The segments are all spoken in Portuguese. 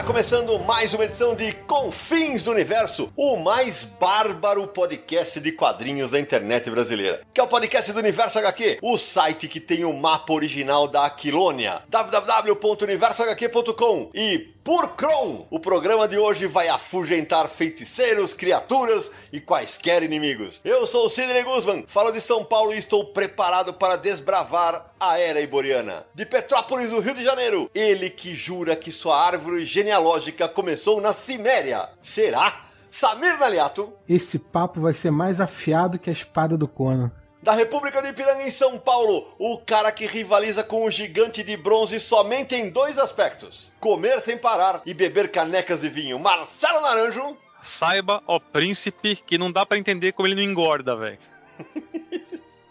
Está começando mais uma edição de Confins do Universo, o mais bárbaro podcast de quadrinhos da internet brasileira. Que é o podcast do Universo HQ, o site que tem o mapa original da Aquilônia, www.universohq.com e por Kron, o programa de hoje vai afugentar feiticeiros, criaturas e quaisquer inimigos. Eu sou o Sidney Guzman, falo de São Paulo e estou preparado para desbravar a era iboriana. De Petrópolis, no Rio de Janeiro, ele que jura que sua árvore genealógica começou na Ciméria. Será? Samir Naliato. Esse papo vai ser mais afiado que a espada do Conan da República do Ipiranga em São Paulo, o cara que rivaliza com o gigante de bronze somente em dois aspectos: comer sem parar e beber canecas de vinho. Marcelo Naranjo. Saiba, ó príncipe, que não dá para entender como ele não engorda, velho.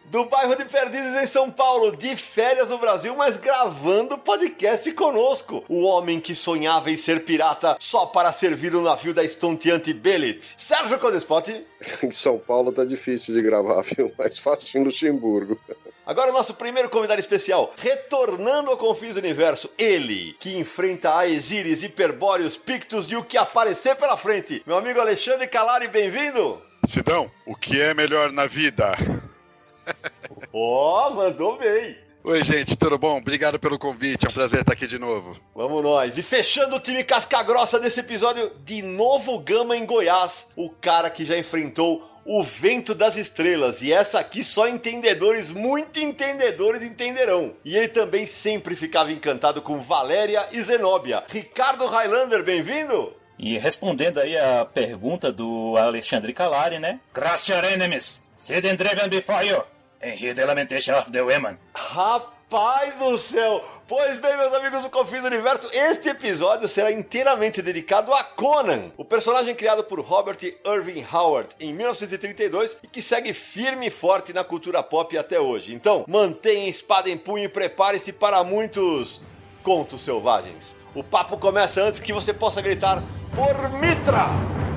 do bairro de Perdizes em São Paulo, de férias no Brasil, mas gravando podcast conosco. O homem que sonhava em ser pirata só para servir o navio da estonteante Belit. Sérgio Codespot. Em São Paulo tá difícil de gravar, viu? Mais fácil em Luxemburgo. Agora o nosso primeiro convidado especial, retornando ao Confins Universo, ele, que enfrenta Aesiris, Hiperbóreos, Pictus e o que aparecer pela frente. Meu amigo Alexandre Calari, bem-vindo! Sidão, o que é melhor na vida? Ó, oh, mandou bem. Oi, gente, tudo bom? Obrigado pelo convite, é um prazer estar aqui de novo. Vamos nós. E fechando o time casca-grossa desse episódio, de novo Gama em Goiás, o cara que já enfrentou o vento das estrelas. E essa aqui só entendedores, muito entendedores entenderão. E ele também sempre ficava encantado com Valéria e Zenóbia. Ricardo Highlander, bem-vindo! E respondendo aí a pergunta do Alexandre Calari, né? Crush your enemies, sit and driven before you. And hear the lamentation of the women. Rapaz do céu! Pois bem, meus amigos do Confins Universo, este episódio será inteiramente dedicado a Conan, o personagem criado por Robert Irving Howard em 1932 e que segue firme e forte na cultura pop até hoje. Então, mantenha espada em punho e prepare-se para muitos contos selvagens. O papo começa antes que você possa gritar por Mitra!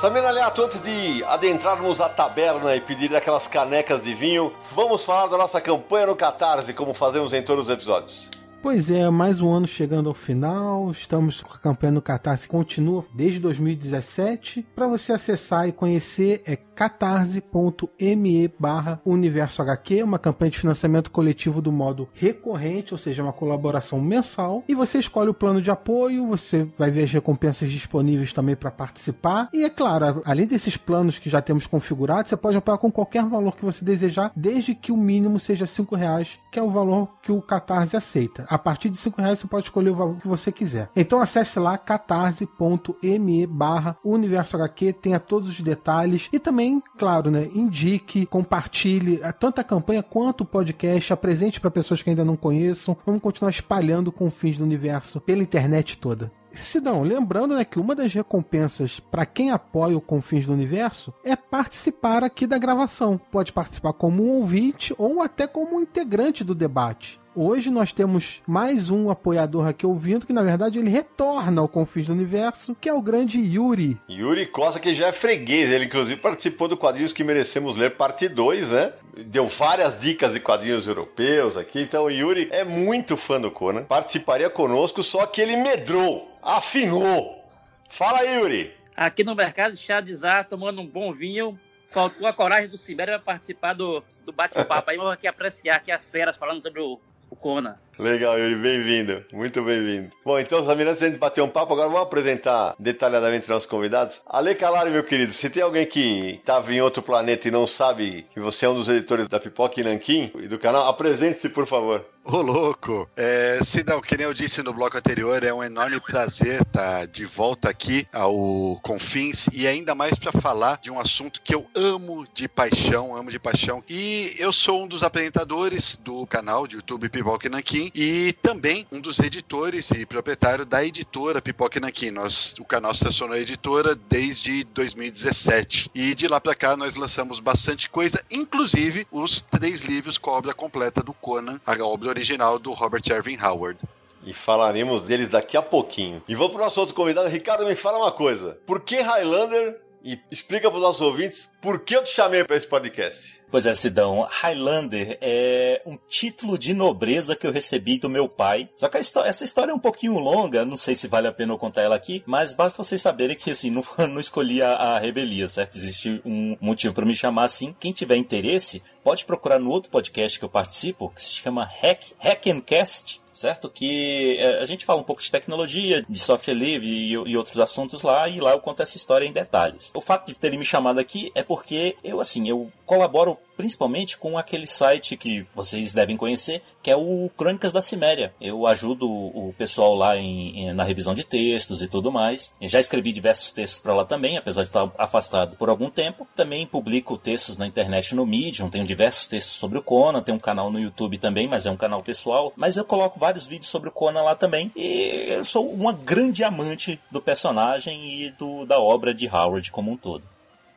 Samir Aliato, antes de adentrarmos a taberna e pedir aquelas canecas de vinho, vamos falar da nossa campanha no Catarse, como fazemos em todos os episódios. Pois é, mais um ano chegando ao final. Estamos com a campanha no Catarse continua desde 2017. Para você acessar e conhecer é catarse.me barra Universo HQ, uma campanha de financiamento coletivo do modo recorrente, ou seja, uma colaboração mensal. E você escolhe o plano de apoio, você vai ver as recompensas disponíveis também para participar. E é claro, além desses planos que já temos configurados, você pode apoiar com qualquer valor que você desejar, desde que o mínimo seja cinco reais, que é o valor que o Catarse aceita. A partir de cinco reais você pode escolher o valor que você quiser. Então acesse lá catarse.me barra Universo HQ, tenha todos os detalhes e também, claro, né, indique, compartilhe tanto a campanha quanto o podcast, apresente para pessoas que ainda não conheçam. Vamos continuar espalhando confins do universo pela internet toda. Sidão, lembrando né, que uma das recompensas para quem apoia o Confins do Universo é participar aqui da gravação. Pode participar como um ouvinte ou até como um integrante do debate. Hoje nós temos mais um apoiador aqui ouvindo, que na verdade ele retorna ao Confins do Universo, que é o grande Yuri. Yuri Costa, que já é freguês, ele inclusive participou do Quadrinhos que Merecemos Ler, parte 2, né? Deu várias dicas de quadrinhos europeus aqui, então o Yuri é muito fã do Conan, participaria conosco, só que ele medrou, afinou. Fala aí, Yuri! Aqui no mercado de chá de Zá, tomando um bom vinho, faltou a coragem do Sibério para participar do, do bate-papo. Aí vamos aqui apreciar aqui as feras falando sobre o o Conan. Legal, Yuri, bem-vindo. Muito bem-vindo. Bom, então, Samir, antes de bater um papo, agora vamos apresentar detalhadamente nossos convidados. Ale Calari, meu querido, se tem alguém que estava em outro planeta e não sabe que você é um dos editores da Pipoca e Nanquim e do canal, apresente-se, por favor. Ô, louco! É, Sidão, que nem eu disse no bloco anterior, é um enorme prazer estar de volta aqui ao Confins e ainda mais para falar de um assunto que eu amo de paixão, amo de paixão. E eu sou um dos apresentadores do canal de YouTube Pipoca e Nanquim e também um dos editores e proprietário da editora Pipoca Nanquim. Nós, o canal transformou em editora desde 2017. E de lá para cá nós lançamos bastante coisa, inclusive os três livros com a obra completa do Conan, a obra original do Robert Irving Howard. E falaremos deles daqui a pouquinho. E vamos para o nosso outro convidado. Ricardo, me fala uma coisa. Por que Highlander? E explica para os nossos ouvintes por que eu te chamei para esse podcast. Pois é, Sidão, Highlander é um título de nobreza que eu recebi do meu pai. Só que história, essa história é um pouquinho longa, não sei se vale a pena eu contar ela aqui, mas basta vocês saberem que assim, não, não escolhi a, a revelia, certo? Existe um motivo para me chamar assim. Quem tiver interesse, pode procurar no outro podcast que eu participo, que se chama Hack, Hack and Cast certo? Que a gente fala um pouco de tecnologia, de software livre e, e, outros assuntos lá, e lá eu conto essa história em detalhes. O fato de terem me chamado aqui é porque eu, assim, eu colaboro principalmente com aquele site que vocês devem conhecer, que é o Crônicas da Ciméria. Eu ajudo o pessoal lá em, em, na revisão de textos e tudo mais. Já escrevi diversos textos para lá também, apesar de estar afastado por algum tempo. Também publico textos na internet no Medium, tenho diversos textos sobre o Conan, tenho um canal no YouTube também, mas é um canal pessoal. Mas eu coloco vários vídeos sobre o Conan lá também. E eu sou uma grande amante do personagem e do, da obra de Howard como um todo.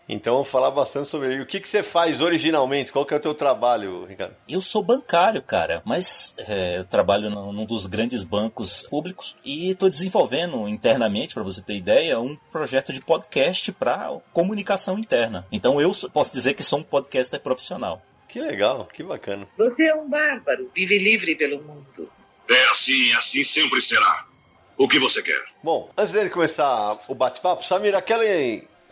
Então vamos falar bastante sobre ele. O que, que você faz originalmente? Qual que é o teu trabalho, Ricardo? Eu sou bancário, cara, mas é, eu trabalho num dos grandes bancos públicos e estou desenvolvendo internamente, para você ter ideia, um projeto de podcast para comunicação interna. Então eu posso dizer que sou um podcaster profissional. Que legal, que bacana. Você é um bárbaro, vive livre pelo mundo. É assim, assim sempre será. O que você quer? Bom, antes dele começar o bate-papo, Samir, aquela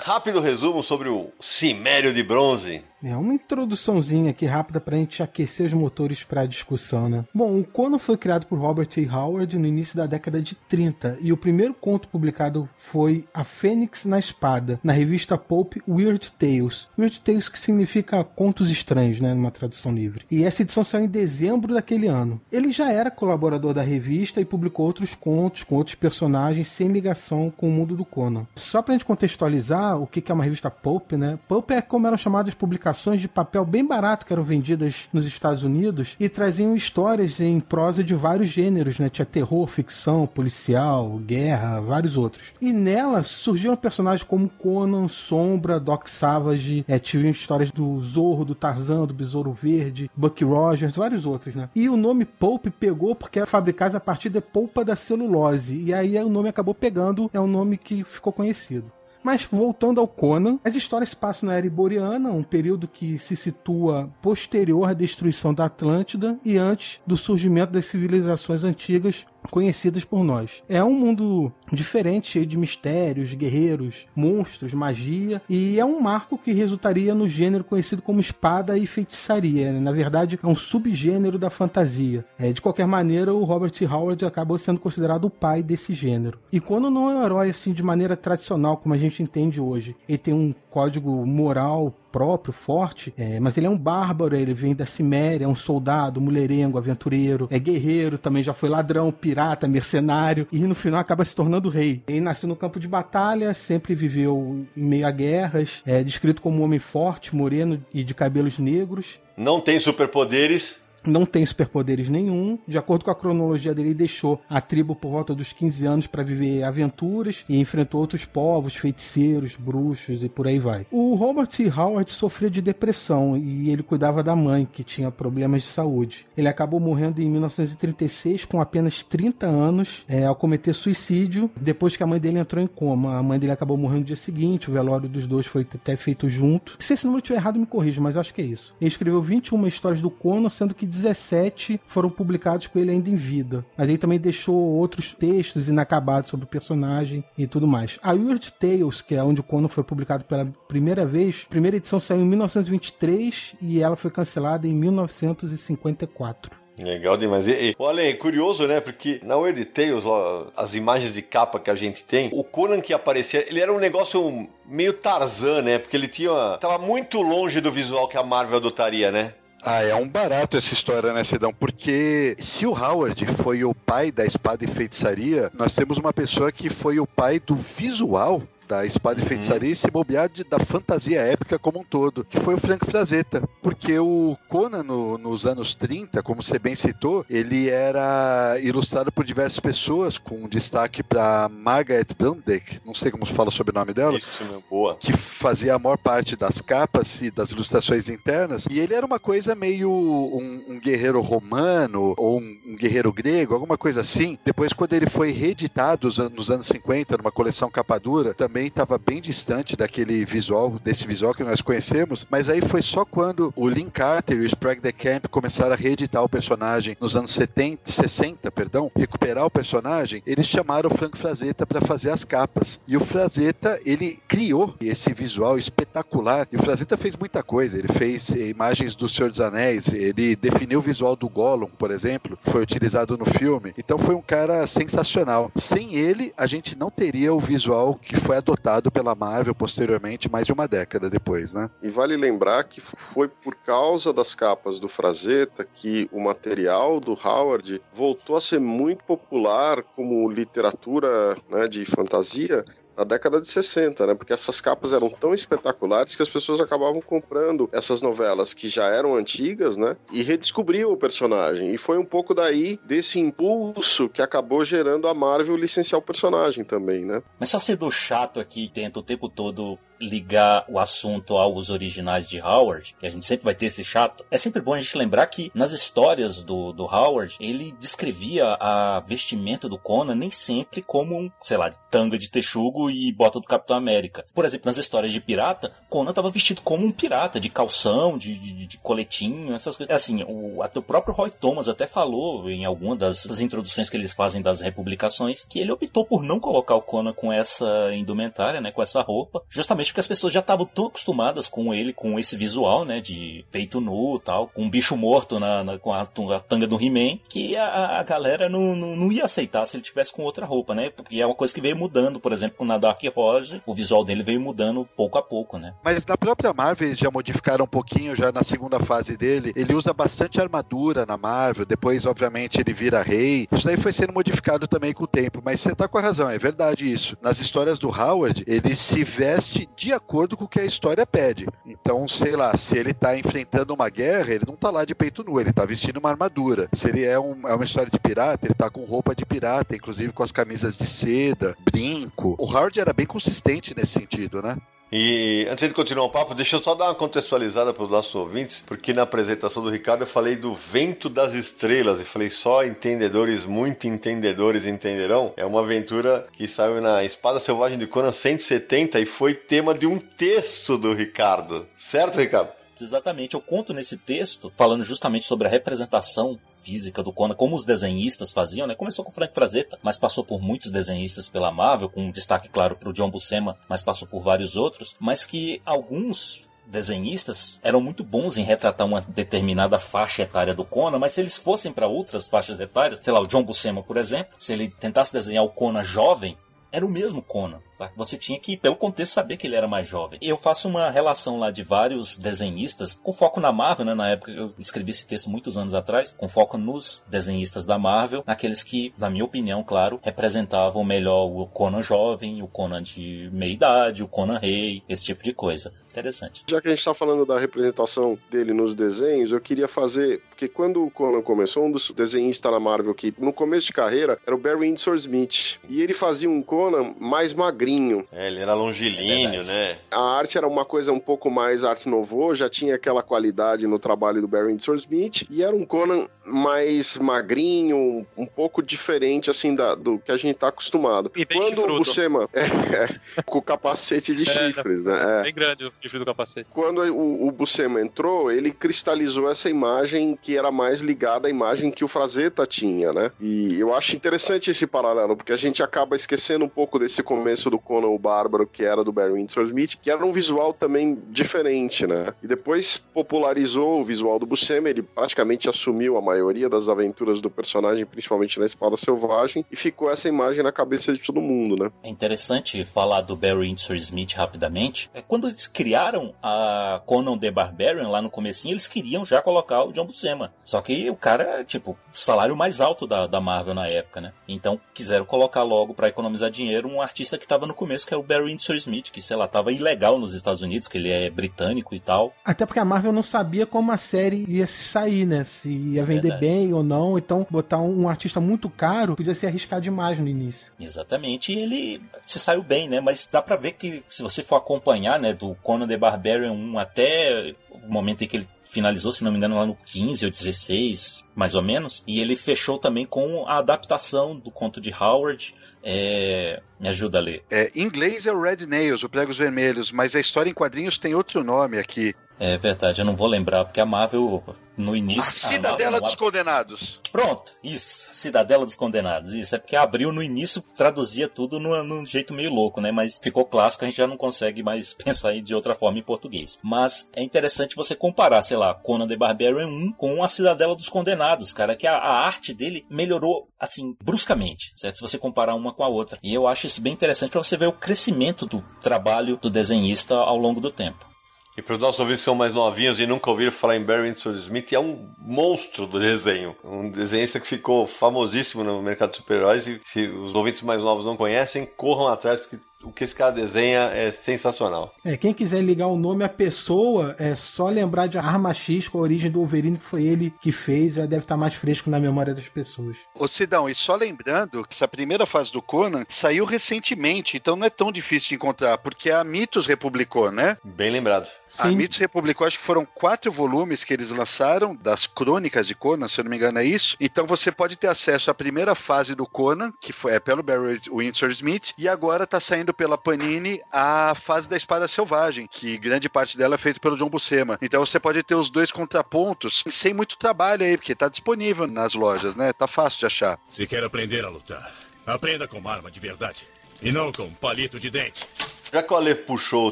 rápido resumo sobre o Cimério de Bronze. É uma introduçãozinha aqui rápida para a gente aquecer os motores para a discussão, né? Bom, o Conan foi criado por Robert A. Howard no início da década de 30 e o primeiro conto publicado foi A Fênix na Espada, na revista Pulp Weird Tales. Weird Tales que significa contos estranhos, né, numa tradução livre. E essa edição saiu em dezembro daquele ano. Ele já era colaborador da revista e publicou outros contos com outros personagens sem ligação com o mundo do Conan. Só para a gente contextualizar o que é uma revista Pulp, né? Pulp é como eram chamadas publicações publicações de papel bem barato que eram vendidas nos Estados Unidos e traziam histórias em prosa de vários gêneros, né? Tinha terror, ficção, policial, guerra, vários outros. E nela surgiam personagens como Conan, Sombra, Doc Savage, é, tinham histórias do Zorro, do Tarzan, do Besouro Verde, Buck Rogers, vários outros, né? E o nome Pulp pegou porque era fabricado a partir da polpa da celulose. E aí o nome acabou pegando, é um nome que ficou conhecido. Mas voltando ao Conan, as histórias passam na era iboriana, um período que se situa posterior à destruição da Atlântida e antes do surgimento das civilizações antigas conhecidas por nós. É um mundo diferente, cheio de mistérios, guerreiros, monstros, magia, e é um marco que resultaria no gênero conhecido como espada e feitiçaria. Na verdade, é um subgênero da fantasia. É, de qualquer maneira, o Robert Howard acabou sendo considerado o pai desse gênero. E quando não é um herói assim de maneira tradicional, como a gente entende hoje, ele tem um código moral próprio, forte, é, mas ele é um bárbaro, ele vem da Ciméria, é um soldado, mulherengo, aventureiro, é guerreiro, também já foi ladrão, pirata, mercenário, e no final acaba se tornando rei. Ele nasceu no campo de batalha, sempre viveu em meio a guerras, é descrito como um homem forte, moreno e de cabelos negros. Não tem superpoderes, não tem superpoderes nenhum. De acordo com a cronologia dele, ele deixou a tribo por volta dos 15 anos para viver aventuras e enfrentou outros povos, feiticeiros, bruxos e por aí vai. O Robert C. Howard sofria de depressão e ele cuidava da mãe, que tinha problemas de saúde. Ele acabou morrendo em 1936 com apenas 30 anos é, ao cometer suicídio depois que a mãe dele entrou em coma. A mãe dele acabou morrendo no dia seguinte, o velório dos dois foi até feito junto. Se esse número estiver errado, me corrija, mas acho que é isso. Ele escreveu 21 histórias do Conan, sendo que 17 foram publicados com ele ainda em vida. Mas ele também deixou outros textos inacabados sobre o personagem e tudo mais. A Weird Tales, que é onde o Conan foi publicado pela primeira vez, a primeira edição saiu em 1923 e ela foi cancelada em 1954. Legal demais. E, e, olha, é curioso, né? Porque na Weird Tales, ó, as imagens de capa que a gente tem, o Conan que aparecia, ele era um negócio meio Tarzan, né? Porque ele tinha. Tava muito longe do visual que a Marvel adotaria, né? Ah, é um barato essa história, né, Cidão? Porque se o Howard foi o pai da espada e feitiçaria, nós temos uma pessoa que foi o pai do visual da espada uhum. e feitiçaria e se bobear de, da fantasia épica como um todo, que foi o Frank Frazetta. Porque o Conan, no, nos anos 30, como você bem citou, ele era ilustrado por diversas pessoas, com destaque para Margaret Brandeck, não sei como se fala sobre o nome dela, Isso, boa. que fazia a maior parte das capas e das ilustrações internas. E ele era uma coisa meio um, um guerreiro romano ou um, um, guerreiro grego, alguma coisa assim. Depois, quando ele foi reeditado nos anos 50, numa coleção capa dura, também também estava bem distante daquele visual, desse visual que nós conhecemos, mas aí foi só quando o Link Carter e o Sprague the Camp começaram a reeditar o personagem nos anos 70, 60, perdão, recuperar o personagem, eles chamaram o Frank Frazetta para fazer as capas. E o Frazetta, ele criou esse visual espetacular. E o Frazetta fez muita coisa, ele fez imagens do Senhor dos Anéis, ele definiu o visual do Gollum, por exemplo, que foi utilizado no filme. Então foi um cara sensacional. Sem ele, a gente não teria o visual que foi adotado adotado pela Marvel posteriormente, mais de uma década depois, né? E vale lembrar que foi por causa das capas do Frazetta que o material do Howard voltou a ser muito popular como literatura né, de fantasia na década de 60, né? Porque essas capas eram tão espetaculares que as pessoas acabavam comprando essas novelas que já eram antigas, né? E redescobriam o personagem. E foi um pouco daí desse impulso que acabou gerando a Marvel licenciar o personagem também, né? Mas só sendo chato aqui, tenta o tempo todo ligar o assunto aos originais de Howard, que a gente sempre vai ter esse chato, é sempre bom a gente lembrar que nas histórias do, do Howard, ele descrevia a vestimenta do Conan nem sempre como um, sei lá, tanga de texugo e bota do Capitão América. Por exemplo, nas histórias de pirata, Conan estava vestido como um pirata, de calção, de, de, de coletinho, essas coisas. Assim, o, o próprio Roy Thomas até falou em alguma das, das introduções que eles fazem das republicações que ele optou por não colocar o Conan com essa indumentária, né, com essa roupa, justamente porque as pessoas já estavam tão acostumadas com ele, com esse visual, né, de peito nu tal, com um bicho morto na, na com a, a, tanga do He-Man, que a, a galera não, não, não, ia aceitar se ele tivesse com outra roupa, né? E é uma coisa que veio mudando, por exemplo, na Dark Horse, o visual dele veio mudando pouco a pouco, né? Mas na própria Marvel eles já modificaram um pouquinho, já na segunda fase dele. Ele usa bastante armadura na Marvel, depois, obviamente, ele vira rei. Isso daí foi sendo modificado também com o tempo, mas você tá com a razão, é verdade isso. Nas histórias do Howard, ele se veste de acordo com o que a história pede. Então, sei lá, se ele tá enfrentando uma guerra, ele não tá lá de peito nu, ele tá vestindo uma armadura. Se ele é, um, é uma história de pirata, ele tá com roupa de pirata, inclusive com as camisas de seda, brinco. O Howard era bem consistente nesse sentido, né? E antes de continuar o papo, deixa eu só dar uma contextualizada para os nossos ouvintes, porque na apresentação do Ricardo eu falei do vento das estrelas e falei só entendedores, muito entendedores entenderão. É uma aventura que saiu na Espada Selvagem de Conan 170 e foi tema de um texto do Ricardo. Certo, Ricardo? Exatamente, eu conto nesse texto falando justamente sobre a representação física do Conan, como os desenhistas faziam, né? Começou com Frank Frazetta, mas passou por muitos desenhistas pela Marvel, com um destaque claro para o John Buscema, mas passou por vários outros, mas que alguns desenhistas eram muito bons em retratar uma determinada faixa etária do Conan, mas se eles fossem para outras faixas etárias, sei lá, o John Buscema, por exemplo, se ele tentasse desenhar o Conan jovem, era o mesmo Conan. Tá? Você tinha que, pelo contexto, saber que ele era mais jovem. Eu faço uma relação lá de vários desenhistas, com foco na Marvel, né? Na época eu escrevi esse texto muitos anos atrás, com foco nos desenhistas da Marvel, naqueles que, na minha opinião, claro, representavam melhor o Conan jovem, o Conan de meia idade, o Conan rei, esse tipo de coisa. Interessante. Já que a gente está falando da representação dele nos desenhos, eu queria fazer. Porque quando o Conan começou, um dos desenhistas na Marvel que no começo de carreira era o Barry Windsor Smith. E ele fazia um Conan mais magrinho. É, ele era longilíneo, é né? A arte era uma coisa um pouco mais arte novo, já tinha aquela qualidade no trabalho do Barry Windsor Smith. E era um Conan mais magrinho, um pouco diferente assim da, do que a gente está acostumado. E quando o Buscema. É, é, com capacete de é, chifres, né? É. Bem grande chifre do capacete. Quando o, o Buscema entrou, ele cristalizou essa imagem que era mais ligada à imagem que o Frazetta tinha, né? E eu acho interessante esse paralelo, porque a gente acaba esquecendo um pouco desse começo do Conan o Bárbaro, que era do Barry Windsor Smith, que era um visual também diferente, né? E depois popularizou o visual do Buscema, ele praticamente assumiu a maioria das aventuras do personagem, principalmente na Espada Selvagem, e ficou essa imagem na cabeça de todo mundo, né? É interessante falar do Barry Windsor Smith rapidamente. É quando eles criaram a Conan the Barbarian lá no comecinho, eles queriam já colocar o John Buscema. Só que o cara, tipo, o salário mais alto da, da Marvel na época, né? Então quiseram colocar logo para economizar dinheiro um artista que tava no começo, que é o Barry Windsor Smith, que sei lá, tava ilegal nos Estados Unidos, que ele é britânico e tal. Até porque a Marvel não sabia como a série ia se sair, né? Se ia vender Verdade. bem ou não. Então, botar um, um artista muito caro podia ser arriscado demais no início. Exatamente, e ele se saiu bem, né? Mas dá pra ver que se você for acompanhar, né, do Conan the Barbarian 1 até o momento em que ele finalizou, se não me engano, lá no 15 ou 16, mais ou menos, e ele fechou também com a adaptação do conto de Howard. É... Me ajuda a ler. É, em inglês é o Red Nails, o Pregos Vermelhos, mas a história em quadrinhos tem outro nome aqui. É verdade, eu não vou lembrar, porque a Marvel, no início. A a Cidadela Marvel- dos Condenados. Pronto, isso, Cidadela dos Condenados. Isso, é porque abriu no início, traduzia tudo num, num jeito meio louco, né? Mas ficou clássico, a gente já não consegue mais pensar de outra forma em português. Mas é interessante você comparar, sei lá, Conan the Barbarian 1 com a Cidadela dos Condenados, cara, que a, a arte dele melhorou, assim, bruscamente, certo? Se você comparar uma com a outra. E eu acho isso bem interessante para você ver o crescimento do trabalho do desenhista ao longo do tempo. E para os nossos ouvintes que são mais novinhos e nunca ouviram falar em Barry Windsor Smith, é um monstro do desenho. Um desenhista que ficou famosíssimo no mercado de super-heróis e se os ouvintes mais novos não conhecem, corram atrás porque o que esse cara desenha é sensacional. É, quem quiser ligar o nome à pessoa, é só lembrar de Arma X com a origem do Wolverine, que foi ele que fez, já deve estar mais fresco na memória das pessoas. Ô Sidão, e só lembrando que essa primeira fase do Conan saiu recentemente, então não é tão difícil de encontrar, porque a Mitos republicou, né? Bem lembrado. A Sim. Mitos republicou, acho que foram quatro volumes que eles lançaram, das crônicas de Conan, se eu não me engano é isso. Então você pode ter acesso à primeira fase do Conan, que foi, é pelo Barry Windsor Smith, e agora tá saindo pela Panini a fase da Espada Selvagem, que grande parte dela é feita pelo John Buscema. Então você pode ter os dois contrapontos sem muito trabalho aí, porque tá disponível nas lojas, né? Tá fácil de achar. Se quer aprender a lutar, aprenda com uma arma de verdade. E não com um palito de dente. Já que o Ale puxou o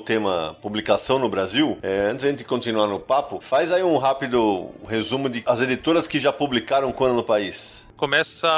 tema publicação no Brasil, é, antes de continuar no papo, faz aí um rápido resumo de as editoras que já publicaram Conan no país. Começa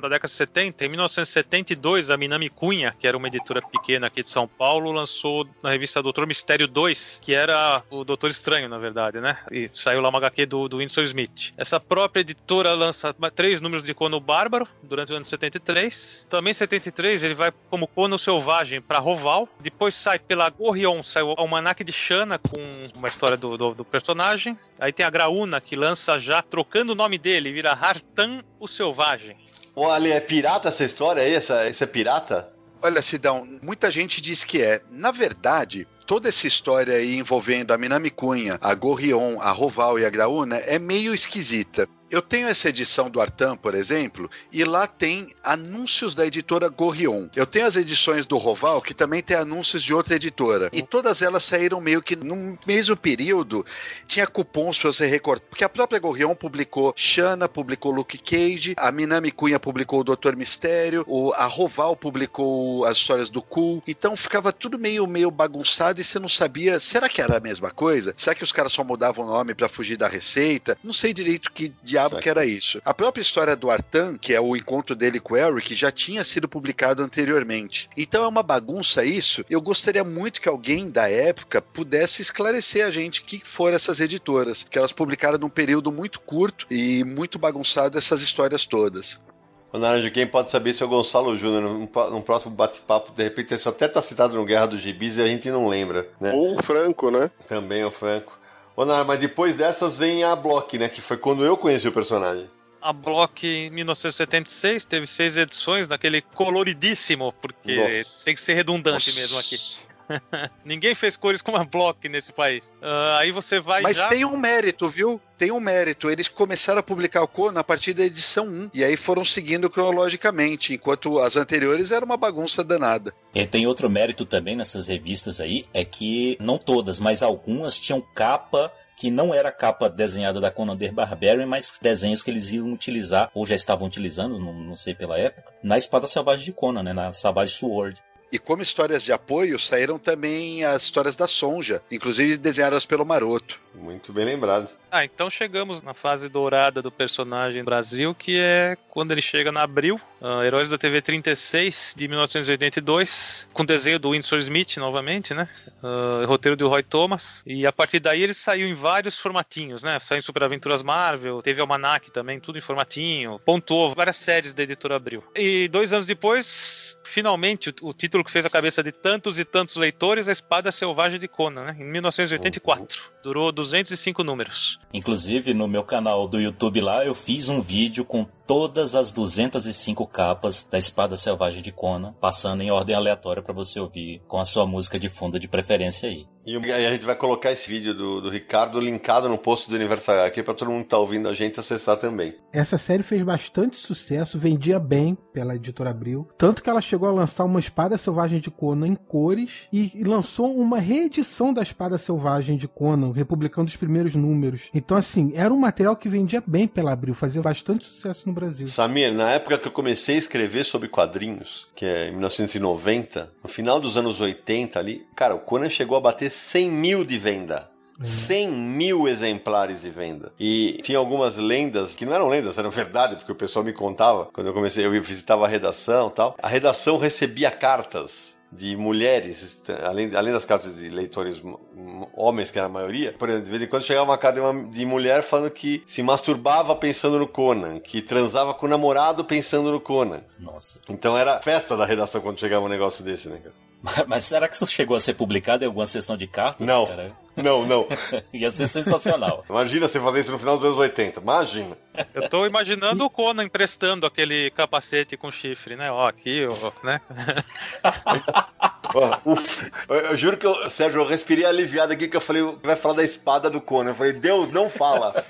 na década de 70, em 1972, a Minami Cunha, que era uma editora pequena aqui de São Paulo, lançou na revista Doutor Mistério 2, que era o Doutor Estranho, na verdade, né? E saiu lá uma HQ do, do Smith. Essa própria editora lança três números de Conan o Bárbaro durante o ano de 73. Também em 73 ele vai como Conan o Selvagem para Roval. Depois sai pela Gorrion, sai o Almanac de Shana com uma história do, do, do personagem. Aí tem a Graúna, que lança já, trocando o nome dele, vira Hartan o Selvagem. Ô Ale, é pirata essa história aí? Essa, isso é pirata? Olha, Sidão, muita gente diz que é. Na verdade, toda essa história aí envolvendo a Minami Cunha, a Gorrion, a Roval e a Graúna é meio esquisita. Eu tenho essa edição do Artan, por exemplo, e lá tem anúncios da editora Gorrion. Eu tenho as edições do Roval, que também tem anúncios de outra editora. E todas elas saíram meio que no mesmo período. Tinha cupons para você recortar. Porque a própria Gorrion publicou Shana, publicou Luke Cage, a Minami Cunha publicou o Doutor Mistério, o, a Roval publicou as histórias do Cool. Então ficava tudo meio, meio bagunçado e você não sabia. Será que era a mesma coisa? Será que os caras só mudavam o nome para fugir da receita? Não sei direito que diabo que era isso. A própria história do Artan, que é o encontro dele com o Eric, já tinha sido publicado anteriormente. Então é uma bagunça isso. Eu gostaria muito que alguém da época pudesse esclarecer a gente o que foram essas editoras, que elas publicaram num período muito curto e muito bagunçado essas histórias todas. O Naranjo, quem pode saber se é o Gonçalo Júnior, num, num próximo bate-papo, de repente isso até tá citado no Guerra dos Gibis e a gente não lembra, né? Ou o Franco, né? Também o Franco. Ô, Nara, mas depois dessas vem a Block, né? Que foi quando eu conheci o personagem. A Block em 1976 teve seis edições naquele coloridíssimo, porque Nossa. tem que ser redundante mesmo aqui. Ninguém fez cores como a Block nesse país. Ah, aí você vai Mas já... tem um mérito, viu? Tem um mérito. Eles começaram a publicar o Conan a partir da edição 1. E aí foram seguindo cronologicamente, enquanto as anteriores era uma bagunça danada. E tem outro mérito também nessas revistas aí, é que não todas, mas algumas tinham capa que não era capa desenhada da Conan the Barbarian, mas desenhos que eles iam utilizar, ou já estavam utilizando, não, não sei pela época, na Espada Selvagem de Conan, né, na Savage Sword. E como histórias de apoio, saíram também as histórias da Sonja, inclusive desenhadas pelo Maroto. Muito bem lembrado. Ah, então chegamos na fase dourada do personagem Brasil, que é quando ele chega na Abril, uh, Heróis da TV 36 de 1982, com desenho do Winsor Smith novamente, né? Uh, roteiro do Roy Thomas. E a partir daí ele saiu em vários formatinhos, né? Saiu em Super Aventuras Marvel, teve Almanac também, tudo em formatinho. Pontuou várias séries da editora Abril. E dois anos depois, finalmente, o, o título que fez a cabeça de tantos e tantos leitores, A Espada Selvagem de Conan, né? Em 1984. Durou 205 números. Inclusive, no meu canal do YouTube lá, eu fiz um vídeo com todas as 205 capas da Espada Selvagem de Conan, passando em ordem aleatória para você ouvir com a sua música de fundo de preferência aí. E a gente vai colocar esse vídeo do, do Ricardo linkado no post do Universo aqui para todo mundo que tá ouvindo a gente acessar também. Essa série fez bastante sucesso, vendia bem pela editora Abril, tanto que ela chegou a lançar uma Espada Selvagem de Conan em cores e, e lançou uma reedição da Espada Selvagem de Conan, republicando os primeiros números. Então assim, era um material que vendia bem pela Abril, fazia bastante sucesso no Brasil. Samir, na época que eu comecei a escrever sobre quadrinhos, que é em 1990, no final dos anos 80 ali, cara, o Conan chegou a bater 100 mil de venda. 100 mil exemplares de venda. E tinha algumas lendas, que não eram lendas, eram verdade, porque o pessoal me contava, quando eu comecei, eu visitava a redação tal. A redação recebia cartas de mulheres, além, além das cartas de leitores homens, que era a maioria, por exemplo, de vez em quando chegava uma carta de, uma, de mulher falando que se masturbava pensando no Conan, que transava com o namorado pensando no Conan. Nossa. Então era festa da redação quando chegava um negócio desse, né, cara? Mas, mas será que isso chegou a ser publicado em alguma sessão de cartas? Não. Cara? Não, não. Ia ser sensacional. Imagina você fazer isso no final dos anos 80. Imagina. Eu tô imaginando o Conan emprestando aquele capacete com chifre, né? Ó, aqui, ó, né? eu, eu juro que eu, Sérgio, eu respirei aliviado aqui que eu falei, vai falar da espada do Conan. Eu falei, Deus, não fala.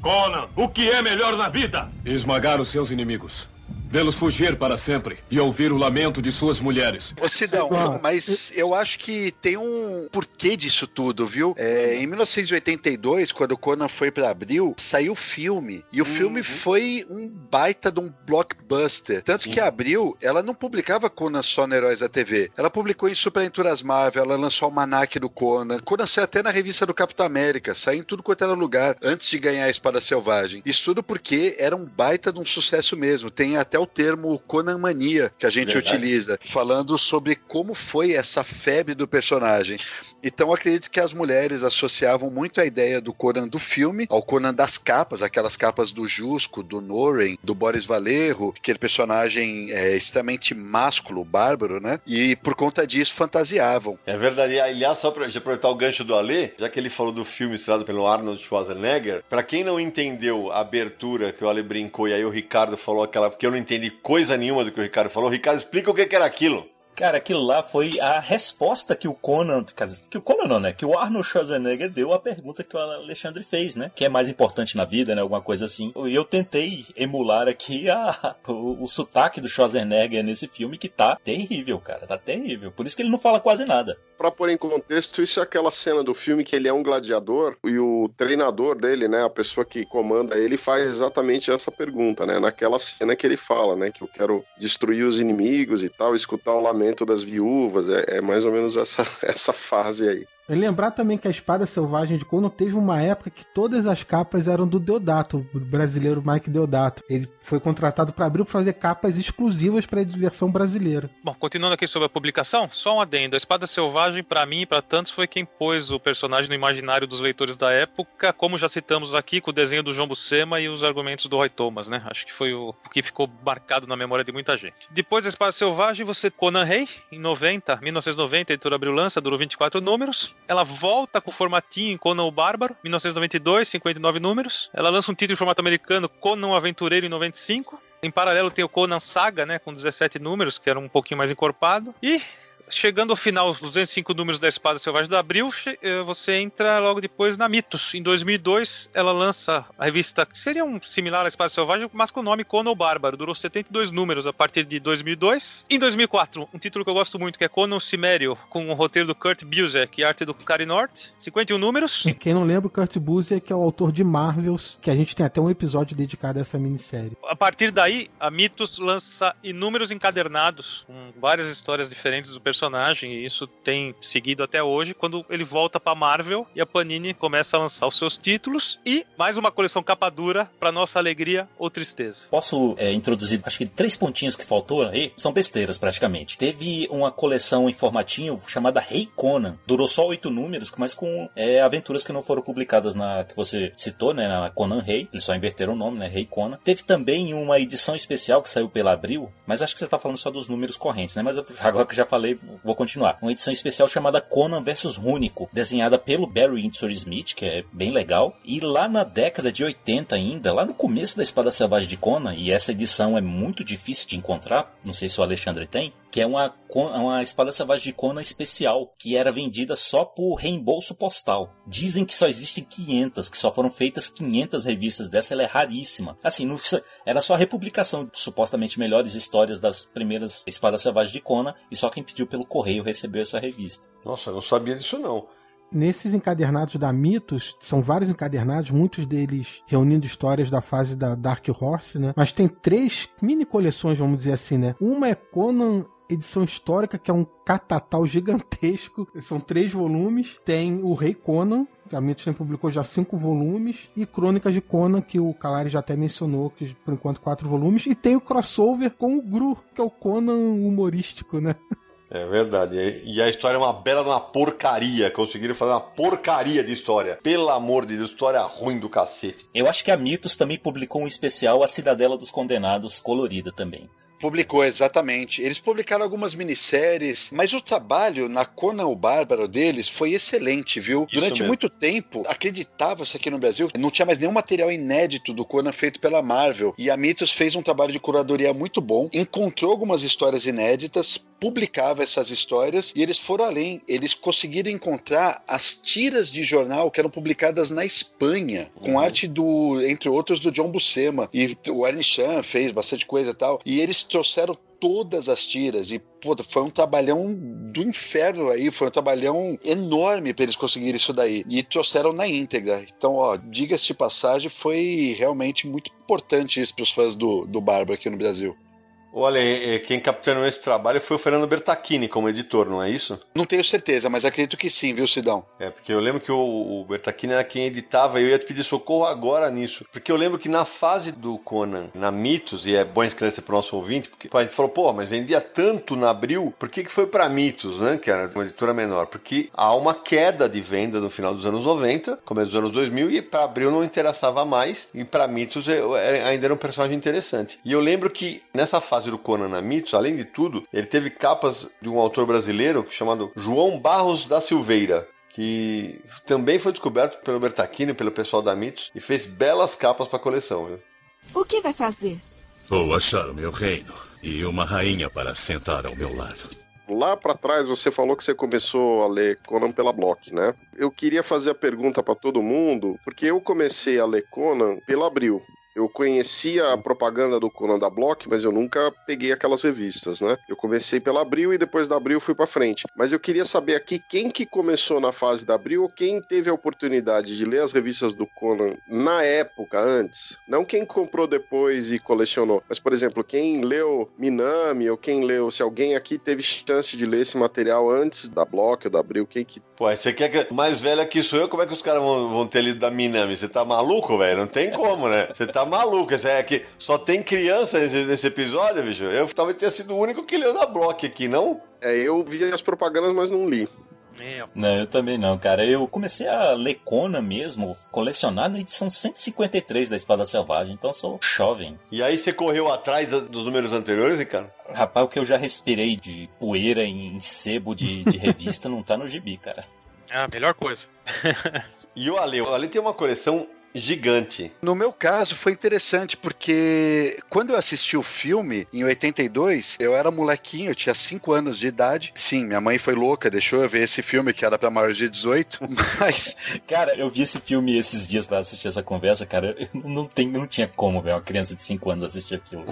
Conan, o que é melhor na vida? Esmagar os seus inimigos. Vê-los fugir para sempre e ouvir o lamento de suas mulheres. Ô Sidão, mas eu acho que tem um porquê disso tudo, viu? É, em 1982, quando o Conan foi para Abril, saiu o filme. E o filme foi um baita de um blockbuster. Tanto que a Abril, ela não publicava Conan só no Heróis da TV. Ela publicou em Super Aventuras Marvel, ela lançou o Almanac do Conan. Conan saiu até na revista do Capitão América, saiu em tudo quanto era lugar, antes de ganhar a Espada Selvagem. Isso tudo porque era um baita de um sucesso mesmo. Tem até o termo Conan Mania que a gente Verdade. utiliza, falando sobre como foi essa febre do personagem. Então acredito que as mulheres associavam muito a ideia do Conan do filme ao Conan das capas, aquelas capas do Jusco, do Noren, do Boris Valerro, aquele personagem é, extremamente másculo, bárbaro, né? E por conta disso fantasiavam. É verdade. E, aliás, só pra aproveitar o gancho do Alê, já que ele falou do filme estrelado pelo Arnold Schwarzenegger, pra quem não entendeu a abertura que o Ale brincou e aí o Ricardo falou aquela, porque eu não entendi coisa nenhuma do que o Ricardo falou, Ricardo, explica o que era aquilo. Cara, aquilo lá foi a resposta que o Conan, que o Conan não, né? Que o Arnold Schwarzenegger deu à pergunta que o Alexandre fez, né? Que é mais importante na vida, né? Alguma coisa assim. E eu tentei emular aqui a, o, o sotaque do Schwarzenegger nesse filme que tá terrível, cara. Tá terrível. Por isso que ele não fala quase nada. Pra pôr em contexto, isso é aquela cena do filme que ele é um gladiador e o treinador dele, né, a pessoa que comanda ele, faz exatamente essa pergunta, né? Naquela cena que ele fala, né, que eu quero destruir os inimigos e tal, escutar o lamento das viúvas, é, é mais ou menos essa, essa fase aí. E lembrar também que a Espada Selvagem de Conan teve uma época que todas as capas eram do Deodato, o brasileiro Mike Deodato. Ele foi contratado para abrir para fazer capas exclusivas para a versão brasileira. Bom, continuando aqui sobre a publicação, só um adendo. A Espada Selvagem, para mim e para tantos, foi quem pôs o personagem no imaginário dos leitores da época, como já citamos aqui, com o desenho do João Buscema e os argumentos do Roy Thomas, né? Acho que foi o, que ficou marcado na memória de muita gente. Depois da Espada Selvagem, você Conan Rei, em 90, 1990, a editora abriu lança, durou 24 números. Ela volta com o formatinho em Conan o Bárbaro, 1992, 59 números. Ela lança um título em formato americano, Conan o Aventureiro, em 95. Em paralelo tem o Conan Saga, né, com 17 números, que era um pouquinho mais encorpado. E chegando ao final, os 205 números da Espada Selvagem da Abril, eh, você entra logo depois na Mitos. Em 2002, ela lança a revista que seria um similar à Espada Selvagem, mas com o nome Conan o Bárbaro. Durou 72 números a partir de 2002. Em 2004, um título que eu gosto muito, que é Conan o Cimério, com o roteiro do Kurt Busiek e arte do Cary North. 51 números. Quem não lembra, o Kurt Busiek é o autor de Marvels, que a gente tem até um episódio dedicado a essa minissérie. A partir daí, a Mitos lança inúmeros encadernados, com várias histórias diferentes do personagem, e isso tem seguido até hoje, quando ele volta pra Marvel e a Panini começa a lançar os seus títulos e mais uma coleção capa dura, pra nossa alegria ou tristeza. Posso é, introduzir, acho que três pontinhos que faltou aí, são besteiras praticamente. Teve uma coleção em formatinho chamada Rei Conan. Durou só oito números, mas com é, aventuras que não foram publicadas na que você citou, né, na Conan Rei. Eles só inverteram o nome, né, Rei Conan. Teve também uma edição especial que saiu pela Abril, mas acho que você tá falando só dos números correntes, né? Mas eu, agora que já falei, vou continuar. Uma edição especial chamada Conan vs Rúnico, desenhada pelo Barry Windsor Smith, que é bem legal. E lá na década de 80 ainda, lá no começo da Espada Selvagem de Conan, e essa edição é muito difícil de encontrar, não sei se o Alexandre tem, que é uma, uma espada selvagem de Conan especial, que era vendida só por reembolso postal. Dizem que só existem 500, que só foram feitas 500 revistas dessa, ela é raríssima. Assim, não, era só a republicação de supostamente melhores histórias das primeiras espadas selvagens de Conan, e só quem pediu pelo correio recebeu essa revista. Nossa, eu não sabia disso não. Nesses encadernados da Mitos, são vários encadernados, muitos deles reunindo histórias da fase da Dark Horse, né? Mas tem três mini coleções, vamos dizer assim, né? Uma é Conan edição histórica, que é um catatal gigantesco. São três volumes. Tem o Rei Conan, que a Mitos publicou já cinco volumes, e Crônicas de Conan, que o Calari já até mencionou, que por enquanto quatro volumes, e tem o crossover com o Gru, que é o Conan humorístico, né? É verdade. E a história é uma bela uma porcaria. Conseguiram fazer uma porcaria de história. Pelo amor de Deus, história ruim do cacete. Eu acho que a Mitos também publicou um especial A Cidadela dos Condenados, colorida também. Publicou, exatamente. Eles publicaram algumas minisséries, mas o trabalho na Conan o Bárbaro deles foi excelente, viu? Isso Durante mesmo. muito tempo, acreditava-se aqui no Brasil, não tinha mais nenhum material inédito do Conan feito pela Marvel. E a Mitos fez um trabalho de curadoria muito bom, encontrou algumas histórias inéditas, publicava essas histórias e eles foram além. Eles conseguiram encontrar as tiras de jornal que eram publicadas na Espanha, com arte do, entre outros, do John Buscema. E o Ernie Chan fez bastante coisa e tal. E eles trouxeram todas as tiras e foi um trabalhão do inferno aí, foi um trabalhão enorme para eles conseguirem isso daí e trouxeram na íntegra. Então, ó, diga-se de passagem, foi realmente muito importante isso para os fãs do, do Bárbaro aqui no Brasil. Olha, quem capitaneou esse trabalho foi o Fernando Bertacchini como editor, não é isso? Não tenho certeza, mas acredito que sim, viu, Sidão? É, porque eu lembro que o, o Bertacchini era quem editava e eu ia te pedir socorro agora nisso. Porque eu lembro que na fase do Conan, na Mitos, e é bom esclarecer pro nosso ouvinte, porque a gente falou, pô, mas vendia tanto na Abril, por que, que foi pra Mitos, né? Que era uma editora menor? Porque há uma queda de venda no final dos anos 90, começo dos anos 2000, e pra Abril não interessava mais, e pra Mitos é- ainda era um personagem interessante. E eu lembro que nessa fase do Conan na Mitos, além de tudo, ele teve capas de um autor brasileiro chamado João Barros da Silveira, que também foi descoberto pelo Bertacchini, pelo pessoal da Mitos, e fez belas capas para a coleção. Viu? O que vai fazer? Vou achar o meu reino e uma rainha para sentar ao meu lado. Lá pra trás você falou que você começou a ler Conan pela Block, né? Eu queria fazer a pergunta pra todo mundo, porque eu comecei a ler Conan pela Abril. Eu conhecia a propaganda do Conan da Block, mas eu nunca peguei aquelas revistas, né? Eu comecei pela Abril e depois da Abril fui pra frente. Mas eu queria saber aqui quem que começou na fase da Abril ou quem teve a oportunidade de ler as revistas do Conan na época, antes. Não quem comprou depois e colecionou. Mas, por exemplo, quem leu Minami ou quem leu... Se alguém aqui teve chance de ler esse material antes da Block ou da Abril, quem que... Pô, você quer que. Mais velha que sou eu, como é que os caras vão, vão ter lido da Minami? Você tá maluco, velho? Não tem como, né? Você tá maluco. Você é que só tem criança nesse, nesse episódio, bicho. Eu talvez tenha sido o único que leu da Block aqui, não? É, eu vi as propagandas, mas não li. Meu. Não, eu também não, cara. Eu comecei a ler Conan mesmo, colecionar na edição 153 da Espada Selvagem, então eu sou jovem. E aí você correu atrás dos números anteriores, Ricardo? Rapaz, o que eu já respirei de poeira em sebo de, de revista não tá no gibi, cara. É a melhor coisa. E o Ale, o Ale tem uma coleção gigante. No meu caso, foi interessante, porque quando eu assisti o filme, em 82, eu era molequinho, eu tinha 5 anos de idade. Sim, minha mãe foi louca, deixou eu ver esse filme, que era pra maiores de 18, mas... Cara, eu vi esse filme esses dias pra assistir essa conversa, cara, não, tem, não tinha como ver uma criança de 5 anos assistir aquilo.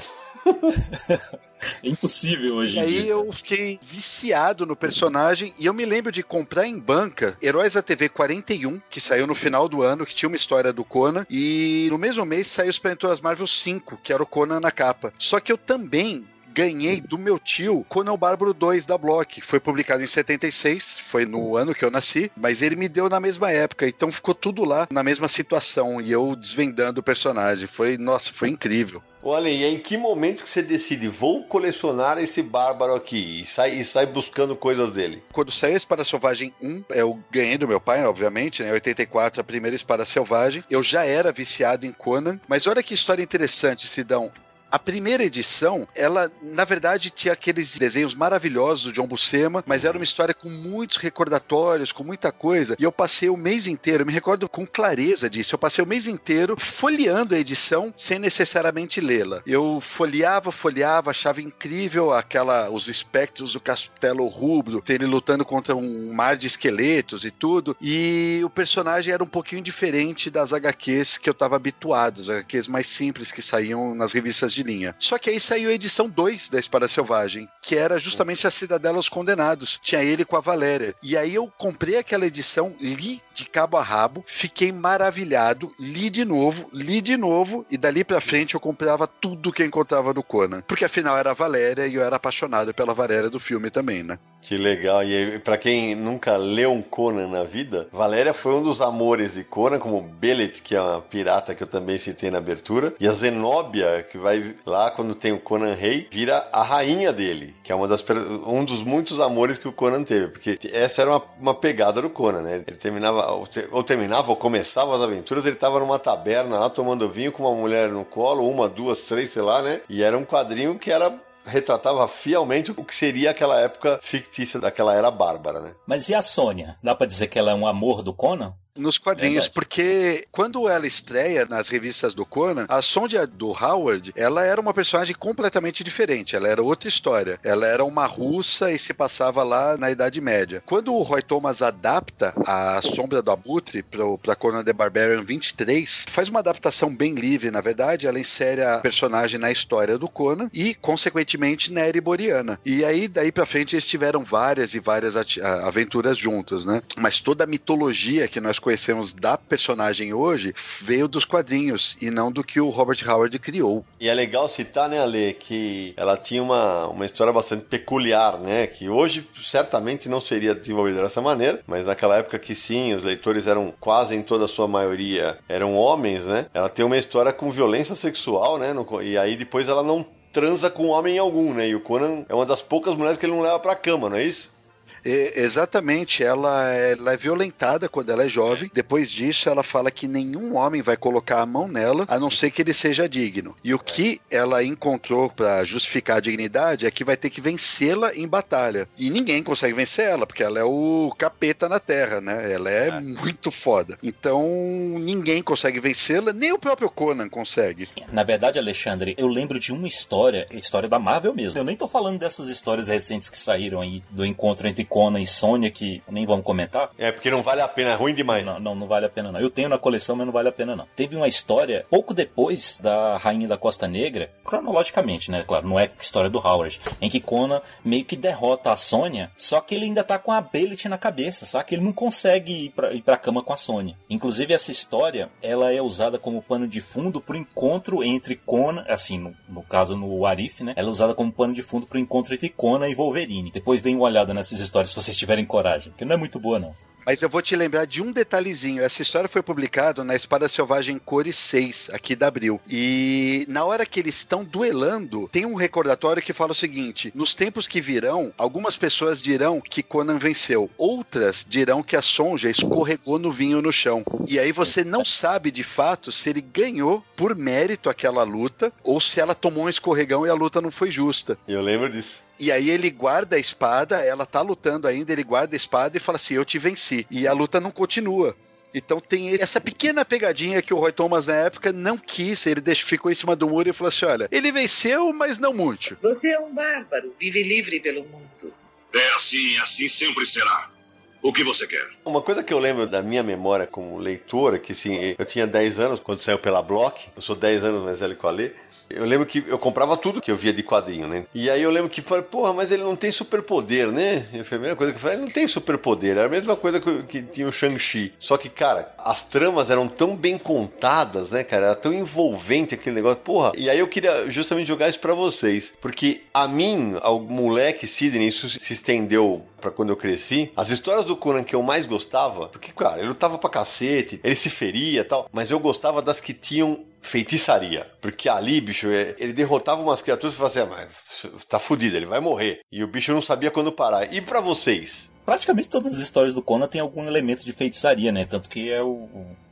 É impossível hoje. E aí eu fiquei viciado no personagem e eu me lembro de comprar em banca Heróis da TV 41, que saiu no final do ano, que tinha uma história do Conan, e no mesmo mês saiu Os Penturas Marvel 5, que era o Conan na capa. Só que eu também ganhei do meu tio Conan o Bárbaro 2 da Block. Foi publicado em 76, foi no ano que eu nasci, mas ele me deu na mesma época, então ficou tudo lá na mesma situação e eu desvendando o personagem. Foi, nossa, foi incrível. Olha, e em que momento que você decide, vou colecionar esse bárbaro aqui e sai, e sai buscando coisas dele? Quando saiu a Espada Selvagem 1, eu ganhei do meu pai, obviamente, né? Em 84, a primeira Espada Selvagem. Eu já era viciado em Conan, mas olha que história interessante, Sidão. A primeira edição, ela, na verdade, tinha aqueles desenhos maravilhosos do John Buscema, mas era uma história com muitos recordatórios, com muita coisa. E eu passei o mês inteiro, me recordo com clareza disso, eu passei o mês inteiro folheando a edição sem necessariamente lê-la. Eu folheava, folheava, achava incrível aquela os espectros do Castelo Rubro, ele lutando contra um mar de esqueletos e tudo. E o personagem era um pouquinho diferente das HQs que eu estava habituado, as HQs mais simples que saíam nas revistas de de linha. Só que aí saiu a edição 2 da Espada Selvagem, que era justamente a Cidadela aos Condenados. Tinha ele com a Valéria. E aí eu comprei aquela edição, li de cabo a rabo, fiquei maravilhado, li de novo, li de novo, e dali pra frente eu comprava tudo que encontrava do Conan. Porque afinal era a Valéria e eu era apaixonado pela Valéria do filme também, né? Que legal. E para quem nunca leu um Conan na vida, Valéria foi um dos amores de Conan, como Belet, que é uma pirata que eu também citei na abertura, e a Zenobia, que vai lá quando tem o Conan Rei, vira a rainha dele, que é uma das, um dos muitos amores que o Conan teve, porque essa era uma, uma pegada do Conan, né? Ele terminava, ou terminava, ou começava as aventuras, ele tava numa taberna lá tomando vinho com uma mulher no colo, uma, duas, três, sei lá, né? E era um quadrinho que era retratava fielmente o que seria aquela época fictícia daquela era bárbara, né? Mas e a Sônia? Dá para dizer que ela é um amor do Conan? Nos quadrinhos, Verdade. porque quando ela estreia nas revistas do Conan, a Sonja do Howard, ela era uma personagem completamente diferente, ela era outra história. Ela era uma russa e se passava lá na Idade Média. Quando o Roy Thomas adapta a Sombra do Abutre para Conan the Barbarian 23, faz uma adaptação bem livre, na verdade, ela insere a personagem na história do Conan e, consequentemente, na Ereboriana. E aí, daí pra frente, eles tiveram várias e várias aventuras juntos, né? Mas toda a mitologia que nós conhecemos da personagem hoje veio dos quadrinhos e não do que o Robert Howard criou. E é legal citar, né, Ale, que ela tinha uma, uma história bastante peculiar, né? Que hoje certamente não seria desenvolvida dessa maneira, mas naquela época que sim, os leitores eram quase em toda a sua maioria eram homens, né? Ela tem uma história com violência sexual, né? e aí depois ela não transa com homem algum, né? E o Conan é uma das poucas mulheres que ele não leva pra cama, não é isso? Exatamente, ela é, ela é violentada quando ela é jovem. Depois disso, ela fala que nenhum homem vai colocar a mão nela, a não ser que ele seja digno. E o que ela encontrou para justificar a dignidade é que vai ter que vencê-la em batalha. E ninguém consegue vencer ela, porque ela é o capeta na Terra, né? Ela é, é. muito foda. Então, ninguém consegue vencê-la, nem o próprio Conan consegue. Na verdade, Alexandre, eu lembro de uma história, história da Marvel mesmo. Eu nem tô falando dessas histórias recentes que saíram aí do encontro entre Conan e Sônia, que nem vamos comentar. É, porque não vale a pena, é ruim demais. Não, não, não vale a pena não. Eu tenho na coleção, mas não vale a pena não. Teve uma história, pouco depois da Rainha da Costa Negra, cronologicamente, né, claro, não é história do Howard, em que Conan meio que derrota a Sônia, só que ele ainda tá com a Belit na cabeça, sabe? Ele não consegue ir pra, ir pra cama com a Sônia. Inclusive, essa história, ela é usada como pano de fundo pro encontro entre Conan, assim, no, no caso no Arif, né? Ela é usada como pano de fundo pro encontro entre Conan e Wolverine. Depois dêem uma olhada nessas histórias história se vocês tiverem coragem, que não é muito boa, não. Mas eu vou te lembrar de um detalhezinho. Essa história foi publicada na Espada Selvagem Cores 6, aqui da Abril. E na hora que eles estão duelando, tem um recordatório que fala o seguinte: nos tempos que virão, algumas pessoas dirão que Conan venceu, outras dirão que a Sonja escorregou no vinho no chão. E aí você não sabe de fato se ele ganhou por mérito aquela luta ou se ela tomou um escorregão e a luta não foi justa. Eu lembro disso. E aí ele guarda a espada, ela tá lutando ainda, ele guarda a espada e fala assim: Eu te venci. E a luta não continua. Então tem essa pequena pegadinha que o Roy Thomas na época não quis, ele deixou, ficou em cima do muro e falou assim: olha, ele venceu, mas não muito. Você é um bárbaro, vive livre pelo mundo. É assim, assim sempre será. O que você quer? Uma coisa que eu lembro da minha memória como leitor é que assim, eu tinha 10 anos quando saiu pela Block, eu sou 10 anos mais velho que o Alê. Eu lembro que eu comprava tudo que eu via de quadrinho, né? E aí eu lembro que falei, porra, mas ele não tem superpoder, né? E foi a mesma coisa que eu falei, ele não tem superpoder. Era a mesma coisa que, que tinha o Shang-Chi. Só que, cara, as tramas eram tão bem contadas, né, cara? Era tão envolvente aquele negócio. Porra, e aí eu queria justamente jogar isso pra vocês. Porque a mim, ao moleque Sidney, isso se estendeu pra quando eu cresci. As histórias do Conan que eu mais gostava, porque, cara, ele lutava pra cacete, ele se feria e tal, mas eu gostava das que tinham feitiçaria. Porque ali, bicho, é, ele derrotava umas criaturas e falava assim: ah, mas tá fudido, ele vai morrer. E o bicho não sabia quando parar. E pra vocês? Praticamente todas as histórias do Conan tem algum elemento de feitiçaria, né? Tanto que é o,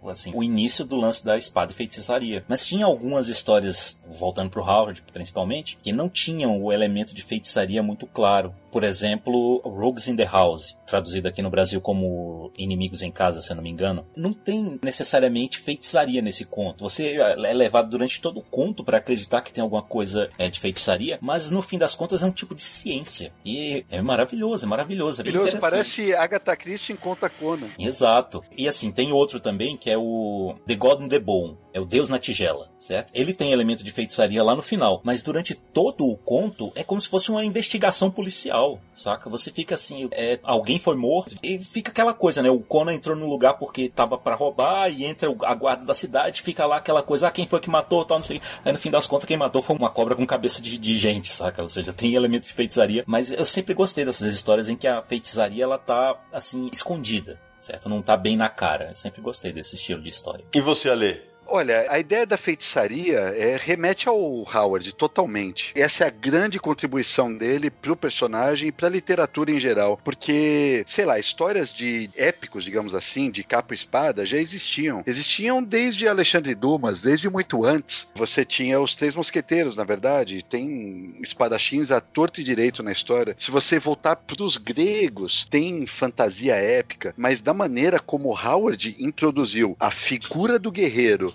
assim, o início do lance da espada e feitiçaria. Mas tinha algumas histórias, voltando pro Howard principalmente, que não tinham o elemento de feitiçaria muito claro. Por exemplo, Rogues in the House, traduzido aqui no Brasil como Inimigos em Casa, se eu não me engano. Não tem necessariamente feitiçaria nesse conto. Você é levado durante todo o conto para acreditar que tem alguma coisa é, de feitiçaria, mas no fim das contas é um tipo de ciência. E é maravilhoso, é maravilhoso. É Maravilhoso, parece Agatha Christie em Conta Conan. Exato. E assim, tem outro também que é o The God in the Bone. É o Deus na tigela, certo? Ele tem elemento de feitiçaria lá no final, mas durante todo o conto é como se fosse uma investigação policial, saca? Você fica assim, é, alguém foi morto e fica aquela coisa, né? O Conan entrou no lugar porque tava para roubar e entra a guarda da cidade, fica lá aquela coisa, ah, quem foi que matou, tal, não sei. Aí no fim das contas quem matou foi uma cobra com cabeça de, de gente, saca? Ou seja, tem elemento de feitiçaria, mas eu sempre gostei dessas histórias em que a feitiçaria ela tá assim escondida certo? Não tá bem na cara. Eu sempre gostei desse estilo de história. E você, Alê? Olha, a ideia da feitiçaria é, remete ao Howard totalmente. Essa é a grande contribuição dele pro personagem e pra literatura em geral. Porque, sei lá, histórias de épicos, digamos assim, de capa e espada, já existiam. Existiam desde Alexandre Dumas, desde muito antes. Você tinha os Três Mosqueteiros, na verdade. Tem espadachins a torto e direito na história. Se você voltar pros gregos, tem fantasia épica. Mas da maneira como Howard introduziu a figura do guerreiro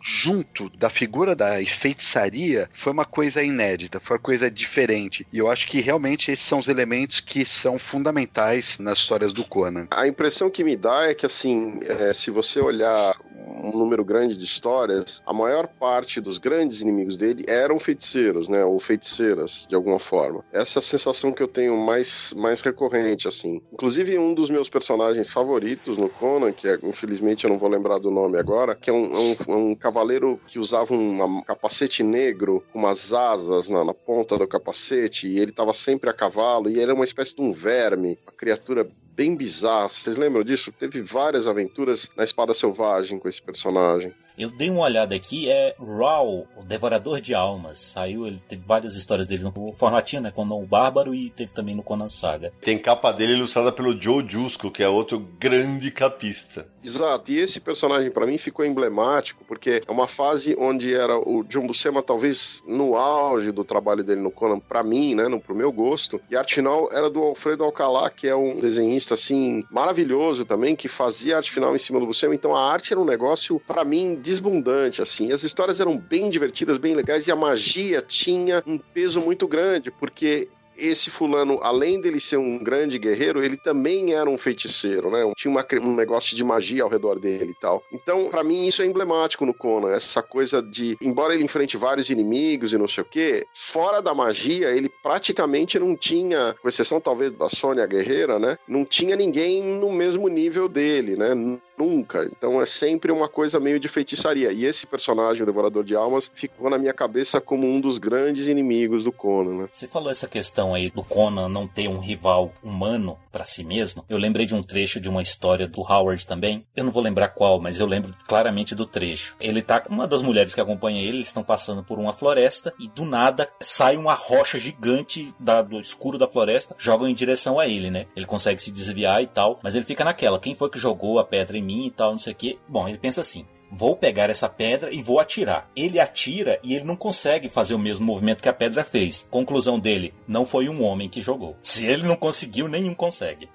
junto da figura da feitiçaria foi uma coisa inédita, foi uma coisa diferente. E eu acho que realmente esses são os elementos que são fundamentais nas histórias do Conan. A impressão que me dá é que, assim, é, se você olhar um número grande de histórias, a maior parte dos grandes inimigos dele eram feiticeiros, né? Ou feiticeiras, de alguma forma. Essa é a sensação que eu tenho mais, mais recorrente, assim. Inclusive, um dos meus personagens favoritos no Conan, que é, infelizmente eu não vou lembrar do nome agora, que é um, um, um cavaleiro que usava um capacete negro, umas asas na, na ponta do capacete, e ele estava sempre a cavalo, e era uma espécie de um verme, uma criatura bem bizarra. Vocês lembram disso? Teve várias aventuras na Espada Selvagem com esse personagem. Eu dei uma olhada aqui, é Raul, o Devorador de Almas. Saiu, ele teve várias histórias dele no formatinho, né? Conan o Bárbaro e teve também no Conan Saga. Tem capa dele ilustrada pelo Joe Jusco, que é outro grande capista. Exato, e esse personagem para mim ficou emblemático, porque é uma fase onde era o John Buscema talvez no auge do trabalho dele no Conan, para mim, né, no, pro meu gosto, e a arte final era do Alfredo Alcalá, que é um desenhista assim maravilhoso também, que fazia arte final em cima do Buscema, então a arte era um negócio para mim desbundante assim. As histórias eram bem divertidas, bem legais e a magia tinha um peso muito grande, porque esse fulano, além dele ser um grande guerreiro, ele também era um feiticeiro, né? Tinha uma, um negócio de magia ao redor dele e tal. Então, para mim, isso é emblemático no Conan. Essa coisa de, embora ele enfrente vários inimigos e não sei o quê, fora da magia, ele praticamente não tinha, com exceção talvez da Sônia Guerreira, né? Não tinha ninguém no mesmo nível dele, né? Nunca. Então é sempre uma coisa meio de feitiçaria. E esse personagem, o Devorador de Almas, ficou na minha cabeça como um dos grandes inimigos do Conan, né? Você falou essa questão aí do Conan não ter um rival humano para si mesmo. Eu lembrei de um trecho de uma história do Howard também. Eu não vou lembrar qual, mas eu lembro claramente do trecho. Ele tá com uma das mulheres que acompanha ele, eles estão passando por uma floresta e do nada sai uma rocha gigante da, do escuro da floresta, jogam em direção a ele, né? Ele consegue se desviar e tal, mas ele fica naquela. Quem foi que jogou a pedra em mim e tal, não sei o que. Bom, ele pensa assim: vou pegar essa pedra e vou atirar. Ele atira e ele não consegue fazer o mesmo movimento que a pedra fez. Conclusão dele: não foi um homem que jogou. Se ele não conseguiu, nenhum consegue.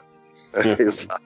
Exato.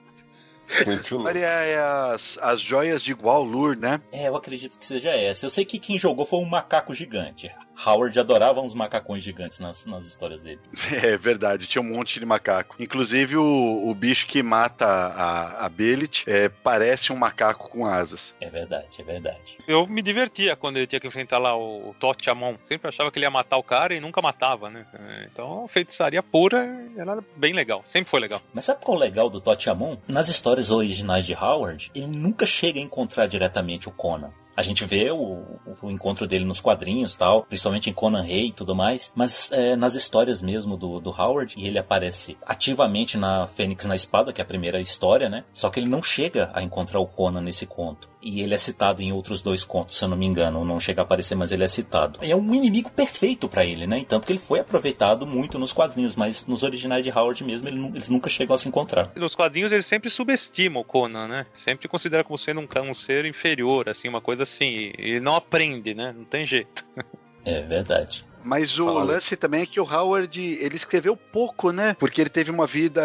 Maria, é as, as joias de Gwalur, né? É, eu acredito que seja essa. Eu sei que quem jogou foi um macaco gigante. Howard adorava uns macacões gigantes nas, nas histórias dele. É verdade, tinha um monte de macaco. Inclusive o, o bicho que mata a, a Belit é, parece um macaco com asas. É verdade, é verdade. Eu me divertia quando ele tinha que enfrentar lá o, o Totiamon. Sempre achava que ele ia matar o cara e nunca matava, né? Então, feitiçaria pura era bem legal. Sempre foi legal. Mas sabe qual é o legal do Totiamon? Nas histórias originais de Howard, ele nunca chega a encontrar diretamente o Conan. A gente vê o, o, encontro dele nos quadrinhos tal, principalmente em Conan Rey e tudo mais, mas é, nas histórias mesmo do, do Howard, e ele aparece ativamente na Fênix na Espada, que é a primeira história, né? Só que ele não chega a encontrar o Conan nesse conto. E ele é citado em outros dois contos, se eu não me engano. Não chega a aparecer, mas ele é citado. É um inimigo perfeito para ele, né? Tanto que ele foi aproveitado muito nos quadrinhos, mas nos originais de Howard mesmo, ele, eles nunca chegam a se encontrar. Nos quadrinhos, ele sempre subestima o Conan, né? Sempre considera como sendo um, um ser inferior, assim, uma coisa assim. E não aprende, né? Não tem jeito. É verdade. Mas o Fala. lance também é que o Howard, ele escreveu pouco, né? Porque ele teve uma vida,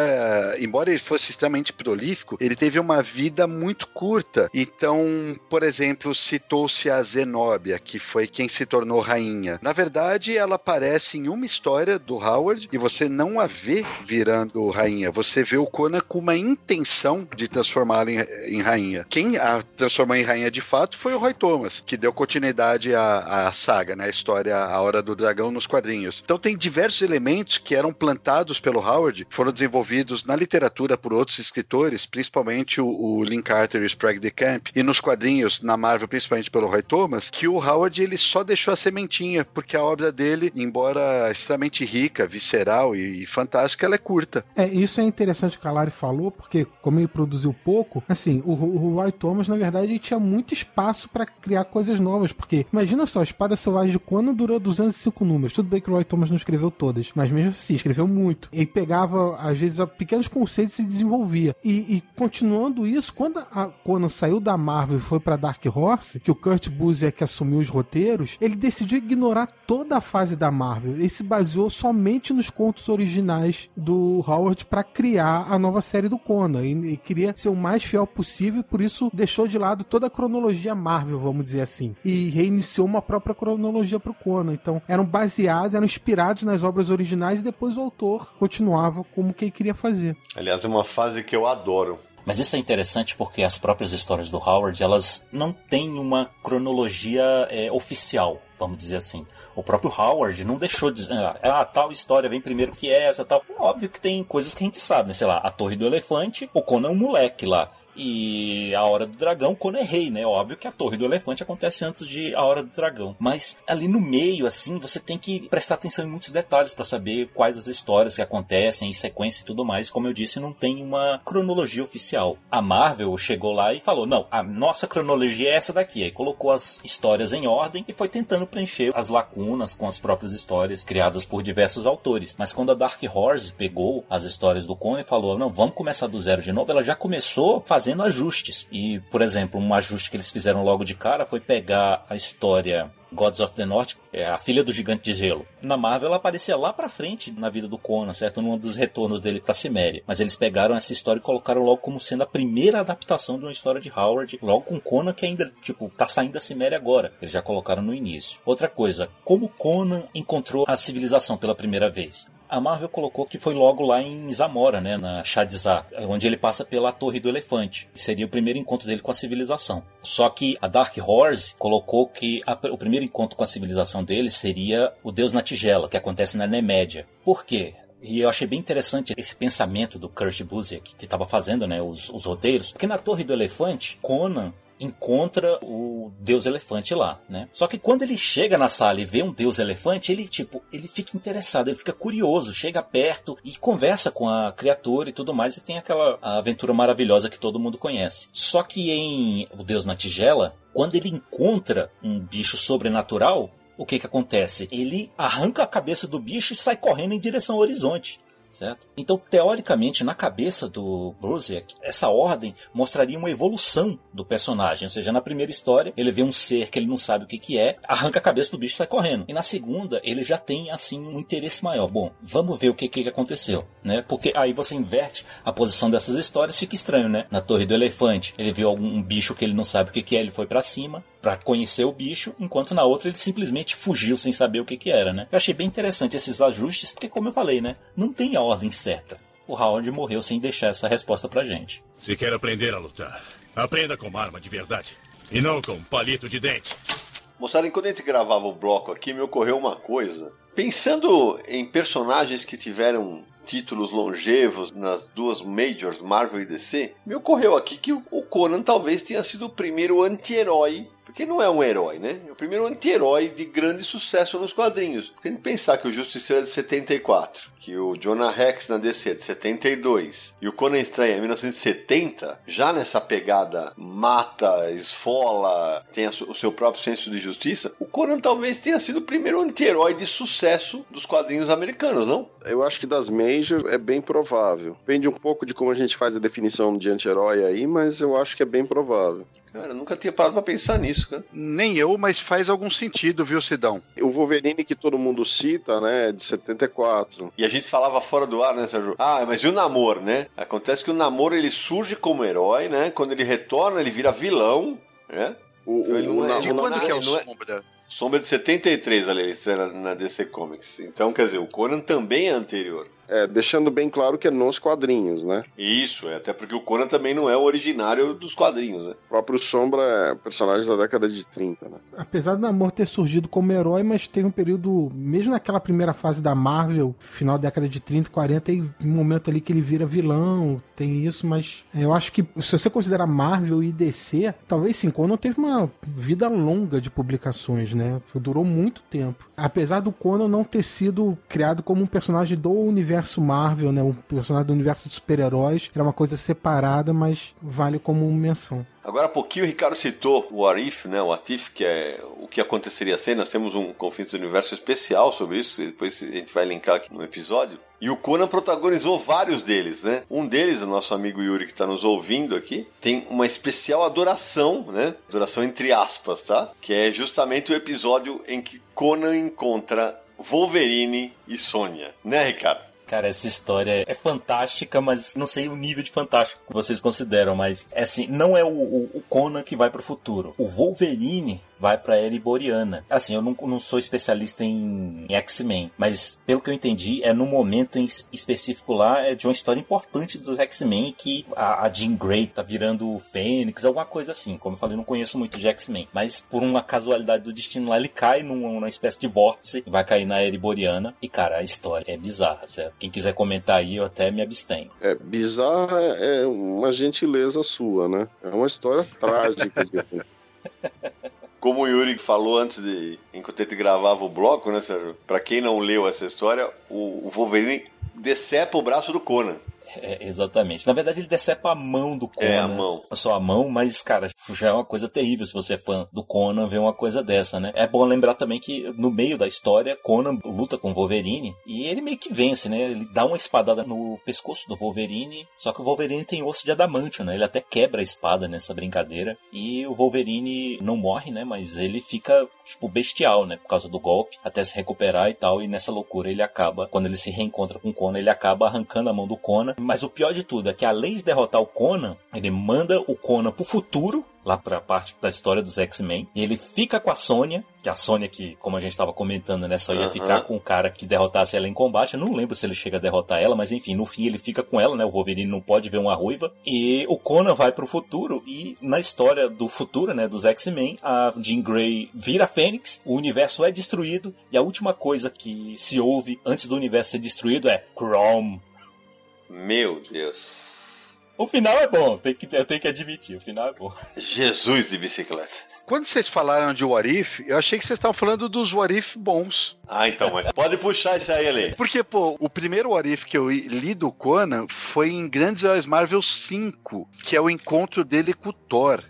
embora ele fosse extremamente prolífico, ele teve uma vida muito curta. Então, por exemplo, citou-se a Zenobia, que foi quem se tornou rainha. Na verdade, ela aparece em uma história do Howard e você não a vê virando rainha. Você vê o Conan com uma intenção de transformá-la em, em, rainha. Quem a transformou em rainha de fato foi o Roy Thomas, que deu continuidade à, à saga, né? A história A Hora do dragão nos quadrinhos. Então tem diversos elementos que eram plantados pelo Howard, foram desenvolvidos na literatura por outros escritores, principalmente o, o Lynn Carter e o Sprague de Camp, e nos quadrinhos na Marvel, principalmente pelo Roy Thomas, que o Howard ele só deixou a sementinha, porque a obra dele, embora extremamente rica, visceral e, e fantástica, ela é curta. É, isso é interessante que a Lari falou, porque como ele produziu pouco, assim, o, o Roy Thomas, na verdade, tinha muito espaço para criar coisas novas, porque imagina só, a Espada Selvagem de Conan durou 205 cinco números. Tudo bem que o Roy Thomas não escreveu todas, mas mesmo assim, escreveu muito. Ele pegava, às vezes, pequenos conceitos e desenvolvia. E, e continuando isso, quando a Conan saiu da Marvel e foi para Dark Horse, que o Kurt Busiek assumiu os roteiros, ele decidiu ignorar toda a fase da Marvel. Ele se baseou somente nos contos originais do Howard para criar a nova série do Conan. E, queria ser o mais fiel possível, e por isso deixou de lado toda a cronologia Marvel, vamos dizer assim. E reiniciou uma própria cronologia pro Conan. Então, era um eram baseados, eram inspirados nas obras originais e depois o autor continuava como que ele queria fazer. Aliás, é uma fase que eu adoro. Mas isso é interessante porque as próprias histórias do Howard, elas não têm uma cronologia é, oficial, vamos dizer assim. O próprio Howard não deixou de dizer, ah, ah, tal história vem primeiro que essa, tal. É óbvio que tem coisas que a gente sabe, né? Sei lá, a Torre do Elefante, o Conan é um moleque lá. E a Hora do Dragão, quando é rei, né? Óbvio que a Torre do Elefante acontece antes de a Hora do Dragão. Mas ali no meio, assim, você tem que prestar atenção em muitos detalhes para saber quais as histórias que acontecem em sequência e tudo mais. Como eu disse, não tem uma cronologia oficial. A Marvel chegou lá e falou: não, a nossa cronologia é essa daqui. Aí colocou as histórias em ordem e foi tentando preencher as lacunas com as próprias histórias criadas por diversos autores. Mas quando a Dark Horse pegou as histórias do Conan e falou: não, vamos começar do zero de novo, ela já começou fazendo fazendo ajustes. E, por exemplo, um ajuste que eles fizeram logo de cara foi pegar a história Gods of the North, é a filha do gigante de gelo. Na Marvel ela aparecia lá pra frente na vida do Conan, certo? Num dos retornos dele pra Ciméria. Mas eles pegaram essa história e colocaram logo como sendo a primeira adaptação de uma história de Howard, logo com Conan que ainda, tipo, tá saindo da Ciméria agora. Eles já colocaram no início. Outra coisa, como Conan encontrou a civilização pela primeira vez? A Marvel colocou que foi logo lá em Zamora, né, na Shadzar, onde ele passa pela Torre do Elefante, que seria o primeiro encontro dele com a civilização. Só que a Dark Horse colocou que a, o primeiro encontro com a civilização dele seria o Deus na Tigela, que acontece na Nemédia. Por quê? E eu achei bem interessante esse pensamento do Kurt Busiek, que estava fazendo né, os, os, roteiros, porque na Torre do Elefante, Conan encontra o deus elefante lá, né? Só que quando ele chega na sala e vê um deus elefante, ele tipo, ele fica interessado, ele fica curioso, chega perto e conversa com a criatura e tudo mais e tem aquela aventura maravilhosa que todo mundo conhece. Só que em O Deus na Tigela, quando ele encontra um bicho sobrenatural, o que que acontece? Ele arranca a cabeça do bicho e sai correndo em direção ao horizonte certo? Então, teoricamente, na cabeça do Brusiak, essa ordem mostraria uma evolução do personagem. Ou seja, na primeira história, ele vê um ser que ele não sabe o que, que é, arranca a cabeça do bicho e sai correndo. E na segunda, ele já tem, assim, um interesse maior. Bom, vamos ver o que, que aconteceu, né? Porque aí você inverte a posição dessas histórias, fica estranho, né? Na Torre do Elefante, ele viu algum bicho que ele não sabe o que, que é, ele foi para cima para conhecer o bicho, enquanto na outra ele simplesmente fugiu sem saber o que, que era, né? Eu achei bem interessante esses ajustes, porque como eu falei, né? Não tem a ordem certa. O Howard morreu sem deixar essa resposta pra gente. Se quer aprender a lutar, aprenda com uma arma de verdade. E não com um palito de dente. Moçada, enquanto a gente gravava o bloco aqui, me ocorreu uma coisa. Pensando em personagens que tiveram títulos longevos nas duas majors, Marvel e DC, me ocorreu aqui que o Conan talvez tenha sido o primeiro anti-herói porque não é um herói, né? É o primeiro anti-herói de grande sucesso nos quadrinhos. Porque a gente pensar que o Justiceiro é de 74, que o Jonah Rex na DC é de 72 e o Conan Estranho é 1970, já nessa pegada mata, esfola, tem o seu próprio senso de justiça, o Conan talvez tenha sido o primeiro anti-herói de sucesso dos quadrinhos americanos, não? Eu acho que das majors é bem provável. Depende um pouco de como a gente faz a definição de anti-herói aí, mas eu acho que é bem provável. Cara, eu nunca tinha parado pra pensar nisso, cara. Nem eu, mas faz algum sentido, viu, Sidão? O Wolverine que todo mundo cita, né, é de 74. E a gente falava fora do ar, né, Sérgio? Ah, mas e o Namor, né? Acontece que o Namor, ele surge como herói, né? Quando ele retorna, ele vira vilão, né? O, então, ele o, é, de quando que é o Sombra? Sombra de 73, ali, ele estreia na DC Comics. Então, quer dizer, o Conan também é anterior. É, deixando bem claro que é nos quadrinhos, né? Isso, é, até porque o Conan também não é o originário dos quadrinhos, né? O próprio Sombra é personagem da década de 30, né? Apesar do Namor ter surgido como herói, mas teve um período, mesmo naquela primeira fase da Marvel, final da década de 30, 40, tem um momento ali que ele vira vilão, tem isso, mas eu acho que se você considerar Marvel e DC, talvez sim, Conan teve uma vida longa de publicações, né? Durou muito tempo. Apesar do Conan não ter sido criado como um personagem do universo universo Marvel, né? Um personagem do universo de super-heróis. Era uma coisa separada, mas vale como menção. Agora há pouquinho o Ricardo citou o Arif, né? O Atif, que é o que aconteceria ser. Nós temos um Confins do Universo especial sobre isso, depois a gente vai linkar aqui no episódio. E o Conan protagonizou vários deles, né? Um deles, o nosso amigo Yuri que está nos ouvindo aqui, tem uma especial adoração, né? Adoração entre aspas, tá? Que é justamente o episódio em que Conan encontra Wolverine e Sônia, né, Ricardo? Cara, essa história é fantástica, mas não sei o nível de fantástico que vocês consideram, mas é assim, não é o, o, o Conan que vai pro futuro. O Wolverine vai pra era iboriana. Assim, eu não, não sou especialista em, em X-Men, mas pelo que eu entendi, é no momento em específico lá, é de uma história importante dos X-Men que a, a Jean Grey tá virando o Fênix, alguma coisa assim. Como eu falei, não conheço muito de X-Men, mas por uma casualidade do destino lá, ele cai numa, numa espécie de vórtice e vai cair na era iboriana. E cara, a história é bizarra, certo? Quem quiser comentar aí, eu até me abstenho. É, bizarra é uma gentileza sua, né? É uma história trágica. como o Yuri falou antes de. Enquanto a gravava o bloco, né, Sérgio? Pra quem não leu essa história, o, o Wolverine decepa o braço do Conan. É, exatamente. Na verdade, ele decepa a mão do Conan. É, a mão. Só a mão, mas, cara, já é uma coisa terrível se você é fã do Conan ver uma coisa dessa, né? É bom lembrar também que no meio da história, Conan luta com o Wolverine e ele meio que vence, né? Ele dá uma espadada no pescoço do Wolverine, só que o Wolverine tem osso de adamantio, né? Ele até quebra a espada nessa brincadeira e o Wolverine não morre, né? Mas ele fica, tipo, bestial, né? Por causa do golpe, até se recuperar e tal. E nessa loucura ele acaba, quando ele se reencontra com o Conan, ele acaba arrancando a mão do Conan mas o pior de tudo é que além de derrotar o Conan, ele manda o Conan pro futuro, lá pra parte da história dos X-Men, e ele fica com a Sônia, que a Sônia que, como a gente estava comentando, né, só ia uhum. ficar com o cara que derrotasse ela em combate. Eu não lembro se ele chega a derrotar ela, mas enfim, no fim ele fica com ela, né? O Wolverine não pode ver uma ruiva. E o Conan vai pro futuro e na história do futuro, né, dos X-Men, a Jean Grey vira Fênix, o universo é destruído e a última coisa que se ouve antes do universo ser destruído é Chrome meu Deus. O final é bom, tem que, eu tenho que admitir, o final é bom. Jesus de bicicleta. Quando vocês falaram de What If, eu achei que vocês estavam falando dos What If bons. Ah, então, mas pode puxar isso aí, Ale. Porque, pô, o primeiro What If que eu li do Conan foi em Grandes Heróis Marvel 5, que é o encontro dele com o Thor.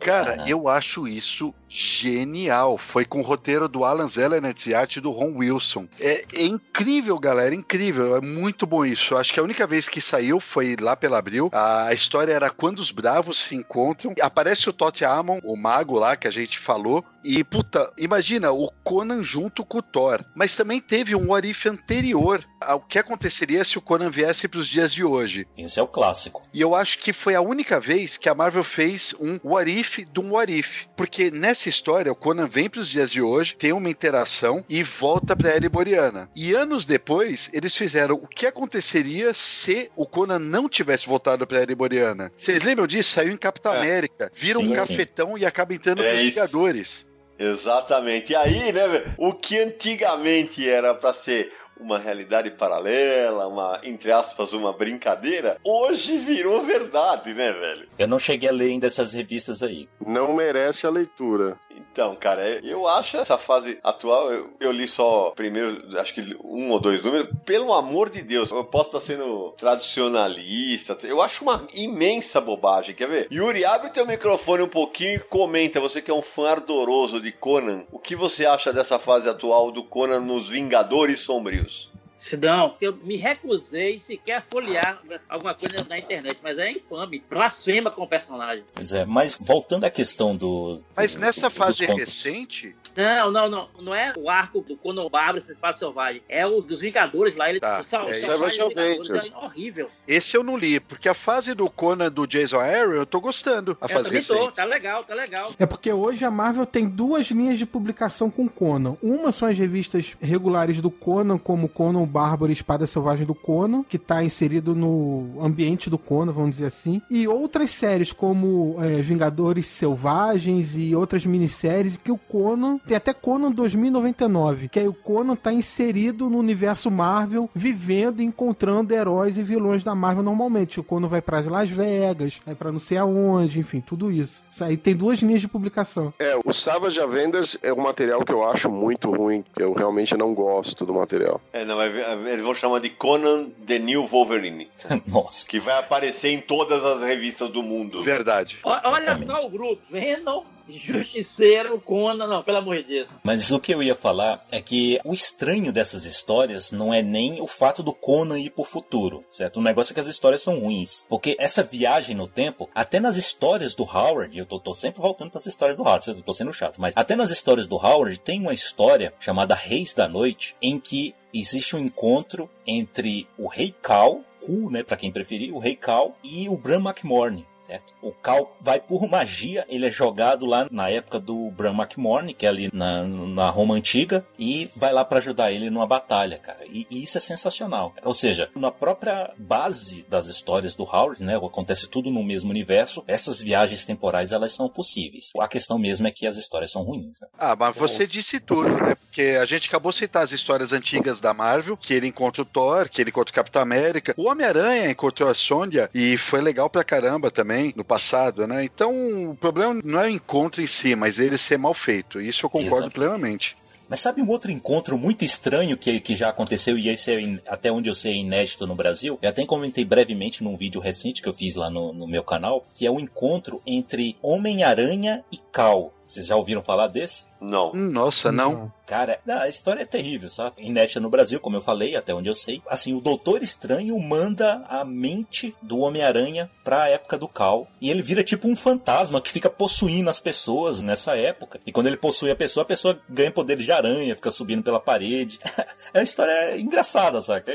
Cara, eu acho isso genial. Foi com o roteiro do Alan Zelenetz e arte do Ron Wilson. É, é incrível, galera, incrível. É muito bom isso. Acho que a única vez que saiu foi lá pela Abril. A história era quando os bravos se encontram. Aparece o Totti Amon, o mago lá que a gente falou. E, puta, imagina o Conan junto com o Thor. Mas também teve um What If anterior ao que aconteceria se o Conan viesse para os dias de hoje. Esse é o clássico. E eu acho que foi a única vez que a Marvel fez um What If de um What If. Porque nessa história, o Conan vem para os dias de hoje, tem uma interação e volta para a Ereboriana. E anos depois, eles fizeram o que aconteceria se o Conan não tivesse voltado para a Ereboriana. Vocês lembram disso? Saiu em Capitão É. América, vira Sim, um sim. cafetão e acaba entrando É isso. Vingadores. Exatamente. E aí, né, o que antigamente era pra ser uma realidade paralela, uma, entre aspas, uma brincadeira, hoje virou verdade, né, velho? Eu não cheguei a ler ainda essas revistas aí. Não merece a leitura. Então, cara, é- eu acho essa fase atual, eu, eu li só primeiro, acho que um ou dois números, pelo amor de Deus, eu posso estar sendo tradicionalista, eu acho uma imensa bobagem, quer ver? Yuri, abre teu microfone um pouquinho e comenta, você que é um fã ardoroso de Conan, o que você acha dessa fase atual do Conan nos Vingadores Sombrios? Sidão, eu me recusei sequer a folhear alguma coisa na internet, mas é infame, blasfema com o personagem. Pois é, mas voltando à questão do. Mas do- nessa dos fase recente, Não, não, não. Não é o arco do Conan Bárbaro, esse espaço selvagem. É o dos Vingadores lá. Ele, Tá, sal- é Savage Avengers. É horrível. esse eu não li, porque a fase do Conan do Jason Aaron eu tô gostando. A eu fase tô, tá legal, tá legal. É porque hoje a Marvel tem duas linhas de publicação com Conan. Uma são as revistas regulares do Conan, como Conan o Bárbaro e Espada Selvagem do Conan, que tá inserido no ambiente do Conan, vamos dizer assim. E outras séries, como é, Vingadores Selvagens e outras minisséries, que o Conan... Tem até Conan 2099, que aí o Conan tá inserido no universo Marvel, vivendo e encontrando heróis e vilões da Marvel normalmente. O Conan vai pra Las Vegas, vai pra não sei aonde, enfim, tudo isso. Isso aí tem duas linhas de publicação. É, o Savage Avengers é um material que eu acho muito ruim, que eu realmente não gosto do material. É, não, vai ver- eles vão chamar de Conan The New Wolverine, Nossa. que vai aparecer em todas as revistas do mundo. Verdade. O- olha só o grupo. Venom, Justiceiro, Conan. Não, pelo amor de Deus. Mas o que eu ia falar é que o estranho dessas histórias não é nem o fato do Conan ir pro futuro, certo? O negócio é que as histórias são ruins. Porque essa viagem no tempo, até nas histórias do Howard, eu tô, tô sempre voltando para as histórias do Howard, eu tô sendo chato, mas até nas histórias do Howard tem uma história chamada Reis da Noite, em que existe um encontro entre o Rei Cal, Ku, né, para quem preferir, o Rei Cal e o Bran McMorne. Certo? O Cal vai por magia, ele é jogado lá na época do Bran McMorne, que é ali na, na Roma Antiga, e vai lá para ajudar ele numa batalha, cara. E, e isso é sensacional. Ou seja, na própria base das histórias do Howard, né, acontece tudo no mesmo universo, essas viagens temporais elas são possíveis. A questão mesmo é que as histórias são ruins. Né? Ah, mas você disse tudo, né? Porque a gente acabou de citar as histórias antigas da Marvel, que ele encontra o Thor, que ele encontra o Capitão América. O Homem-Aranha encontrou a Sônia e foi legal pra caramba também no passado, né? Então, o problema não é o encontro em si, mas ele ser mal feito. Isso eu concordo Exato. plenamente. Mas sabe um outro encontro muito estranho que, que já aconteceu e esse é, até onde eu sei é inédito no Brasil? Eu até comentei brevemente num vídeo recente que eu fiz lá no, no meu canal, que é o encontro entre Homem-Aranha e Cal. Vocês já ouviram falar desse? Não. Hum, Nossa, não. Cara, não, a história é terrível, sabe? Inédita no Brasil, como eu falei, até onde eu sei. Assim, o Doutor Estranho manda a mente do Homem-Aranha pra época do Cal. E ele vira tipo um fantasma que fica possuindo as pessoas nessa época. E quando ele possui a pessoa, a pessoa ganha poderes de aranha, fica subindo pela parede. é uma história engraçada, saca?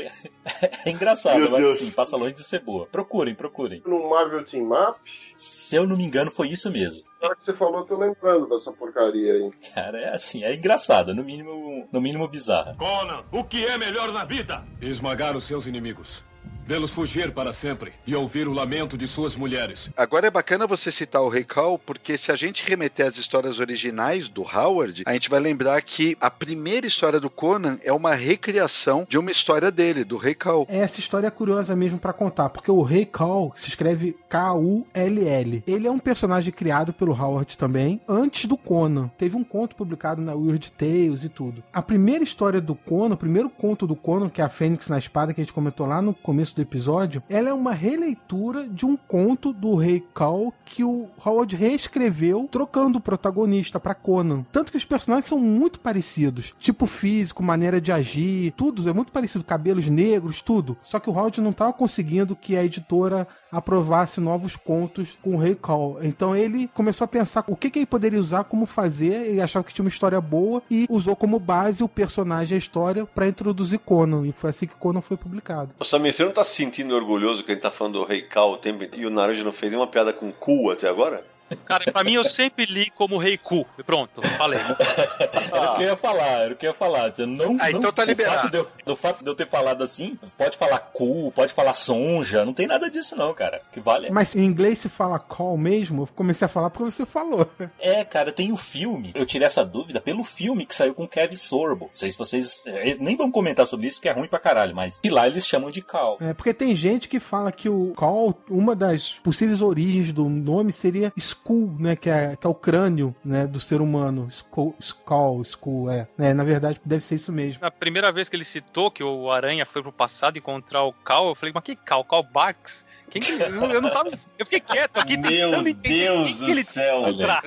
É engraçada, Meu mas Deus. assim, passa longe de ser boa. Procurem, procurem. No Marvel Team Up, Se eu não me engano, foi isso mesmo. na hora que você falou, eu tô lembrando dessa porcaria aí. Cara, é assim, é engraçado, no mínimo, no mínimo bizarra. Conan, o que é melhor na vida? Esmagar os seus inimigos. Vê-los fugir para sempre e ouvir o lamento de suas mulheres. Agora é bacana você citar o Rei Cal, porque se a gente remeter às histórias originais do Howard, a gente vai lembrar que a primeira história do Conan é uma recriação de uma história dele, do Rei Cal. Essa história é curiosa mesmo pra contar, porque o Rei Cal se escreve K-U-L-L. Ele é um personagem criado pelo Howard também, antes do Conan. Teve um conto publicado na Weird Tales e tudo. A primeira história do Conan, o primeiro conto do Conan, que é a Fênix na Espada, que a gente comentou lá no começo início do episódio, ela é uma releitura de um conto do Rei Cal que o Howard reescreveu, trocando o protagonista para Conan. Tanto que os personagens são muito parecidos. Tipo físico, maneira de agir, tudo é muito parecido. Cabelos negros, tudo. Só que o Howard não estava conseguindo que a editora aprovasse novos contos com o Rei Call. Então ele começou a pensar o que, que ele poderia usar, como fazer, ele achava que tinha uma história boa e usou como base o personagem, a história, para introduzir Conan. E foi assim que Conan foi publicado. Ô Samir, você não tá se sentindo orgulhoso que a gente tá falando do Rei Cal o tempo e o Naruto não fez nenhuma piada com cu até agora? Cara, pra mim eu sempre li como Rei Ku. E pronto, falei. Era o que eu ia falar, era o que eu ia falar. Eu Não, Ah, não- então tá o liberado. fato de eu- do fato de eu ter falado assim, pode falar cu, pode falar sonja, não tem nada disso não, cara. Que vale é- Mas em inglês se fala call mesmo? Eu comecei a falar porque você falou. É, cara, tem o filme. Eu tirei essa dúvida pelo filme que saiu com Kevin Sorbo. Não sei se vocês. eh, Nem vamos comentar sobre isso, que é ruim pra caralho, mas que lá eles chamam de Cal. É, porque tem gente que fala que o call, uma das possíveis origens do nome seria skull, né? Que é, que é o crânio, né? Do ser humano. Skull, skull, skull, é. É, Na verdade, deve ser isso mesmo. Na primeira vez que ele citou que o Aranha foi pro passado encontrar o Cal, eu falei, mas que Cal? Cal Barks? Quem que... Eu eu não tava. Eu fiquei quieto aqui Meu tentando entender Deus quem do que ele céu, encontrar.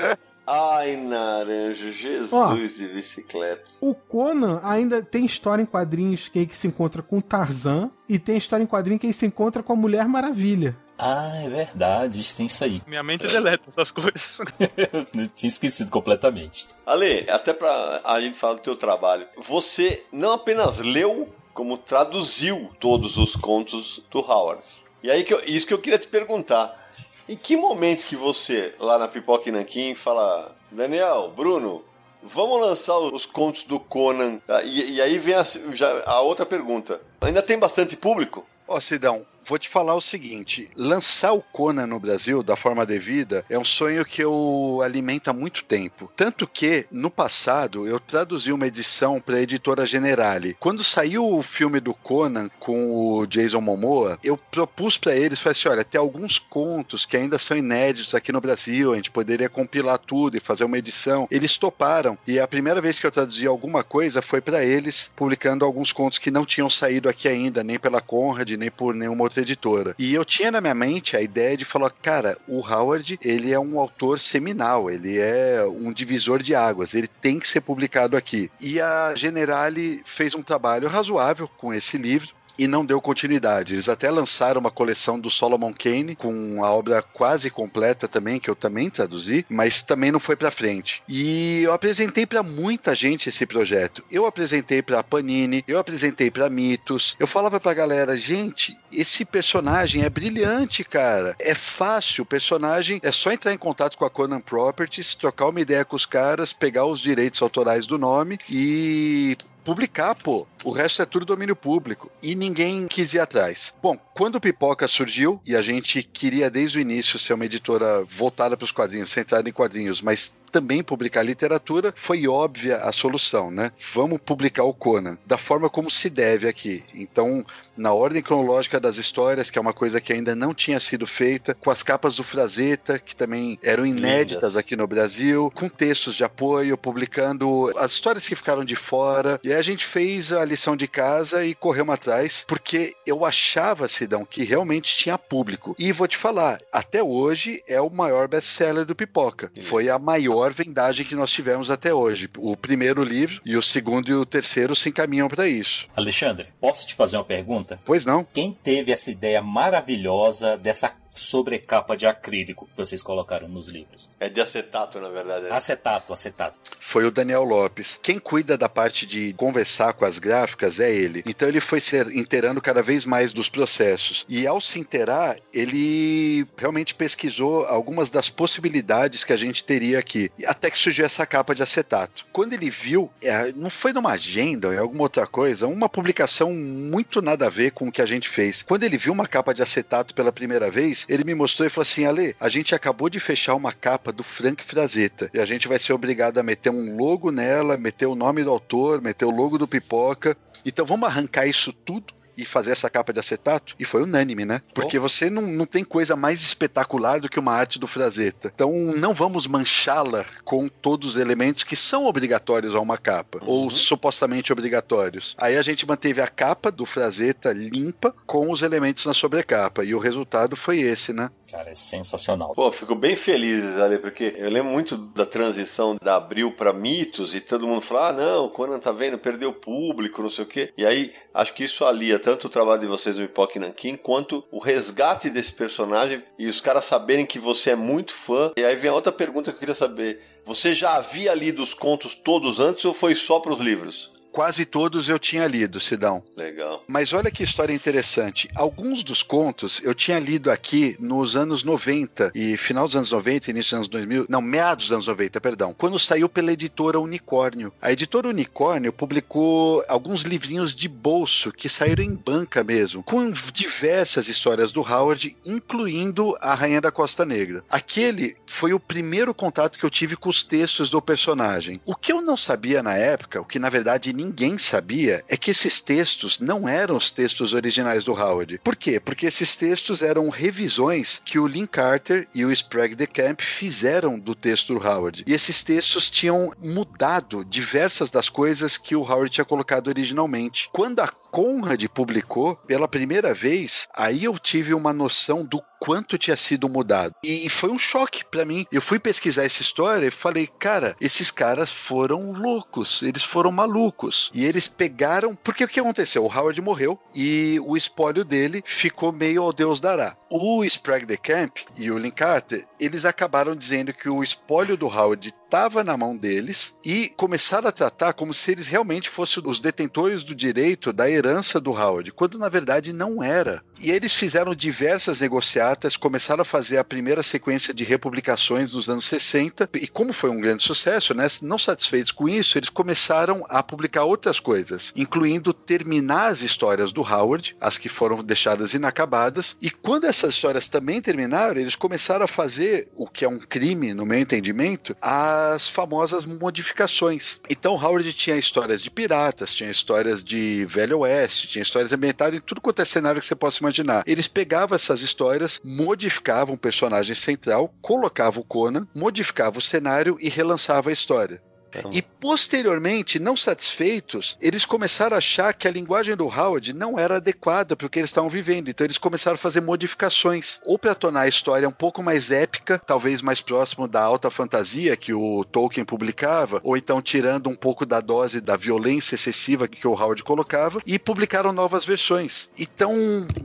Ai, Naranjo, Jesus Ó. de bicicleta. O Conan ainda tem história em quadrinhos que ele se encontra com o Tarzan e tem história em quadrinho que ele se encontra com a Mulher Maravilha. Ah, é verdade, isso tem isso aí. Minha mente deleta essas coisas. Eu tinha esquecido completamente. Ale, até pra a gente falar do teu trabalho, você não apenas leu, como traduziu todos os contos do Howard. E aí, que eu- isso que eu queria te perguntar. Em que momentos que você, lá na Pipoca e Nanquim, fala Daniel, Bruno, vamos lançar os contos do Conan? Ah, E, e aí vem a, já- a outra pergunta. Ainda tem bastante público? Ó, Sidão, vou te falar o seguinte: lançar o Conan no Brasil da forma devida é um sonho que eu alimento há muito tempo. Tanto que, no passado, eu traduzi uma edição para a editora Generale. Quando saiu o filme do Conan com o Jason Momoa, eu propus para eles, falei assim: olha, tem alguns contos que ainda são inéditos aqui no Brasil, a gente poderia compilar tudo e fazer uma edição. Eles toparam. E a primeira vez que eu traduzi alguma coisa foi para eles, publicando alguns contos que não tinham saído aqui ainda, nem pela Conrad, nem por nenhuma outra editora. E eu tinha na minha mente a ideia de falar, cara, o Howard, ele é um autor seminal, ele é um divisor de águas, ele tem que ser publicado aqui. E a Generale fez um trabalho razoável com esse livro e não deu continuidade. Eles até lançaram uma coleção do Solomon Kane com a obra quase completa também, que eu também traduzi, mas também não foi para frente. E eu apresentei para muita gente esse projeto. Eu apresentei para Panini, eu apresentei para Mitos. Eu falava pra galera, gente, esse personagem é brilhante, cara. É fácil, o personagem é só entrar em contato com a Conan Properties, trocar uma ideia com os caras, pegar os direitos autorais do nome e publicar, pô. O resto é tudo domínio público. E ninguém quis ir atrás. Bom, quando o Pipoca surgiu, e a gente queria desde o início ser uma editora voltada para os quadrinhos, centrada em quadrinhos, mas também publicar literatura, foi óbvia a solução, né? Vamos publicar o Conan da forma como se deve aqui. Então, na ordem cronológica das histórias, que é uma coisa que ainda não tinha sido feita, com as capas do Frazetta, que também eram inéditas Lindas. aqui no Brasil, com textos de apoio, publicando as histórias que ficaram de fora. E aí a gente fez a lição de casa e corremos atrás, porque eu achava, Sidão, que realmente tinha público. E vou te falar, até hoje é o maior best-seller do Pipoca. Foi a maior vendagem que nós tivemos até hoje. O primeiro livro e o segundo e o terceiro se encaminham para isso. Alexandre, posso te fazer uma pergunta? Pois não? Quem teve essa ideia maravilhosa dessa sobrecapa de acrílico que vocês colocaram nos livros? É de acetato, na verdade. né? Acetato, acetato. foi o Daniel Lopes. Quem cuida da parte de conversar com as gráficas é ele. Então ele foi se inteirando cada vez mais dos processos. E ao se inteirar, ele realmente pesquisou algumas das possibilidades que a gente teria aqui. Até que surgiu essa capa de acetato. Quando ele viu, é, não foi numa agenda ou em alguma outra coisa, uma publicação muito nada a ver com o que a gente fez. Quando ele viu uma capa de acetato pela primeira vez, ele me mostrou e falou assim: Ale, a gente acabou de fechar uma capa do Frank Frazetta e a gente vai ser obrigado a meter um logo nela, meter o nome do autor, meter o logo do pipoca. Então vamos arrancar isso tudo e fazer essa capa de acetato? E foi unânime, né? Porque você não, não tem coisa mais espetacular do que uma arte do Frazetta. Então não vamos manchá-la com todos os elementos que são obrigatórios a uma capa, ou supostamente obrigatórios. Aí a gente manteve a capa do Frazetta limpa com os elementos na sobrecapa. E o resultado foi esse, né? Cara, é sensacional. Pô, fico bem feliz, ali, porque eu lembro muito da transição da Abril para Mitos e todo mundo fala: ah, não, o Conan tá vendo, perdeu público, não sei o quê. E aí, acho que isso alia tanto o trabalho de vocês no Pipoque Nankin quanto o resgate desse personagem e os caras saberem que você é muito fã. E aí vem a outra pergunta que eu queria saber: você já havia lido os contos todos antes ou foi só para os livros? Quase todos eu tinha lido, Sidão. Legal. Mas olha que história interessante. Alguns dos contos eu tinha lido aqui nos anos 90 e final dos anos 90, início dos anos 2000, não, meados dos anos 90, perdão, quando saiu pela editora Unicórnio. A editora Unicórnio publicou alguns livrinhos de bolso que saíram em banca mesmo, com diversas histórias do Howard, incluindo a Rainha da Costa Negra. Aquele foi o primeiro contato que eu tive com os textos do personagem. O que eu não sabia na época, o que na verdade ninguém sabia é que esses textos não eram os textos originais do Howard. Por quê? Porque esses textos eram revisões que o Lynn Carter e o Sprague de Camp fizeram do texto do Howard. E esses textos tinham mudado diversas das coisas que o Howard tinha colocado originalmente. Quando a Conrad publicou pela primeira vez, aí eu tive uma noção do quanto tinha sido mudado. E foi um choque para mim. Eu fui pesquisar essa história e falei, cara, esses caras foram loucos, eles foram malucos. E eles pegaram. Porque o que aconteceu? O Howard morreu e o espólio dele ficou meio ao Deus dará. O Sprague de Camp e o Lynn Carter, eles acabaram dizendo que o espólio do Howard estava na mão deles e começaram a tratar como se eles realmente fossem os detentores do direito da herança do Howard, quando na verdade não era. E eles fizeram diversas negociatas, começaram a fazer a primeira sequência de republicações dos anos 60, e como foi um grande sucesso, né, não satisfeitos com isso, eles começaram a publicar outras coisas, incluindo terminar as histórias do Howard, as que foram deixadas inacabadas, e quando essas histórias também terminaram, eles começaram a fazer o que é um crime, no meu entendimento, as famosas modificações. Então Howard tinha histórias de piratas, tinha histórias de Velho Oeste, tinha histórias ambientadas em tudo quanto é cenário que você possa imaginar. Eles pegavam essas histórias, modificavam o personagem central, colocavam o Conan, modificavam o cenário e relançava a história. E posteriormente, não satisfeitos, eles começaram a achar que a linguagem do Howard não era adequada para o que eles estavam vivendo. Então eles começaram a fazer modificações, ou para tornar a história um pouco mais épica, talvez mais próximo da alta fantasia que o Tolkien publicava, ou então tirando um pouco da dose da violência excessiva que o Howard colocava, e publicaram novas versões. Então,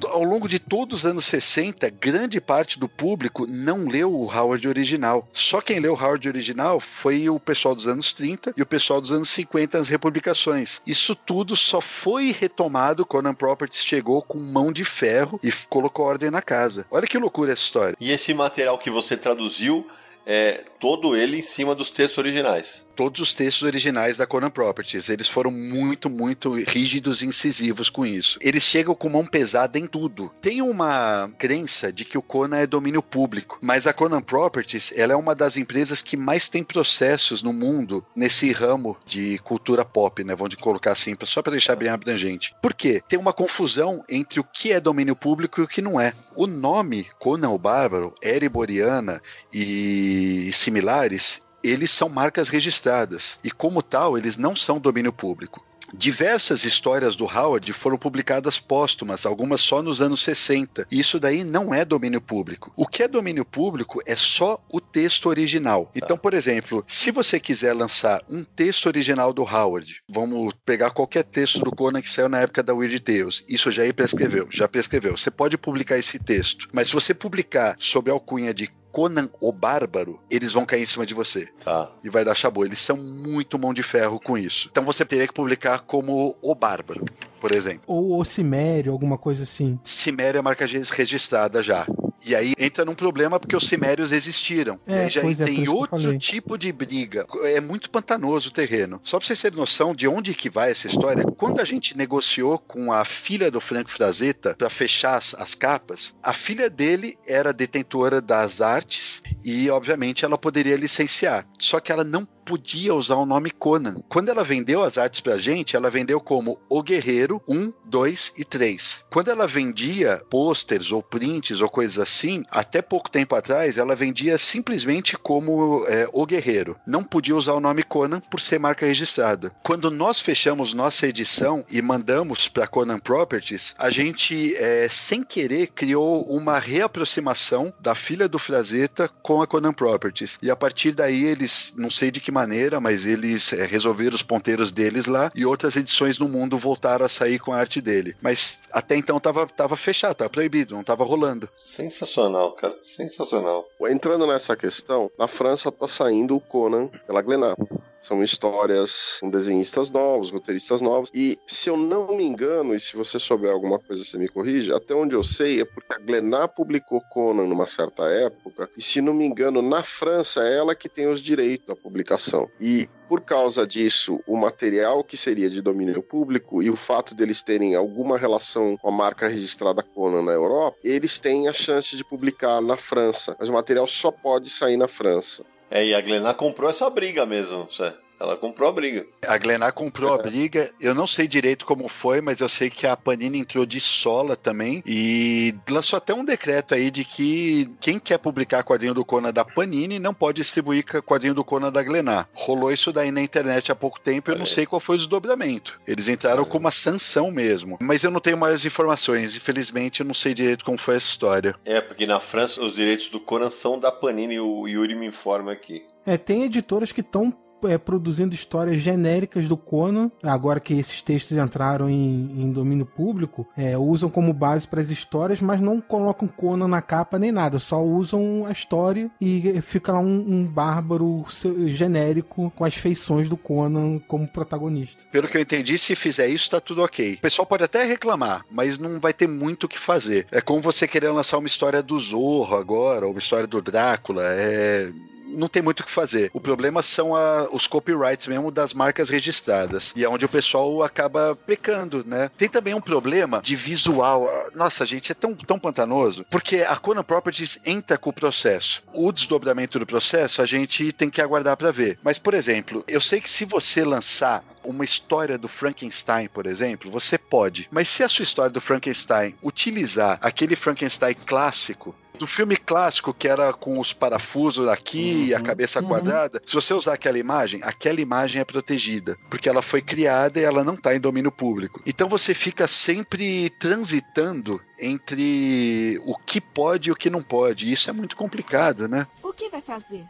ao longo de todos os anos 60, grande parte do público não leu o Howard original. Só quem leu o Howard original foi o pessoal dos anos 30 e o pessoal dos anos 50 nas republicações. Isso tudo só foi retomado quando a Properties chegou com mão de ferro e colocou ordem na casa. Olha que loucura essa história. E esse material que você traduziu é todo ele em cima dos textos originais todos os textos originais da Conan Properties. Eles foram muito, muito rígidos e incisivos com isso. Eles chegam com mão pesada em tudo. Tem uma crença de que o Conan é domínio público, mas a Conan Properties ela é uma das empresas que mais tem processos no mundo nesse ramo de cultura pop, né? Vamos colocar assim, só para deixar bem abrangente. Por quê? Tem uma confusão entre o que é domínio público e o que não é. O nome Conan o Bárbaro, Ereboriana e similares eles são marcas registradas e, como tal, eles não são domínio público. Diversas histórias do Howard foram publicadas póstumas, algumas só nos anos 60. E isso daí não é domínio público. O que é domínio público é só o texto original. Então, por exemplo, se você quiser lançar um texto original do Howard, vamos pegar qualquer texto do Conan que saiu na época da Weird Tales, isso já prescreveu, já prescreveu. Você pode publicar esse texto, mas se você publicar sob a alcunha de Conan o Bárbaro, eles vão cair em cima de você. Tá. E vai dar chabu. Eles são muito mão de ferro com isso. Então você teria que publicar como o Bárbaro, por exemplo. Ou o Cimério, alguma coisa assim. Cimério é marca registrada já. E aí entra num problema porque os cimérios existiram. É, e aí já é, tem outro tipo de briga. É muito pantanoso o terreno. Só pra vocês terem noção de onde que vai essa história, quando a gente negociou com a filha do Franco Frazetta para fechar as, as capas, a filha dele era detentora das artes e, obviamente, ela poderia licenciar. Só que ela não podia usar o nome Conan. Quando ela vendeu as artes pra gente, ela vendeu como O Guerreiro 1, 2 e 3. Quando ela vendia posters ou prints ou coisas assim, até pouco tempo atrás, ela vendia simplesmente como é, O Guerreiro. Não podia usar o nome Conan por ser marca registrada. Quando nós fechamos nossa edição e mandamos para Conan Properties, a gente, é, sem querer, criou uma reaproximação da filha do Frazetta com a Conan Properties. E a partir daí, eles, não sei de que maneira, mas eles é, resolveram os ponteiros deles lá e outras edições no mundo voltaram a sair com a arte dele. Mas até então tava, tava fechado, tava proibido, não tava rolando. Sensacional, cara. Sensacional. Entrando nessa questão, na França tá saindo o Conan pela Glenar. São histórias com desenhistas novos, roteiristas novos. E se eu não me engano, e se você souber alguma coisa, você me corrige, até onde eu sei é porque a Glenar publicou Conan numa certa época. E se não me engano, na França é ela que tem os direitos da publicação. E por causa disso, o material que seria de domínio público e o fato deles terem alguma relação com a marca registrada Conan na Europa, eles têm a chance de publicar na França. Mas o material só pode sair na França. É, e a Glenar comprou essa briga mesmo, Zé. Ela comprou a briga. A Glenar comprou a briga. Eu não sei direito como foi, mas eu sei que a Panini entrou de sola também e lançou até um decreto aí de que quem quer publicar quadrinho do Conan da Panini não pode distribuir quadrinho do Conan da Glenar. Rolou isso daí na internet há pouco tempo, eu não sei qual foi o desdobramento. Eles entraram com uma sanção mesmo. Mas eu não tenho maiores informações. Infelizmente, eu não sei direito como foi essa história. É, porque na França os direitos do Conan são da Panini, o Yuri me informa aqui. É, tem editoras que estão é, produzindo histórias genéricas do Conan, agora que esses textos entraram em, em domínio público, é, usam como base para as histórias, mas não colocam Conan na capa nem nada, só usam a história e fica lá um, um bárbaro genérico com as feições do Conan como protagonista. Pelo que eu entendi, se fizer isso, tá tudo ok. O pessoal pode até reclamar, mas não vai ter muito o que fazer. É como você querer lançar uma história do Zorro agora, ou uma história do Drácula. É não tem muito o que fazer. O problema são a, os copyrights mesmo das marcas registradas. E é onde o pessoal acaba pecando, né? Tem também um problema de visual. Nossa, gente, é tão, tão pantanoso. Porque a Conan Properties entra com o processo. O desdobramento do processo a gente tem que aguardar para ver. Mas, por exemplo, eu sei que se você lançar uma história do Frankenstein, por exemplo, você pode. Mas se a sua história do Frankenstein utilizar aquele Frankenstein clássico, do filme clássico que era com os parafusos aqui uhum, e a uhum. cabeça uhum. quadrada, se você usar aquela imagem, aquela imagem é protegida, porque ela foi criada e ela não está em domínio público. Então você fica sempre transitando entre o que pode e o que não pode. E isso é muito complicado, né? O que vai fazer?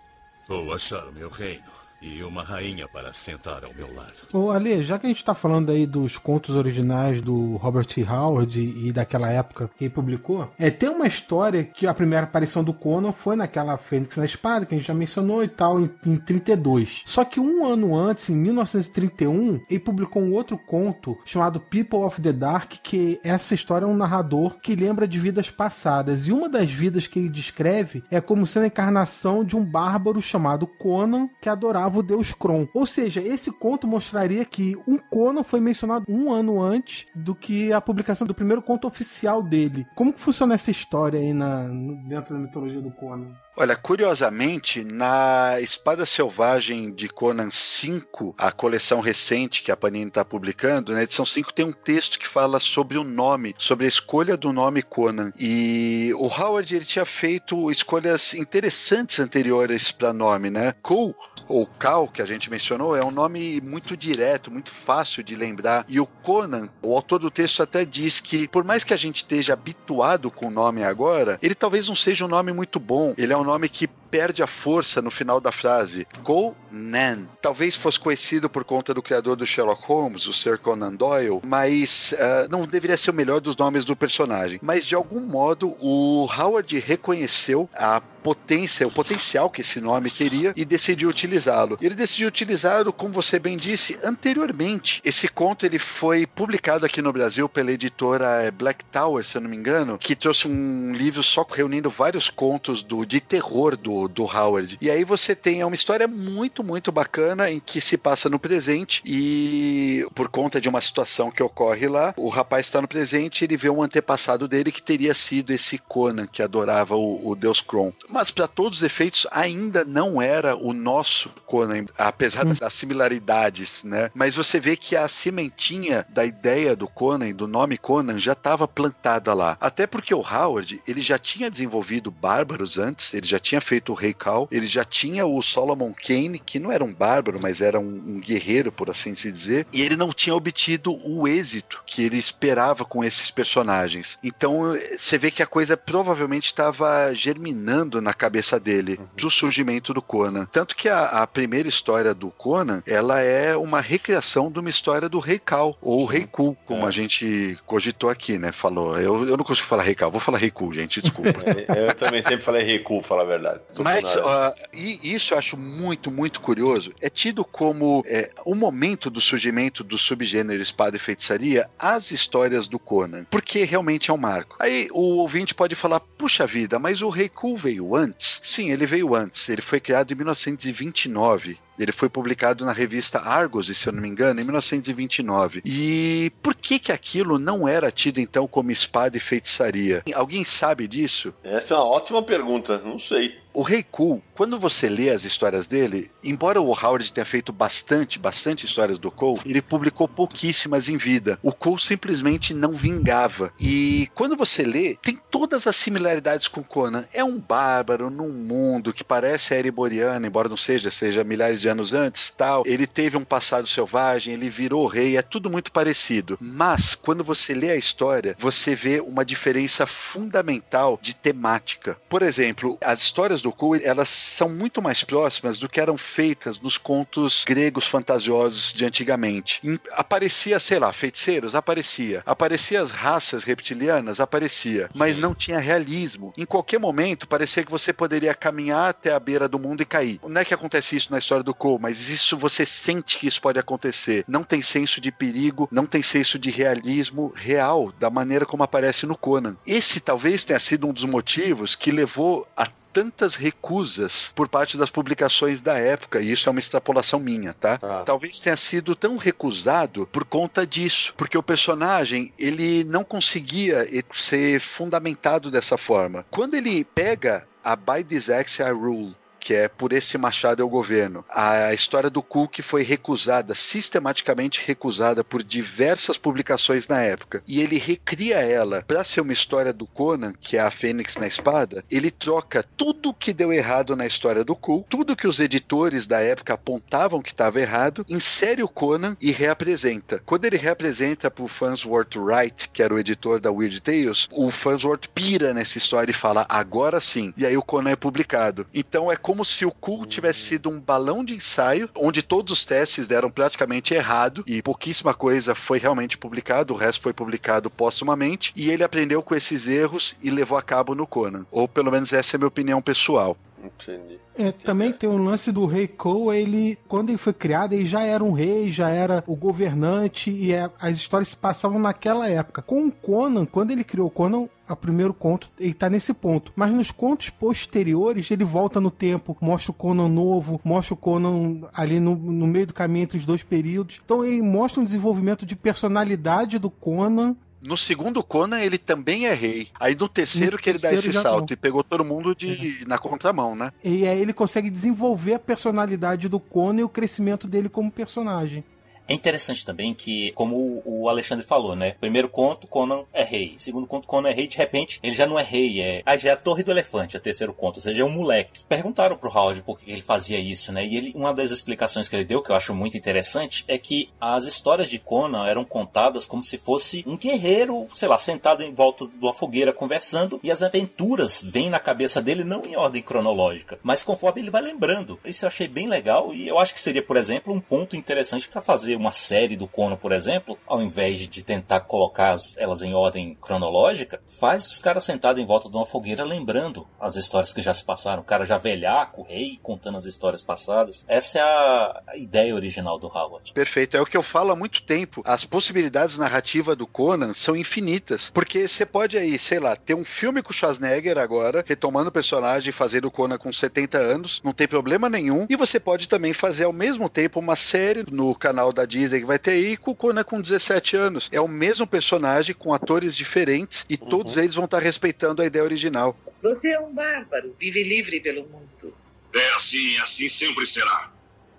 Vou achar o meu reino e uma rainha para sentar ao meu lado. Ô, Ale, já que a gente tá falando aí dos contos originais do Robert T. Howard e daquela época que ele publicou, é, tem uma história que a primeira aparição do Conan foi naquela Fênix na Espada, que a gente já mencionou e tal, em, em 32. Só que um ano antes, em 1931, ele publicou um outro conto chamado People of the Dark, que essa história é um narrador que lembra de vidas passadas. E uma das vidas que ele descreve é como sendo a encarnação de um bárbaro chamado Conan, que adorava o deus Kron. Ou seja, esse conto mostraria que um Conan foi mencionado um ano antes do que a publicação do primeiro conto oficial dele. Como que funciona essa história aí na, dentro da mitologia do Conan? Olha, curiosamente, na Espada Selvagem de Conan 5, a coleção recente que a Panini está publicando, na edição 5 tem um texto que fala sobre o nome, sobre a escolha do nome Conan. E o Howard ele tinha feito escolhas interessantes anteriores para nome, né? Cool ou Cal, que a gente mencionou, é um nome muito direto, muito fácil de lembrar. E o Conan, o autor do texto até diz que, por mais que a gente esteja habituado com o nome agora, ele talvez não seja um nome muito bom. Ele é um nome que perde a força no final da frase. Conan. Talvez fosse conhecido por conta do criador do Sherlock Holmes, o Sir Conan Doyle, mas uh, não deveria ser o melhor dos nomes do personagem. Mas de algum modo o Howard reconheceu a potência, o potencial que esse nome teria e decidiu utilizá-lo. Ele decidiu utilizá-lo, como você bem disse, anteriormente. Esse conto ele foi publicado aqui no Brasil pela editora eh, Black Tower, se eu não me engano, que trouxe um livro só reunindo vários contos do, de terror do do, do Howard. E aí você tem uma história muito, muito bacana em que se passa no presente e por conta de uma situação que ocorre lá, o rapaz está no presente e ele vê um antepassado dele que teria sido esse Conan que adorava o, o deus Kron. Mas para todos os efeitos ainda não era o nosso Conan, apesar hum. das similaridades, né? Mas você vê que a sementinha da ideia do Conan, do nome Conan, já estava plantada lá. Até porque o Howard, ele já tinha desenvolvido bárbaros antes, ele já tinha feito o Rei Cal, ele já tinha o Solomon Kane, que não era um bárbaro, mas era um, um guerreiro, por assim se dizer, e ele não tinha obtido o êxito que ele esperava com esses personagens. Então você vê que a coisa provavelmente estava germinando na cabeça dele uhum. pro surgimento do Conan. Tanto que a, a, primeira história do Conan, ela é uma recriação de uma história do Rei Cal, ou Rei Ku, como é. a gente cogitou aqui, né? Falou. Eu, eu não consigo falar Rei Cal, vou falar Rei gente, desculpa. eu também sempre falei Rei Ku, falar a verdade. Mas uh, e isso eu acho muito, muito curioso. É tido como é, o momento do surgimento do subgênero espada e feitiçaria as histórias do Conan, porque realmente é um marco. Aí o ouvinte pode falar, puxa vida, mas o Rei veio antes? Sim, ele veio antes. Ele foi criado em 1929. Ele foi publicado na revista Argos, se eu não me engano, em 1929. E por que que aquilo não era tido então como espada e feitiçaria? Alguém sabe disso? Essa é uma ótima pergunta, não sei. O Rei Cool, quando você lê as histórias dele, embora o Howard tenha feito bastante, bastante histórias do Cole, ele publicou pouquíssimas em vida. O Cole simplesmente não vingava. E quando você lê, tem todas as similaridades com Conan. É um bárbaro num mundo que parece ereboriano, embora não seja, seja milhares de anos antes, tal. Ele teve um passado selvagem, ele virou rei, é tudo muito parecido. Mas quando você lê a história, você vê uma diferença fundamental de temática. Por exemplo, as histórias do Coe, elas são muito mais próximas do que eram feitas nos contos gregos fantasiosos de antigamente. Aparecia, sei lá, feiticeiros, aparecia. Aparecia as raças reptilianas, aparecia. Mas não tinha realismo. Em qualquer momento, parecia que você poderia caminhar até a beira do mundo e cair. Não é que acontece isso na história do Mas isso você sente que isso pode acontecer. Não tem senso de perigo, não tem senso de realismo real da maneira como aparece no Conan. Esse talvez tenha sido um dos motivos que levou a tantas recusas por parte das publicações da época, e isso é uma extrapolação minha, tá? Ah. Talvez tenha sido tão recusado por conta disso, porque o personagem ele não conseguia ser fundamentado dessa forma. Quando ele pega a By This Axe I Rule que é Por Esse Machado é o Governo. A história do Cook foi recusada, sistematicamente recusada por diversas publicações na época. E ele recria ela para ser uma história do Conan, que é a Fênix na Espada. Ele troca tudo que deu errado na história do Cook, tudo que os editores da época apontavam que estava errado, insere o Conan e reapresenta. Quando ele reapresenta para o Fansworth Wright, que era o editor da Weird Tales, o Fansworth pira nessa história e fala: agora sim. E aí o Conan é publicado. Então é como se o Cool tivesse sido um balão de ensaio, onde todos os testes deram praticamente errado e pouquíssima coisa foi realmente publicado, o resto foi publicado póstumamente, e ele aprendeu com esses erros e levou a cabo no Conan. Ou pelo menos essa é a minha opinião pessoal. Entendi. É, também tem o um lance do rei Cole, ele, quando ele foi criado, ele já era um rei, já era o governante, e é, as histórias se passavam naquela época. Com o Conan, quando ele criou o Conan, o primeiro conto, ele tá nesse ponto. Mas nos contos posteriores, ele volta no tempo, mostra o Conan novo, mostra o Conan ali no, no meio do caminho entre os dois períodos. Então ele mostra um desenvolvimento de personalidade do Conan no segundo Conan ele também é rei. Aí no terceiro no que ele dá esse salto não. e pegou todo mundo de é. na contramão, né? E aí ele consegue desenvolver a personalidade do Conan e o crescimento dele como personagem. É interessante também que, como o Alexandre falou, né? Primeiro conto, Conan é rei. Segundo conto, Conan é rei. De repente, ele já não é rei. É, ah, já é a Torre do Elefante, é terceiro conto. Ou seja, é um moleque. Perguntaram pro Howard por que ele fazia isso, né? E ele, uma das explicações que ele deu, que eu acho muito interessante, é que as histórias de Conan eram contadas como se fosse um guerreiro, sei lá, sentado em volta de uma fogueira conversando. E as aventuras vêm na cabeça dele não em ordem cronológica, mas conforme ele vai lembrando. Isso eu achei bem legal e eu acho que seria, por exemplo, um ponto interessante para fazer uma série do Conan, por exemplo, ao invés de tentar colocar elas em ordem cronológica, faz os caras sentados em volta de uma fogueira lembrando as histórias que já se passaram. O cara já velhaco, rei, contando as histórias passadas. Essa é a, ideia original do Howard. Perfeito, é o que eu falo há muito tempo. As possibilidades narrativas do Conan são infinitas, porque você pode aí, sei lá, ter um filme com o Schwarzenegger agora, retomando o personagem, fazendo o Conan com 70 anos, não tem problema nenhum, e você pode também fazer ao mesmo tempo uma série no canal da Disney que vai ter aí com o Conan com 17 anos. É o mesmo personagem com atores diferentes e todos eles vão estar respeitando a ideia original. Você é um bárbaro, vive livre pelo mundo. É assim, assim sempre será.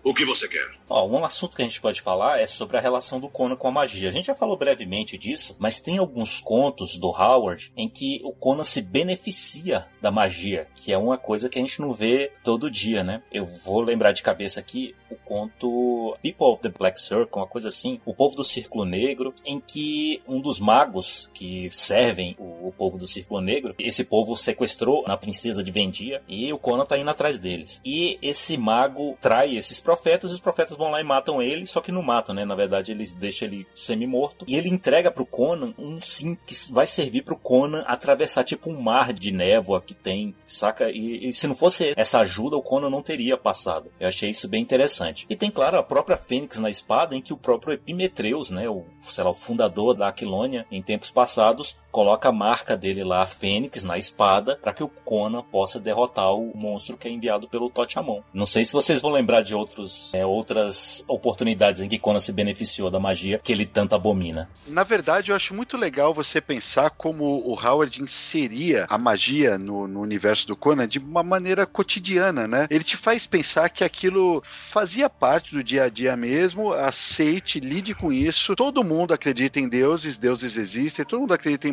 O que você quer? Ó, um assunto que a gente pode falar é sobre a relação do Conan com a magia. A gente já falou brevemente disso, mas tem alguns contos do Howard em que o Conan se beneficia da magia, que é uma coisa que a gente não vê todo dia, né? Eu vou lembrar de cabeça aqui o conto People of the Black Circle, uma coisa assim, o povo do Círculo Negro, em que um dos magos que servem o, povo do Círculo Negro, esse povo sequestrou a princesa de Vendia e o Conan tá indo atrás deles. E esse mago trai esses profetas e os profetas vão lá e matam ele, só que não matam, né? Na verdade, eles deixam ele semi-morto. E ele entrega pro Conan um sim que vai servir pro Conan atravessar tipo um mar de névoa que tem, saca? E, e se não fosse essa ajuda, o Conan não teria passado. Eu achei isso bem interessante. E tem, claro, a própria Fênix na espada, em que o próprio Epimetreus, né? O, sei lá, o fundador da Aquilônia, em tempos passados, coloca a marca dele lá, a Fênix, na espada, para que o Conan possa derrotar o monstro que é enviado pelo Totiamon. Não sei se vocês vão lembrar de outros, é, outras oportunidades em que Conan se beneficiou da magia que ele tanto abomina. Na verdade, eu acho muito legal você pensar como o Howard inseria a magia no, no universo do Conan de uma maneira cotidiana, né? Ele te faz pensar que aquilo fazia parte do dia a dia mesmo, aceite, lide com isso. Todo mundo acredita em deuses, deuses existem, todo mundo acredita em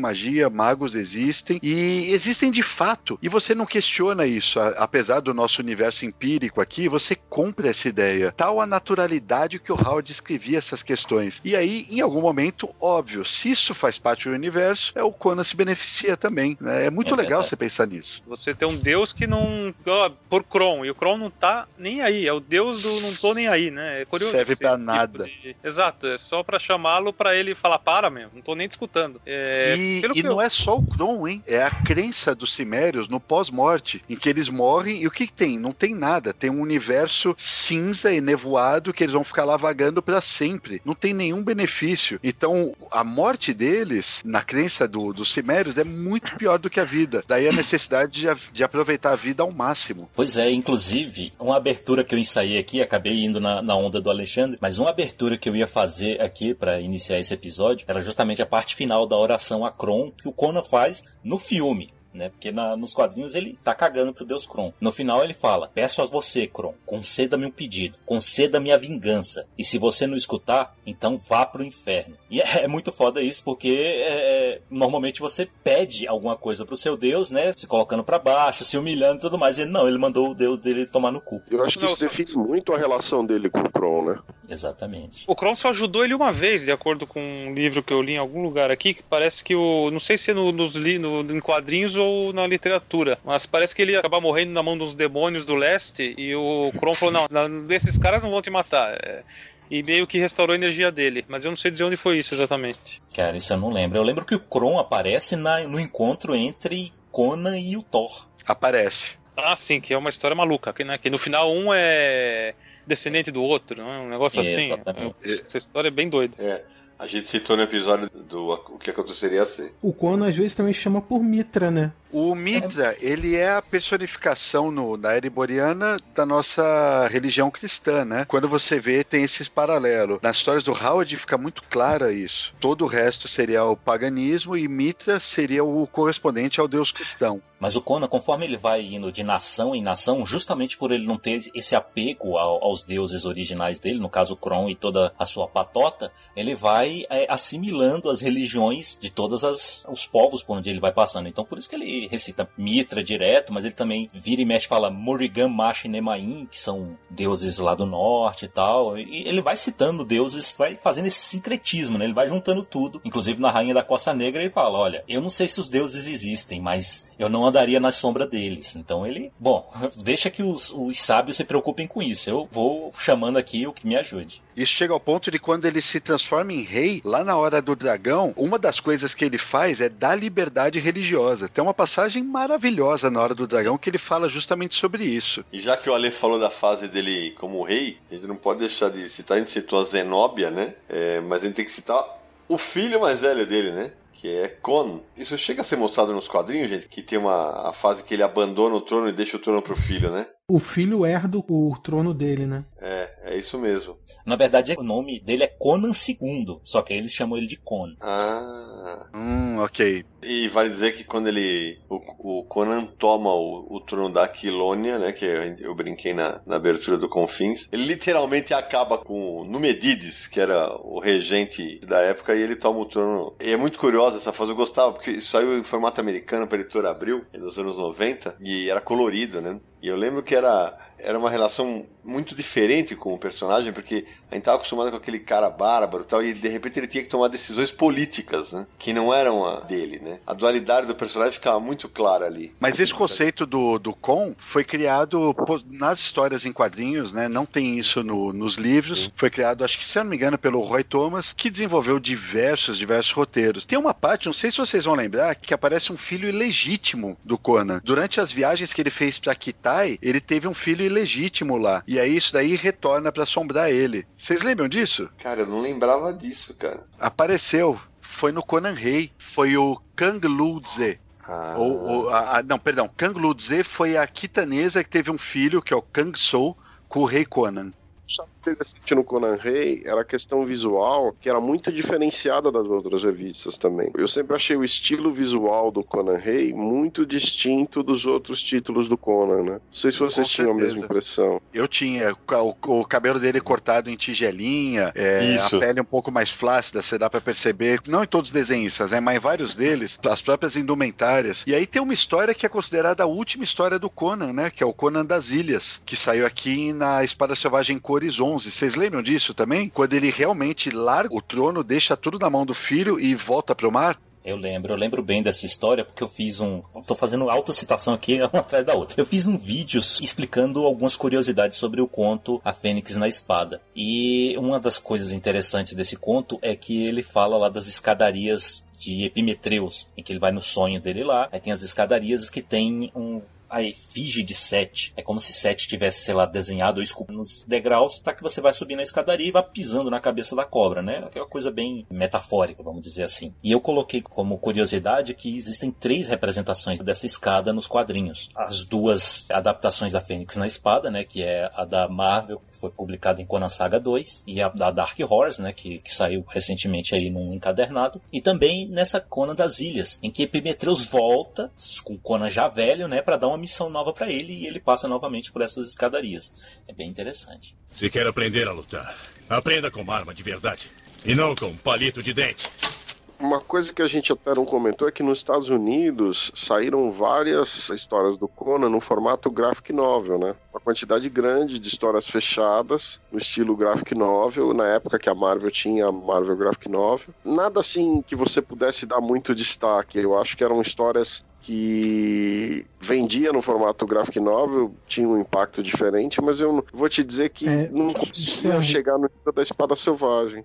magos existem e existem de fato. E você não questiona isso, apesar do nosso universo empírico aqui, você compra essa ideia. Tal a naturalidade que o Howard escrevia essas questões. E aí, em algum momento, óbvio, se isso faz parte do universo, é o Conan se beneficia também. né? É muito É legal verdade. você pensar nisso. Você tem um deus que não. Ó, por Kron, e o Kron não tá nem aí. É o deus do não tô nem aí, né? É curioso. Serve pra tipo nada. de- Exato, é só pra chamá-lo pra ele falar: para, meu, não tô nem discutando. É, e pelo e que não eu- é só o Kron, hein? É a crença dos Cimérios no pós-morte, em que eles morrem e o que, que tem? Não tem nada. Tem um universo cinza e nevoado que eles vão ficar lá vagando pra sempre. Não tem nenhum benefício. Então, a morte deles, na crença do- dos Cimérios, é muito pior do que a vida. Daí a necessidade de, de aproveitar a vida ao máximo. Pois é, inclusive, uma abertura que eu ensaiei aqui, acabei indo na, na onda do Alexandre, mas uma abertura que eu ia fazer aqui pra iniciar esse episódio era justamente a parte final da oração a Kron que o Conan faz no filme. Né? Porque na- nos quadrinhos ele tá cagando pro deus Kron. No final ele fala: Peço a você, Kron, conceda-me um pedido, conceda-me a vingança. E se você não escutar, então vá pro inferno. E é, é muito foda isso, porque é, é, normalmente você pede alguma coisa pro seu deus, né? Se colocando pra baixo, se humilhando e tudo mais. E ele não, ele mandou o deus dele tomar no cu. Eu acho que isso define muito a relação dele com o Kron, né? Exatamente. O Kron só ajudou ele uma vez, de acordo com um livro que eu li em algum lugar aqui, que parece que o. Não sei se é no, nos li, no, em quadrinhos ou na literatura, mas parece que ele ia acabar morrendo na mão dos demônios do leste e o Kron falou: não, não esses caras não vão te matar. É, e meio que restaurou a energia dele, mas eu não sei dizer onde foi isso exatamente. Cara, isso eu não lembro. Eu lembro que o Kron aparece na- no encontro entre Conan e o Thor. Aparece. Ah, sim, que é uma história maluca, que, né, que no final um é descendente do outro, não é um negócio assim. Exatamente. Essa história é bem doida. É, a gente citou no episódio do O que aconteceria se. O Conan às vezes também chama por Mitra, né? O Mitra, ele é a personificação no, na era iboriana da nossa religião cristã, né? Quando você vê, tem esses paralelos. Nas histórias do Howard fica muito clara isso. Todo o resto seria o paganismo e Mitra seria o correspondente ao deus cristão. Mas o Conan, conforme ele vai indo de nação em nação, justamente por ele não ter esse apego ao- aos deuses originais dele, no caso Kron e toda a sua patota, ele vai é, assimilando as religiões de todos os povos por onde ele vai passando. Então por isso que ele recita Mitra direto, mas ele também vira e mexe fala Morrigan, Mash e Nemaim, que são deuses lá do norte e tal. E ele vai citando deuses, vai fazendo esse sincretismo, né? Ele vai juntando tudo. Inclusive na Rainha da Costa Negra ele fala, olha, eu não sei se os deuses existem, mas eu não andaria na sombra deles. Então ele, bom, deixa que os, os sábios se preocupem com isso. Eu vou chamando aqui o que me ajude. Isso chega ao ponto de quando ele se transforma em rei, lá na hora do dragão, uma das coisas que ele faz é dar liberdade religiosa. Tem uma passagem maravilhosa na hora do dragão que ele fala justamente sobre isso. E já que o Ale falou da fase dele como rei, a gente não pode deixar de citar, a gente citou a Zenóbia, né? É, mas a gente tem que citar o filho mais velho dele, né? que é Con. Isso chega a ser mostrado nos quadrinhos, gente, que tem uma a fase que ele abandona o trono e deixa o trono pro filho, né? O filho herda o trono dele, né? É, é isso mesmo. Na verdade, o nome dele é Conan II, só que aí eles chamam ele de Con. Ah. Hum, ok. E vale dizer que quando ele. O, o Conan toma o, o trono da Aquilônia, né? Que eu, eu brinquei na, na abertura do Confins. Ele literalmente acaba com Numedides, que era o regente da época, e ele toma o trono. E é muito curiosa essa fase, eu gostava, porque isso saiu em formato americano para editora Abril, nos anos 90, e era colorido, né? E eu lembro que era, era uma relação muito diferente com o personagem, porque a gente estava acostumado com aquele cara bárbaro e tal, e de repente ele tinha que tomar decisões políticas, né? Que não eram a dele, né? A dualidade do personagem ficava muito clara ali. Mas esse conceito do, do Con foi criado nas histórias em quadrinhos, né? Não tem isso no, nos livros. Sim. Foi criado, acho que se eu não me engano, pelo Roy Thomas, que desenvolveu diversos, diversos roteiros. Tem uma parte, não sei se vocês vão lembrar, que aparece um filho ilegítimo do Conan. Durante as viagens que ele fez para Kitai, ele teve um filho ilegítimo lá. E aí isso daí retorna para assombrar ele. Vocês lembram disso? Cara, eu não lembrava disso, cara. Apareceu. Foi no Conan Rei. Foi o Kang Ludze. Ah. Ou, ou a, a, não, perdão. Kang Ludze foi a quitanesa que teve um filho, que é o Kang Sou, com o rei Conan interessante no Conan Rei era a questão visual, que era muito diferenciada das outras revistas também. Eu sempre achei o estilo visual do Conan Rei muito distinto dos outros títulos do Conan, né? Não sei se vocês Com tinham certeza. a mesma impressão. Eu tinha. O, o cabelo dele cortado em tigelinha, é, a pele um pouco mais flácida, você dá para perceber. Não em todos os desenhistas, né? Mas em vários deles, as próprias indumentárias. E aí tem uma história que é considerada a última história do Conan, né? Que é o Conan das Ilhas, que saiu aqui na Espada Selvagem Cores 11 11. Vocês lembram disso também? Quando ele realmente larga o trono, deixa tudo na mão do filho e volta pro mar? Eu lembro, eu lembro bem dessa história porque eu fiz um. Tô fazendo autocitação aqui uma atrás da outra. Eu fiz um vídeo explicando algumas curiosidades sobre o conto A Fênix na Espada. E uma das coisas interessantes desse conto é que ele fala lá das escadarias de Epimetreus, em que ele vai no sonho dele lá. Aí tem as escadarias que tem um a efígie de Sete. É como se Sete tivesse, sei lá, desenhado ou esculpido nos degraus para que você vai subir na escadaria e vá pisando na cabeça da cobra, né? Aquela coisa bem metafórica, vamos dizer assim. E eu coloquei como curiosidade que existem três representações dessa escada nos quadrinhos. As duas adaptações da Fênix na Espada, né? Que é a da Marvel foi publicado em Conan Saga 2, e a da Dark Horse, né, que, que saiu recentemente aí num encadernado, e também nessa Conan das Ilhas, em que Epimetreus volta com Conan já velho, né, para dar uma missão nova para ele e ele passa novamente por essas escadarias. É bem interessante. Se quer aprender a lutar, aprenda com uma arma de verdade e não com um palito de dente. Uma coisa que a gente até não comentou é que nos Estados Unidos saíram várias histórias do Conan no formato graphic novel, né? Uma quantidade grande de histórias fechadas no estilo graphic novel, na época que a Marvel tinha a Marvel Graphic Novel. Nada assim que você pudesse dar muito destaque. Eu acho que eram histórias que vendia no formato graphic novel, tinha um impacto diferente, mas eu vou te dizer que é, não conseguia chegar no nível da Espada Selvagem.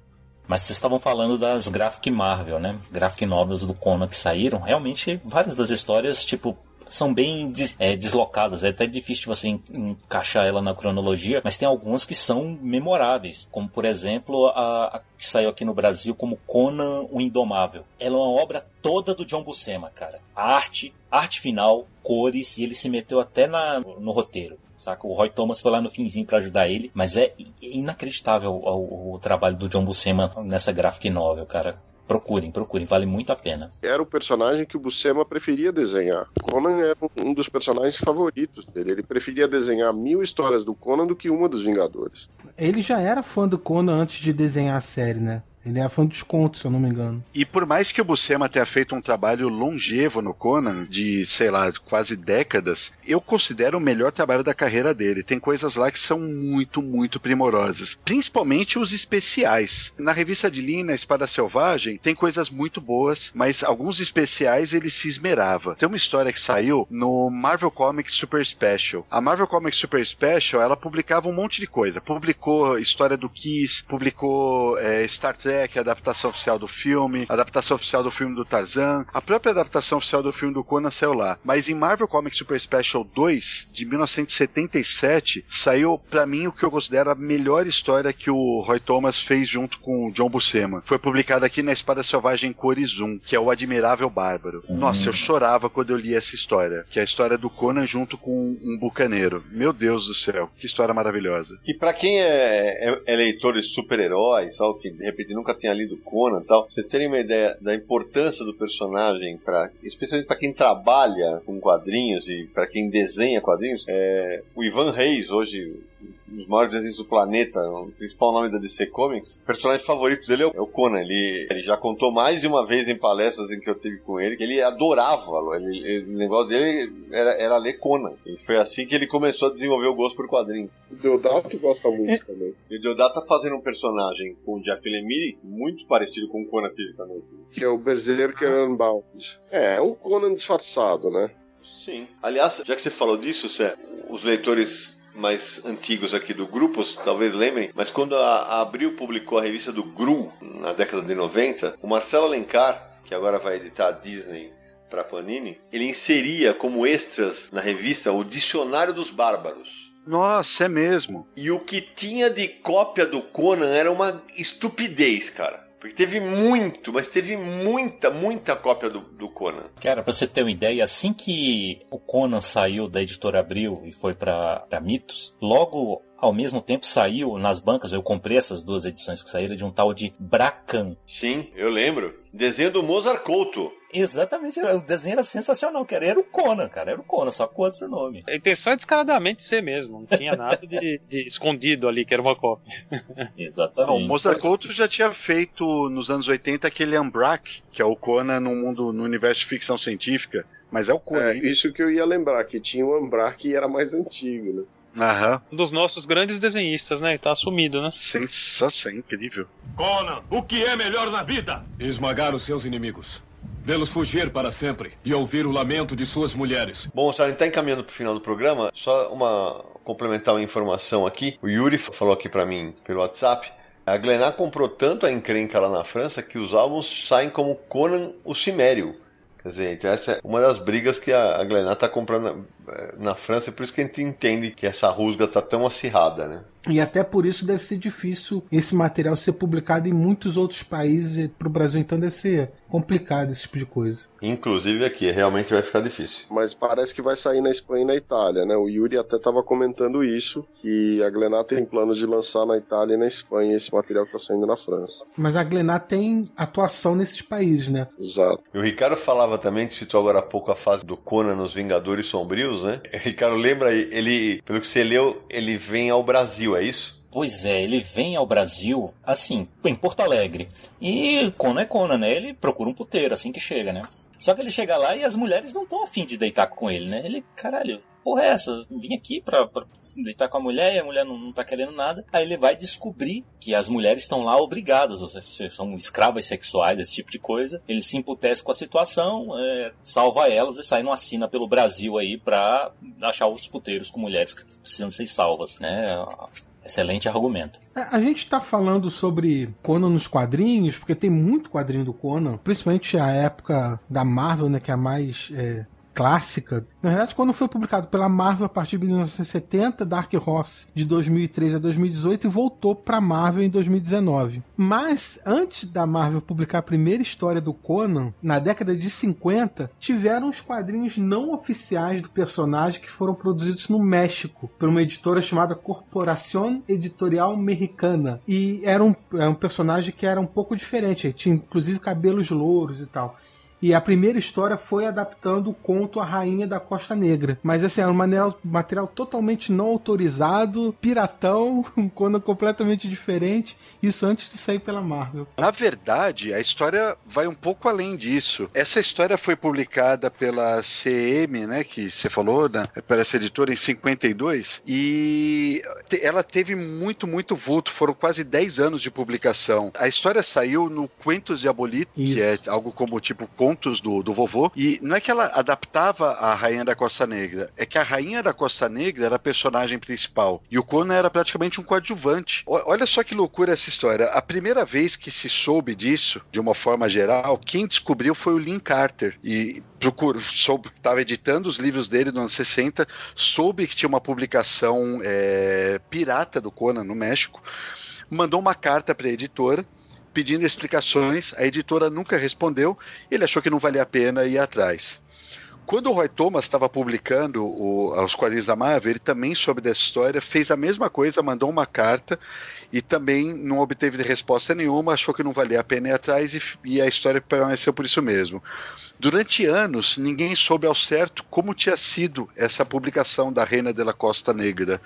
Mas vocês estavam falando das Graphic Marvel, né? Graphic novels do Conan que saíram. Realmente, várias das histórias, tipo, são bem é, deslocadas. É até difícil você encaixar ela na cronologia, mas tem algumas que são memoráveis. Como, por exemplo, a, a que saiu aqui no Brasil como Conan o Indomável. Ela é uma obra toda do John Buscema, cara. A arte, arte final, cores, e ele se meteu até na, no roteiro saca? O Roy Thomas foi lá no finzinho para ajudar ele, mas é inacreditável o, o, o trabalho do John Buscema nessa graphic novel, cara. Procurem, procurem, vale muito a pena. Era o personagem que o Buscema preferia desenhar. Conan era um dos personagens favoritos dele. Ele preferia desenhar mil histórias do Conan do que uma dos Vingadores. Ele já era fã do Conan antes de desenhar a série, né? Ele é fã dos contos, se eu não me engano. E por mais que o Buscema tenha feito um trabalho longevo no Conan, de, sei lá, quase décadas, eu considero o melhor trabalho da carreira dele. Tem coisas lá que são muito, muito primorosas. Principalmente os especiais. Na revista de linha, na Espada Selvagem, tem coisas muito boas, mas alguns especiais ele se esmerava. Tem uma história que saiu no Marvel Comics Super Special. A Marvel Comics Super Special, ela publicava um monte de coisa. Publicou história do Kiss, publicou é, Star Trek, adaptação oficial do filme, adaptação oficial do filme do Tarzan, a própria adaptação oficial do filme do Conan saiu lá. Mas em Marvel Comics Super Special 2, de 1977, saiu para mim o que eu considero a melhor história que o Roy Thomas fez junto com o John Buscema. Foi publicada aqui na Espada Selvagem Cores 1, que é o Admirável Bárbaro. Uhum. Nossa, eu chorava quando eu li essa história, que é a história do Conan junto com um bucaneiro. Meu Deus do céu, que história maravilhosa. E para quem é, é, é, leitor de super-heróis, que de repente nunca tenha lido Conan e tal, vocês terem uma ideia da importância do personagem, pra, especialmente para quem trabalha com quadrinhos e para quem desenha quadrinhos, é, o Ivan Reis, hoje dos maiores desenhos do planeta, o principal nome da DC Comics, o personagem favorito dele é o Conan. Ele, ele já contou mais de uma vez em palestras em que eu tive com ele que ele adorava. Ele, ele, o negócio dele era, era ler Conan. E foi assim que ele começou a desenvolver o gosto por quadrinhos. O Deodato gosta muito é. também. E o Deodato tá fazendo um personagem com o Jeff Lemire muito parecido com o Conan fisicamente. Que é o Berserker Unbound. É, é um Conan disfarçado, né? Sim. Aliás, já que você falou disso, Cé, os leitores mais antigos aqui do grupo, talvez lembrem, mas quando a Abril publicou a revista do Gru, na década de 90, o Marcelo Alencar, que agora vai editar a Disney para Panini, ele inseria como extras na revista o Dicionário dos Bárbaros. Nossa, é mesmo. E o que tinha de cópia do Conan era uma estupidez, cara. Porque teve muito, mas teve muita, muita cópia do, do Conan. Cara, pra você ter uma ideia, assim que o Conan saiu da editora Abril e foi pra, pra Mitos, logo ao mesmo tempo saiu nas bancas, eu comprei essas duas edições que saíram de um tal de Bracan. Sim, eu lembro. Desenho do Mozart Couto. Exatamente, o desenho era sensacional, cara. Era o Conan, cara. Era o Conan, só com outro nome. A intenção é descaradamente ser mesmo. Não tinha nada de, de escondido ali, que era uma cópia. Exatamente. Não, o Mozart Couto já tinha feito nos anos 80 aquele Umbrak, que é o Conan no mundo, no universo de ficção científica. Mas é o Conan. É, isso que eu ia lembrar, que tinha o Umbrak e era mais antigo, né? Aham. Um dos nossos grandes desenhistas, né? Tá assumido, né? Sensação, incrível. Conan, o que é melhor na vida? Esmagar os seus inimigos. Vê-los fugir para sempre e ouvir o lamento de suas mulheres. Bom, a gente está encaminhando para o final do programa. Só uma complementar uma informação aqui. O Yuri falou aqui para mim pelo WhatsApp. A Glenar comprou tanto a encrenca lá na França que os álbuns saem como Conan o Cimério. Quer dizer, então essa é uma das brigas que a Glenar está comprando na França, por isso que a gente entende que essa rusga está tão acirrada, né? E até por isso deve ser difícil esse material ser publicado em muitos outros países. Para o Brasil, então, deve ser complicado esse tipo de coisa. Inclusive aqui, realmente vai ficar difícil. Mas parece que vai sair na Espanha e na Itália, né? O Yuri até estava comentando isso, que a Glenat tem planos de lançar na Itália e na Espanha esse material que está saindo na França. Mas a Glenat tem atuação nesses países, né? Exato. E o Ricardo falava também, citou agora há pouco a fase do Conan nos Vingadores Sombrios, né? Ricardo, lembra, ele, pelo que você leu, ele vem ao Brasil, é isso? Pois é, ele vem ao Brasil, assim, em Porto Alegre. E Conan é Conan, né? Ele procura um puteiro assim que chega, né? Só que ele chega lá e as mulheres não estão afim de deitar com ele, né? Ele, caralho, porra é essa? Vim aqui pra, pra deitar com a mulher e a mulher não, não tá querendo nada. Aí ele vai descobrir que as mulheres estão lá obrigadas, ou seja, são escravas sexuais, esse tipo de coisa. Ele se emputece com a situação, é, salva elas e sai numa sina pelo Brasil aí pra achar outros puteiros com mulheres que precisam ser salvas, né? Excelente argumento. É, a gente está falando sobre Conan nos quadrinhos, porque tem muito quadrinho do Conan, principalmente a época da Marvel, né, que é a mais é, clássica. Na verdade, quando foi publicado pela Marvel a partir de 1970, Dark Horse de 2003 a 2018 e voltou para Marvel em 2019. Mas antes da Marvel publicar a primeira história do Conan, na década de 50, tiveram os quadrinhos não oficiais do personagem que foram produzidos no México por uma editora chamada Corporación Editorial Mexicana. E era um, era um personagem que era um pouco diferente, tinha inclusive cabelos louros e tal. E a primeira história foi adaptando o conto A Rainha da Costa Negra. Mas assim, é um material, material totalmente não autorizado, piratão, um Conan completamente diferente. Isso antes de sair pela Marvel. Na verdade, a história vai um pouco além disso. Essa história foi publicada pela CM, né, que você falou, né, pela essa editora em 52, e ela teve muito, muito vulto, foram quase 10 anos de publicação. A história saiu no Cuentos de Abolito, Isso. que é algo como tipo contos do, do vovô, e não é que ela adaptava a Rainha da Costa Negra, é que a Rainha da Costa Negra era a personagem principal, e o Conan era praticamente um coadjuvante. O, olha só que loucura essa história. A primeira vez que se soube disso, de uma forma geral, quem descobriu foi o Lynn Carter, e procurou, estava editando os livros dele no ano 60, soube que tinha uma publicação é, pirata do Conan no México, mandou uma carta para a editora pedindo explicações, a editora nunca respondeu, ele achou que não valia a pena ir atrás. Quando o Roy Thomas estava publicando o, os quadrinhos da Marvel, ele também soube dessa história, fez a mesma coisa, mandou uma carta e também não obteve resposta nenhuma, achou que não valia a pena ir atrás e, e a história permaneceu por isso mesmo. Durante anos, ninguém soube ao certo como tinha sido essa publicação da Reina de la Costa Negra.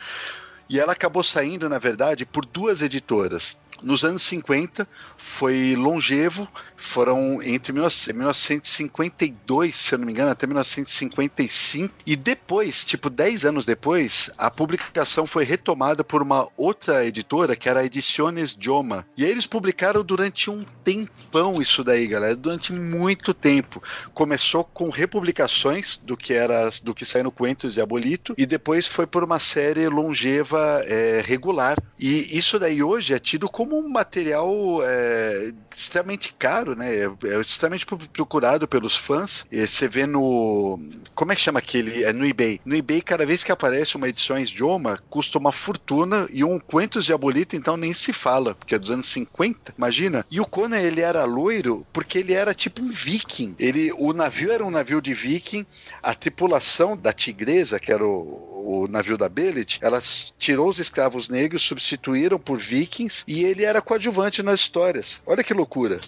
E ela acabou saindo, na verdade, por duas editoras. Nos anos 50 foi longevo, foram entre 1952, se eu não me engano, até 1955, e depois, tipo 10 anos depois, a publicação foi retomada por uma outra editora, que era a Ediciones Joma. E aí eles publicaram durante um tempão isso daí, galera, durante muito tempo. Começou com republicações do que era do que saiu no Cuentos e Abolito, e depois foi por uma série longeva é, regular. E isso daí hoje é tido como como um material é, extremamente caro, né? É, é, extremamente procurado pelos fãs. E você vê no. Como é que chama aquele? É no eBay. No eBay, cada vez que aparece uma edição idioma, custa uma fortuna e um Quentos de Abolito, então nem se fala, porque é dos anos 50, imagina. E o Conan, ele era loiro porque ele era tipo um viking. Ele, o navio era um navio de viking, a tripulação da Tigresa, que era o, o navio da Belit, elas tirou os escravos negros, substituíram por vikings e ele ele era coadjuvante nas histórias. Olha que loucura.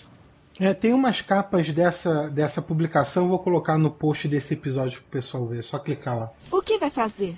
É, tem umas capas dessa, dessa publicação, vou colocar no post desse episódio pro pessoal ver, é só clicar lá. O que vai fazer?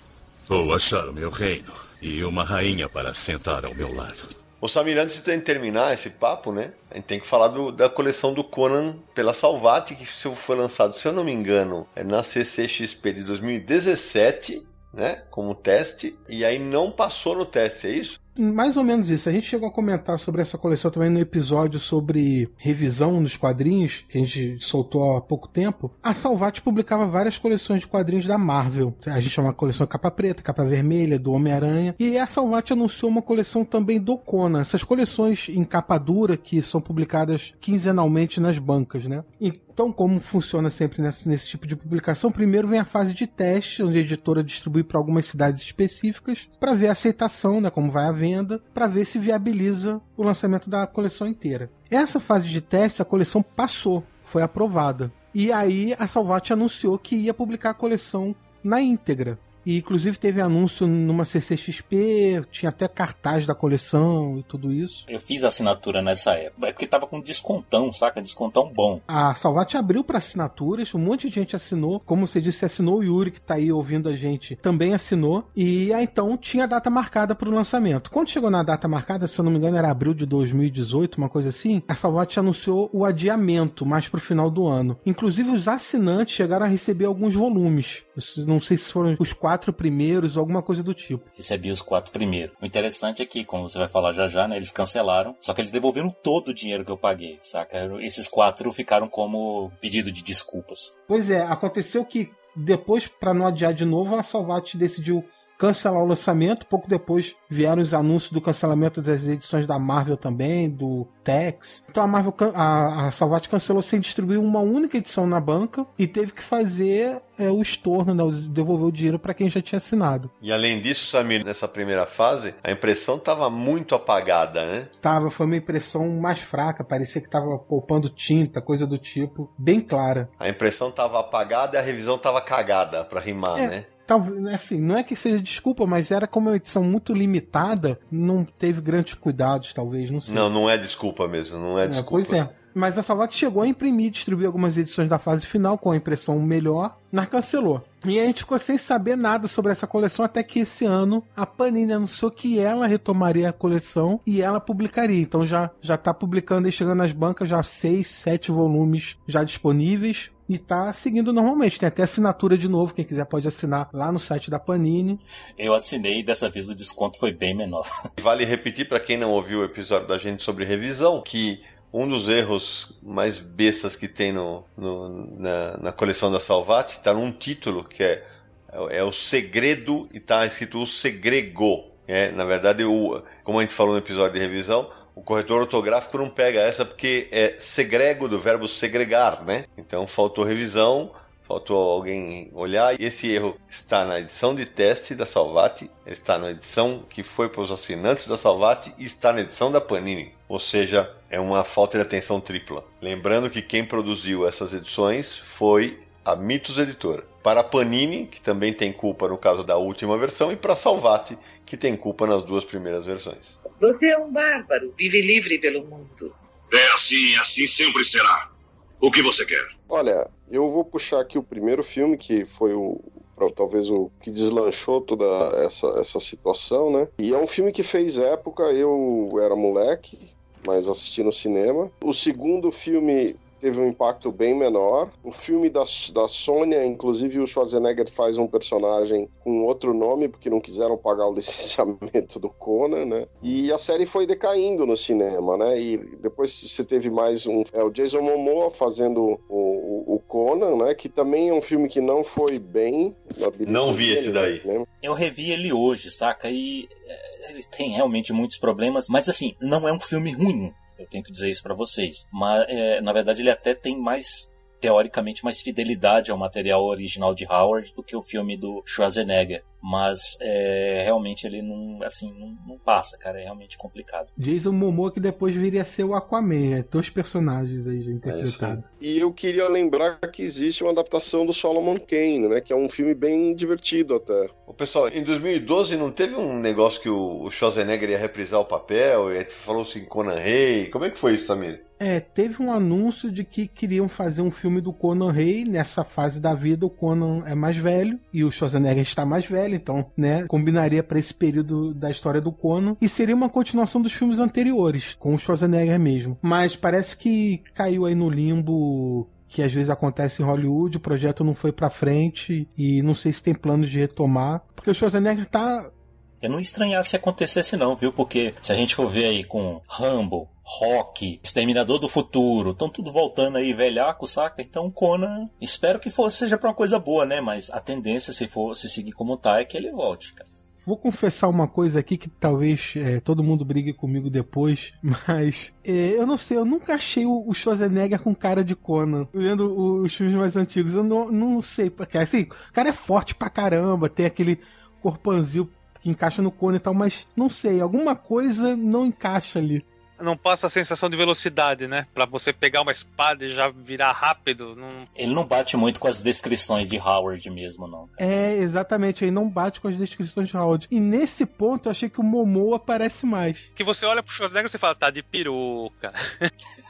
Vou achar o meu reino e uma rainha para sentar ao meu lado. Ô Samir, antes de terminar esse papo, né? A gente tem que falar do, da coleção do Conan pela Salvati, que foi lançado, se eu não me engano, é na CCXP de 2017, né? Como teste. E aí não passou no teste, é isso? Mais ou menos isso. A gente chegou a comentar sobre essa coleção também no episódio sobre revisão dos quadrinhos, que a gente soltou há pouco tempo. A Salvat publicava várias coleções de quadrinhos da Marvel. A gente chama a coleção capa preta, capa vermelha, do Homem-Aranha. E a Salvat anunciou uma coleção também do Conan. Essas coleções em capa dura que são publicadas quinzenalmente nas bancas, né? E então, como funciona sempre nesse, nesse, tipo de publicação, primeiro vem a fase de teste, onde a editora distribui para algumas cidades específicas para ver a aceitação, né, como vai a venda, para ver se viabiliza o lançamento da coleção inteira. Essa fase de teste, a coleção passou, foi aprovada. E aí a Salvat anunciou que ia publicar a coleção na íntegra. E inclusive teve anúncio numa CCXP, tinha até cartaz da coleção e tudo isso. Eu fiz assinatura nessa época. É porque tava com descontão, saca? Descontão bom. A Salvat abriu para assinaturas, um monte de gente assinou. Como você disse, assinou o Yuri, que tá aí ouvindo a gente, também assinou. E aí então tinha a data marcada para o lançamento. Quando chegou na data marcada, se eu não me engano, era abril de 2018, uma coisa assim, a Salvat anunciou o adiamento mais pro final do ano. Inclusive, os assinantes chegaram a receber alguns volumes. Não sei se foram os quatro quatro primeiros, alguma coisa do tipo. Recebi os quatro primeiros. O interessante é que, como você vai falar já já, né, eles cancelaram, só que eles devolveram todo o dinheiro que eu paguei, saca? Esses quatro ficaram como pedido de desculpas. Pois é, aconteceu que depois, para não adiar de novo, a Salvat decidiu cancelar o lançamento. Pouco depois vieram os anúncios do cancelamento das edições da Marvel também, do Tex. Então a Marvel, a, a Salvat cancelou sem distribuir uma única edição na banca e teve que fazer é, o estorno, né, devolver o dinheiro para quem já tinha assinado. E além disso, Samir, nessa primeira fase, a impressão estava muito apagada, né? Tava, foi uma impressão mais fraca, parecia que estava poupando tinta, coisa do tipo, bem clara. A impressão estava apagada e a revisão estava cagada, para rimar, é. né? Talvez, assim, não é que seja desculpa, mas era como uma edição muito limitada, não teve grandes cuidados, talvez, não sei. Não, não é desculpa mesmo, não é, é desculpa. Pois é. Mas a Salvat chegou a imprimir e distribuir algumas edições da fase final com a impressão melhor, mas cancelou. E a gente ficou sem saber nada sobre essa coleção até que esse ano a Panini anunciou que ela retomaria a coleção e ela publicaria. Então já já tá publicando e chegando nas bancas já seis, sete volumes já disponíveis e tá seguindo normalmente. Tem até assinatura de novo, quem quiser pode assinar lá no site da Panini. Eu assinei e dessa vez o desconto foi bem menor. Vale repetir para quem não ouviu o episódio da gente sobre revisão que um dos erros mais bestas que tem no, no na, na, coleção da Salvati está num título que é, é o segredo e está escrito o segrego. É, na verdade, o, como a gente falou no episódio de revisão, o corretor ortográfico não pega essa porque é segrego do verbo segregar, né? Então faltou revisão, faltou alguém olhar. E esse erro está na edição de teste da Salvati, está na edição que foi para os assinantes da Salvati e está na edição da Panini. Ou seja, é uma falta de atenção tripla. Lembrando que quem produziu essas edições foi a Mitos Editora. Para a Panini, que também tem culpa no caso da última versão, e para a Salvati, que tem culpa nas duas primeiras versões. Você é um bárbaro, vive livre pelo mundo. É assim, assim sempre será. O que você quer? Olha, eu vou puxar aqui o primeiro filme, que foi o talvez o que deslanchou toda essa, essa situação, né? E é um filme que fez época, eu era moleque, mas assisti no cinema. O segundo filme teve um impacto bem menor. O filme da, da Sônia, inclusive o Schwarzenegger faz um personagem com outro nome, porque não quiseram pagar o licenciamento do Conan, né? E a série foi decaindo no cinema, né? E depois você teve mais um... É o Jason Momoa fazendo o, o, o Conan, né? Que também é um filme que não foi bem. Não vi esse daí. Né? Eu revi ele hoje, saca? E é, ele tem realmente muitos problemas, mas assim, não é um filme ruim. Eu tenho que dizer isso para vocês. Mas, é, na verdade, ele até tem mais teoricamente mais fidelidade ao material original de Howard do que o filme do Schwarzenegger. Mas é, realmente ele não, assim, não, não, passa, cara. É realmente complicado. Jason Momoa que depois viria a ser o Aquaman, né? Dois personagens aí já interpretados. É e eu queria lembrar que existe uma adaptação do Solomon Kane, né? Que é um filme bem divertido até. O pessoal, em 2012 não teve um negócio que o Schwarzenegger ia reprisar o papel? E falou-se em Conan Rey. Como é que foi isso, Samir? É, teve um anúncio de que queriam fazer um filme do Conan Rey. Nessa fase da vida, o Conan é mais velho e o Schwarzenegger está mais velho, então, né, combinaria para esse período da história do Conan e seria uma continuação dos filmes anteriores, com o Schwarzenegger mesmo. Mas parece que caiu aí no limbo que às vezes acontece em Hollywood, o projeto não foi para frente e não sei se tem planos de retomar, porque o Schwarzenegger tá eu não estranhar se acontecesse não, viu? Porque se a gente for ver aí com Rambo, Rock, Exterminador do Futuro, estão tudo voltando aí velhaco, saca? Então Conan, espero que for, seja pra uma coisa boa, né? Mas a tendência, se for se seguir como tá, é que ele volte, cara. Vou confessar uma coisa aqui que talvez é, todo mundo brigue comigo depois, mas é, eu não sei, eu nunca achei o, o Schwarzenegger com cara de Conan, vendo os filmes mais antigos. Eu não, não sei, porque assim, o cara é forte pra caramba, tem aquele corpanzil que encaixa no Conan e tal, mas não sei, alguma coisa não encaixa ali não passa a sensação de velocidade, né? Pra você pegar uma espada e já virar rápido. Não... Ele não bate muito com as descrições de Howard mesmo, não. É, exatamente. Ele não bate com as descrições de Howard. E nesse ponto eu achei que o Momo aparece mais. Que você olha pro Schwarzenegger e você fala, tá de peruca.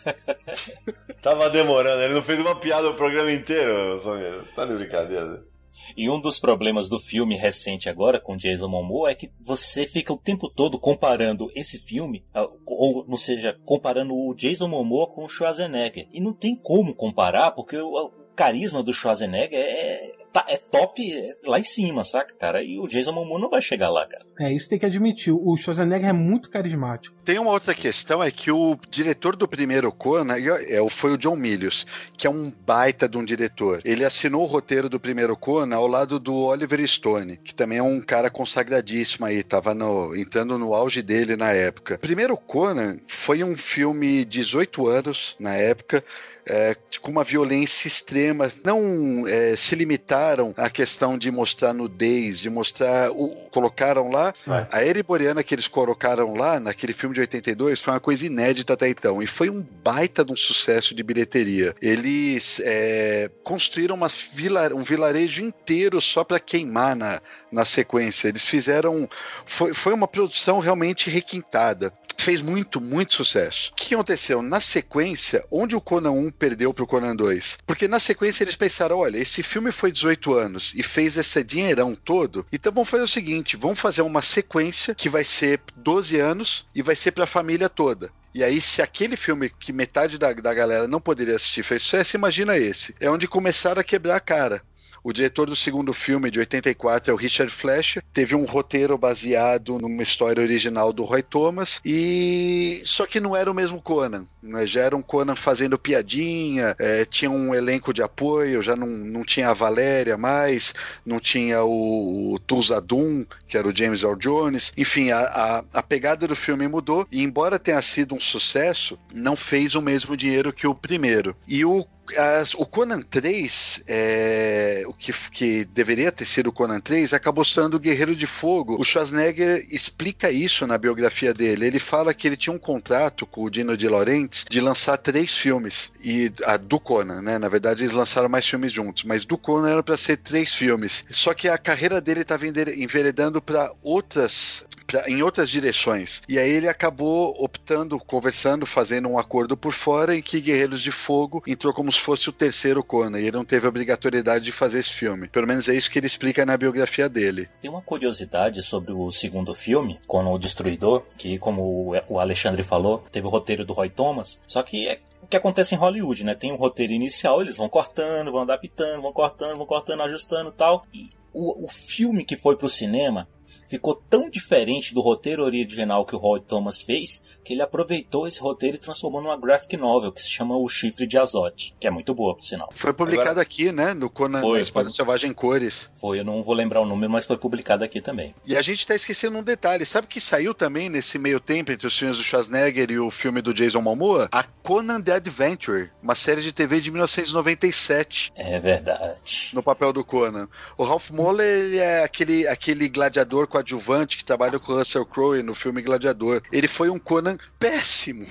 Tava demorando, ele não fez uma piada o programa inteiro, Samir. Tá de brincadeira. E um dos problemas do filme recente agora com Jason Momoa é que você fica o tempo todo comparando esse filme, ah, ou, ou seja, comparando o Jason Momoa com o Schwarzenegger. E não tem como comparar, porque o, o carisma do Schwarzenegger é, tá, é top lá em cima, saca, cara? E o Jason Momoa não vai chegar lá, cara. É, isso tem que admitir. O Schwarzenegger é muito carismático. Tem uma outra questão, é que o diretor do primeiro Conan é, foi o John Milius, que é um baita de um diretor. Ele assinou o roteiro do primeiro Conan ao lado do Oliver Stone, que também é um cara consagradíssimo aí, tava no, entrando no auge dele na época. Primeiro Conan foi um filme 18 anos na época, é, com uma violência extrema. Não é, se limitaram à questão de mostrar nudez, de mostrar. O, colocaram lá. É. A Ereboriana que eles colocaram lá, naquele filme de 82, foi uma coisa inédita até então. E foi um baita de um sucesso de bilheteria. Eles é, construíram uma vila, um vilarejo inteiro só para queimar na, na sequência. Eles fizeram. Foi, foi uma produção realmente requintada fez muito, muito sucesso. O que aconteceu? Na sequência, onde o Conan 1 perdeu pro Conan 2? Porque na sequência eles pensaram: olha, esse filme foi 18 anos e fez esse dinheirão todo, então vamos fazer o seguinte: vamos fazer uma sequência que vai ser 12 anos e vai ser pra família toda. E aí, se aquele filme que metade da, da galera não poderia assistir fez sucesso, imagina esse. É onde começaram a quebrar a cara. O diretor do segundo filme, de 84, é o Richard Flesch. Teve um roteiro baseado numa história original do Roy Thomas. E só que não era o mesmo Conan. Né? Já era um Conan fazendo piadinha, é, tinha um elenco de apoio, já não, não tinha a Valéria mais, não tinha o, o Tulsadum, que era o James Earl Jones. Enfim, a, a, a pegada do filme mudou. E embora tenha sido um sucesso, não fez o mesmo dinheiro que o primeiro. E o as, o Conan 3, é, o que, que, deveria ter sido o Conan 3, acabou sendo o Guerreiro de Fogo. O Schwarzenegger explica isso na biografia dele. Ele fala que ele tinha um contrato com o Dino de Laurentiis de lançar três filmes e a do Conan, né? Na verdade, eles lançaram mais filmes juntos, mas do Conan era para ser três filmes. Só que a carreira dele estava enveredando para outras, pra, em outras direções. E aí ele acabou optando, conversando, fazendo um acordo por fora em que Guerreiros de Fogo entrou como fosse o terceiro Conan e ele não teve a obrigatoriedade de fazer esse filme. Pelo menos é isso que ele explica na biografia dele. Tem uma curiosidade sobre o segundo filme, Conan o Destruidor, que como o Alexandre falou, teve o roteiro do Roy Thomas, só que é o que acontece em Hollywood, né? Tem um roteiro inicial, eles vão cortando, vão adaptando, vão cortando, vão cortando, ajustando tal. E o, o filme que foi pro cinema ficou tão diferente do roteiro original que o Roy Thomas fez que ele aproveitou esse roteiro e transformou numa graphic novel que se chama O Chifre de Azote, que é muito boa, por sinal. Foi publicado Agora... aqui, né? No Conan foi, Espada foi... Selvagem Cores. Foi, eu não vou lembrar o número, mas foi publicado aqui também. E a gente tá esquecendo um detalhe. Sabe que saiu também nesse meio tempo entre os filmes do Schwarzenegger e o filme do Jason Momoa? A Conan the Adventure, uma série de TV de 1997. É verdade. No papel do Conan. O Ralph Moller é aquele, aquele gladiador coadjuvante que trabalha com o Russell Crowe no filme Gladiador. Ele foi um Conan péssimo.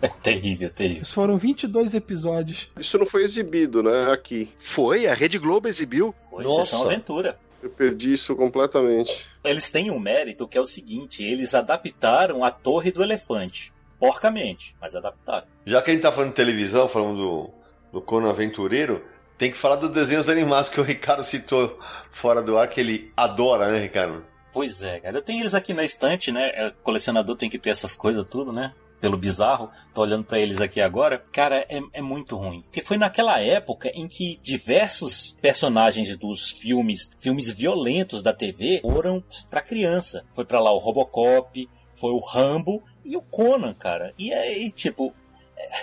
É terrível, terrível. Isso foram 22 episódios. Isso não foi exibido, né? Aqui. Foi, a Rede Globo exibiu. Foi Nossa. Sessão Aventura. Eu perdi isso completamente. Eles têm um mérito que é o seguinte: eles adaptaram a Torre do Elefante. Porcamente, mas adaptaram. Já que a gente tá falando de televisão, falando do, do Conan Aventureiro, tem que falar dos desenhos animados que o Ricardo citou fora do ar, que ele adora, né, Ricardo? Pois é, cara. Eu tenho eles aqui na estante, né? É, colecionador tem que ter essas coisas tudo, né? Pelo bizarro. Tô olhando para eles aqui agora. Cara, é, é muito ruim. Porque foi naquela época em que diversos personagens dos filmes, filmes violentos da TV, foram para criança. Foi para lá o Robocop, foi o Rambo e o Conan, cara. E aí, tipo,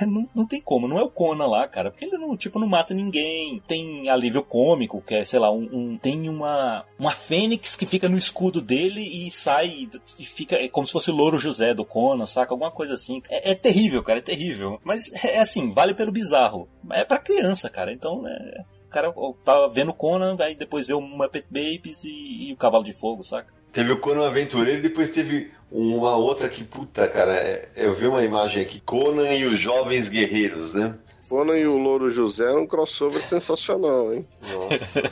não, não tem como, não é o Conan lá, cara, porque ele não, tipo, não mata ninguém. Tem alívio cômico, que é, sei lá, um, um tem uma uma fênix que fica no escudo dele e sai e fica é como se fosse o Louro José do Conan, saca? Alguma coisa assim. É, é terrível, cara, é terrível. Mas é, é assim, vale pelo bizarro. É para criança, cara, então, né? O cara tá vendo Conan, aí depois vê o Muppet Babies e, e o Cavalo de Fogo, saca? Teve o Conan Aventureiro e depois teve uma outra que, puta, cara, é, eu vi uma imagem aqui, Conan e os Jovens Guerreiros, né? Conan e o Louro José é um crossover sensacional, hein? Nossa.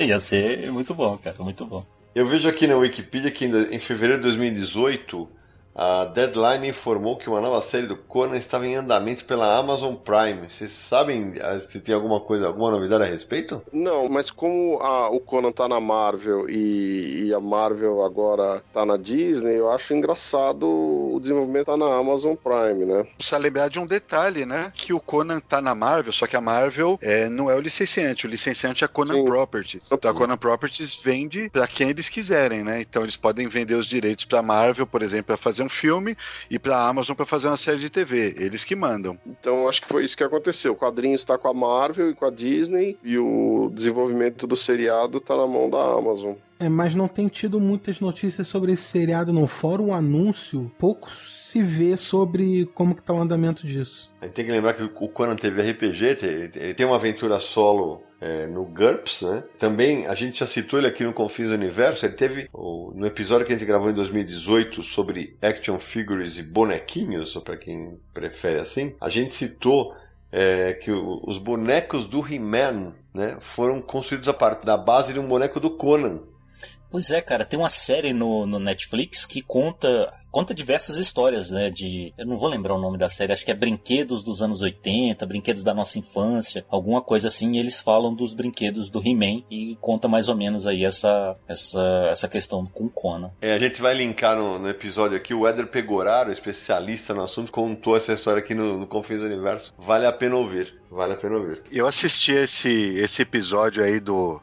Ia ser muito bom, cara, muito bom. Eu vejo aqui na Wikipedia que em fevereiro de 2018 a Deadline informou que uma nova série do Conan estava em andamento pela Amazon Prime. Vocês sabem ah, se tem alguma coisa, alguma novidade a respeito? Não, mas como a, o Conan tá na Marvel e, e, a Marvel agora tá na Disney, eu acho engraçado o desenvolvimento tá na Amazon Prime, né? Precisa lembrar de um detalhe, né? Que o Conan tá na Marvel, só que a Marvel é, não é o licenciante, o licenciante é a Conan Sim. Properties. Então a Conan Properties vende para quem eles quiserem, né? Então eles podem vender os direitos para Marvel, por exemplo, para fazer um um filme e para a Amazon para fazer uma série de TV. Eles que mandam. Então acho que foi isso que aconteceu. O quadrinho está com a Marvel e com a Disney e o desenvolvimento do seriado está na mão da Amazon. É, mas não tem tido muitas notícias sobre esse seriado, não. Fora o anúncio, pouco se vê sobre como que tá o andamento disso. A gente tem que lembrar que o Conan teve RPG, ele tem uma aventura solo é, no GURPS, né? Também a gente já citou ele aqui no Confins do Universo. Ele teve no episódio que a gente gravou em 2018 sobre action figures e bonequinhos, para quem prefere assim. A gente citou é, que os bonecos do He-Man né, foram construídos a partir da base de um boneco do Conan. Pois é, cara, tem uma série no, no Netflix que conta conta diversas histórias, né? De. Eu não vou lembrar o nome da série, acho que é Brinquedos dos anos 80, Brinquedos da nossa infância, alguma coisa assim. E eles falam dos brinquedos do He-Man e conta mais ou menos aí essa, essa, essa questão com o Conan. É, a gente vai linkar no, no episódio aqui. O Éder Pegoraro, especialista no assunto, contou essa história aqui no, no Confins do Universo. Vale a pena ouvir. Vale a pena ouvir. Eu assisti esse, esse episódio aí do,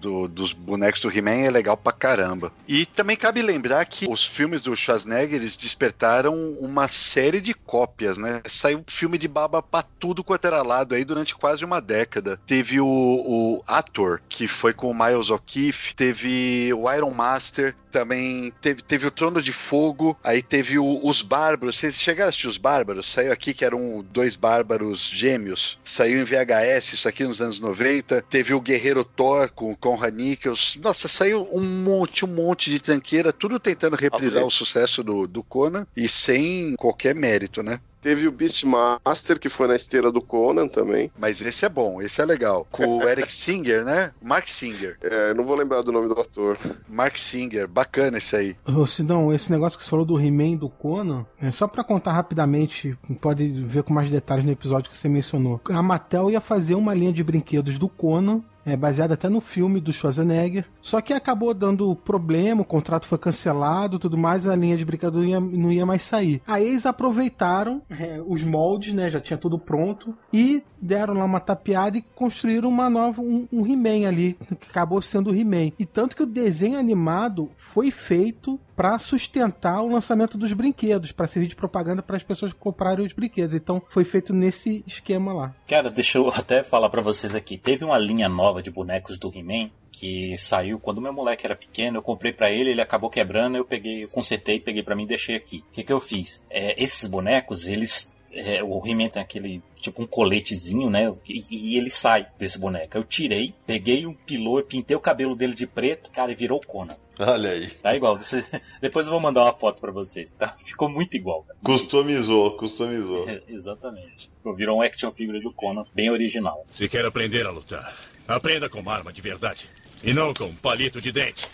do- dos bonecos do He-Man é legal pra caramba. E também cabe lembrar que os filmes do Schwarzenegger eles despertaram uma série de cópias, né? Saiu filme de baba pra tudo quanto era lado aí durante quase uma década. Teve o, o Ator, que foi com o Miles O'Keefe, teve o Iron Master, também teve, teve o Trono de Fogo, aí teve o- os Bárbaros. Vocês chegaram a assistir os Bárbaros? Saiu aqui que eram dois bárbaros gêmeos. Saiu em VHS, isso aqui nos anos 90. Teve o Guerreiro Thor com Conrad Nichols. Nossa, saiu um monte, um monte de tranqueira, tudo tentando reprisar Ah, o sucesso do, do Conan e sem qualquer mérito, né? Teve o Beastmaster, que foi na esteira do Conan também. Mas esse é bom, esse é legal. Com o Eric Singer, né? Mark Singer. É, eu não vou lembrar do nome do ator. Mark Singer, bacana esse aí. Ô, Sidão, esse negócio que você falou do He-Man do Conan, é só pra contar rapidamente, pode ver com mais detalhes no episódio que você mencionou. A Mattel ia fazer uma linha de brinquedos do Conan, é, baseada até no filme do Schwarzenegger, só que acabou dando problema, o contrato foi cancelado tudo mais, a linha de brinquedos não ia, não ia mais sair. Aí eles aproveitaram é, os moldes, né, já tinha tudo pronto, e deram lá uma tapeada e construíram uma nova, um, um He-Man ali, que acabou sendo o He-Man. E tanto que o desenho animado foi feito para sustentar o lançamento dos brinquedos, para servir de propaganda para as pessoas comprarem os brinquedos. Então foi feito nesse esquema lá. Cara, deixa eu até falar pra vocês aqui. Teve uma linha nova de bonecos do He-Man que saiu quando meu moleque era pequeno. Eu comprei pra ele, ele acabou quebrando. Eu peguei, eu consertei, peguei pra mim e deixei aqui. O que, que eu fiz? É, esses bonecos, eles. É, o He-Man tem aquele tipo um coletezinho, né? E, e ele sai desse boneco. Eu tirei, peguei um pilô, pintei o cabelo dele de preto, cara, e virou o Conan. Olha aí. Tá igual. Você- Depois eu vou mandar uma foto pra vocês. Tá? Ficou muito igual. Cara. Customizou, customizou. É, Exatamente. Virou um action figure do Conan, bem original. Se quer aprender a lutar, aprenda com uma arma de verdade. E não com um palito de dente.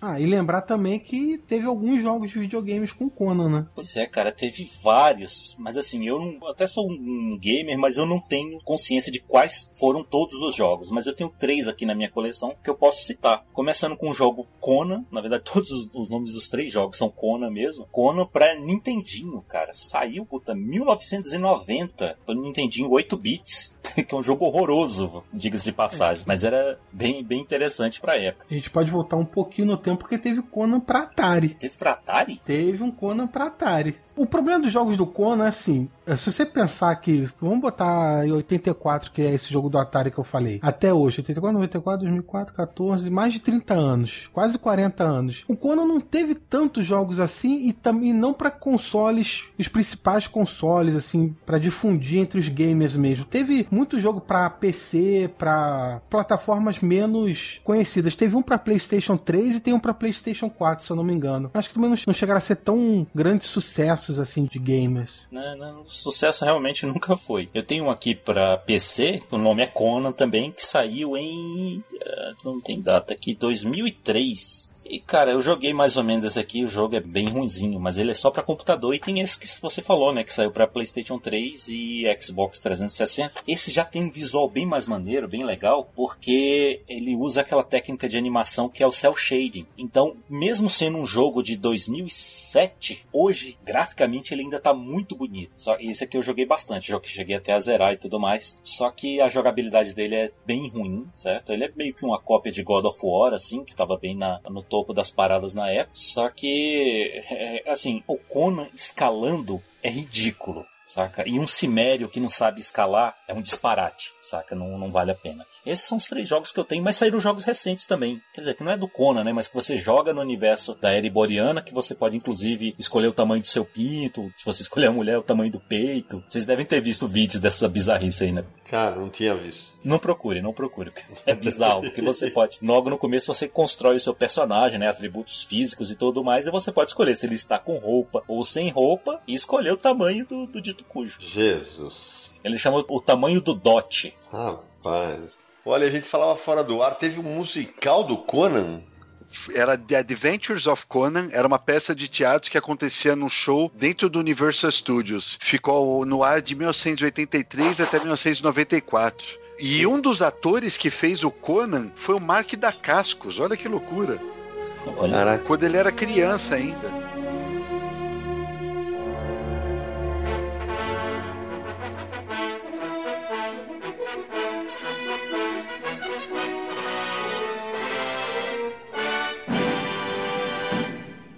Ah, e lembrar também que teve alguns jogos de videogames com Conan, né? Pois é, cara, teve vários, mas assim, eu não, até sou um gamer, mas eu não tenho consciência de quais foram todos os jogos, mas eu tenho três aqui na minha coleção que eu posso citar. Começando com o jogo Conan, na verdade todos os, os nomes dos três jogos são Conan mesmo. Conan pra Nintendinho, cara, saiu, puta, 1990, pro Nintendinho 8 bits, que é um jogo horroroso, diga-se de passagem, mas era bem, bem interessante pra época. A gente pode voltar um pouquinho no tempo porque teve Conan pra Atari. Teve pra Atari? Teve um Conan pra Atari. O problema dos jogos do Conan é assim, é, se você pensar que, vamos botar em 84, que é esse jogo do Atari que eu falei, até hoje, 84, 94, 2004, 14, mais de 30 anos, quase 40 anos. O Conan não teve tantos jogos assim e também não pra consoles, os principais consoles, assim, pra difundir entre os gamers mesmo. Teve muito jogo pra PC, pra plataformas menos conhecidas. Teve um pra PlayStation 3 e tem um pra PlayStation 4, se eu não me engano. Acho que também não, chegaram a ser tão grandes sucessos assim de gamers. Não, não, sucesso realmente nunca foi. Eu tenho um aqui pra PC, o nome é Conan também, que saiu em. eh, não tem data aqui, 2003. E cara, eu joguei mais ou menos esse aqui, o jogo é bem ruinzinho, mas ele é só pra computador e tem esse que você falou, né, que saiu pra PlayStation 3 e Xbox 360. Esse já tem um visual bem mais maneiro, bem legal, porque ele usa aquela técnica de animação que é o cel shading. Então, mesmo sendo um jogo de 2007, hoje graficamente ele ainda tá muito bonito. Só esse aqui eu joguei bastante, jogo que cheguei até a zerar e tudo mais. Só que a jogabilidade dele é bem ruim, certo? Ele é meio que uma cópia de God of War, assim, que tava bem na, no das paradas na época. Só que, é, assim, o Conan escalando é ridículo. Saca? E um Cimério que não sabe escalar é um disparate, saca? Não, não vale a pena. Esses são os três jogos que eu tenho, mas saíram jogos recentes também. Quer dizer, que não é do Conan, né? Mas que você joga no universo da era iboriana, que você pode inclusive escolher o tamanho do seu pinto, se você escolher a mulher, o tamanho do peito. Vocês devem ter visto vídeos dessa bizarrice aí, né? Cara, não tinha visto. Não procure, não procure. É bizarro, porque você pode. Logo no começo você constrói o seu personagem, né? Atributos físicos e tudo mais, e você pode escolher se ele está com roupa ou sem roupa e escolher o tamanho do, do cujo. Jesus. Ele chama o tamanho do dote. Rapaz. Olha, a gente falava fora do ar, teve um musical do Conan. Era The Adventures of Conan, era uma peça de teatro que acontecia num show dentro do Universal Studios. Ficou no ar de 1983 até 1994. E um dos atores que fez o Conan foi o Mark Dacascos. Olha que loucura. Olha, Quando ele era criança ainda.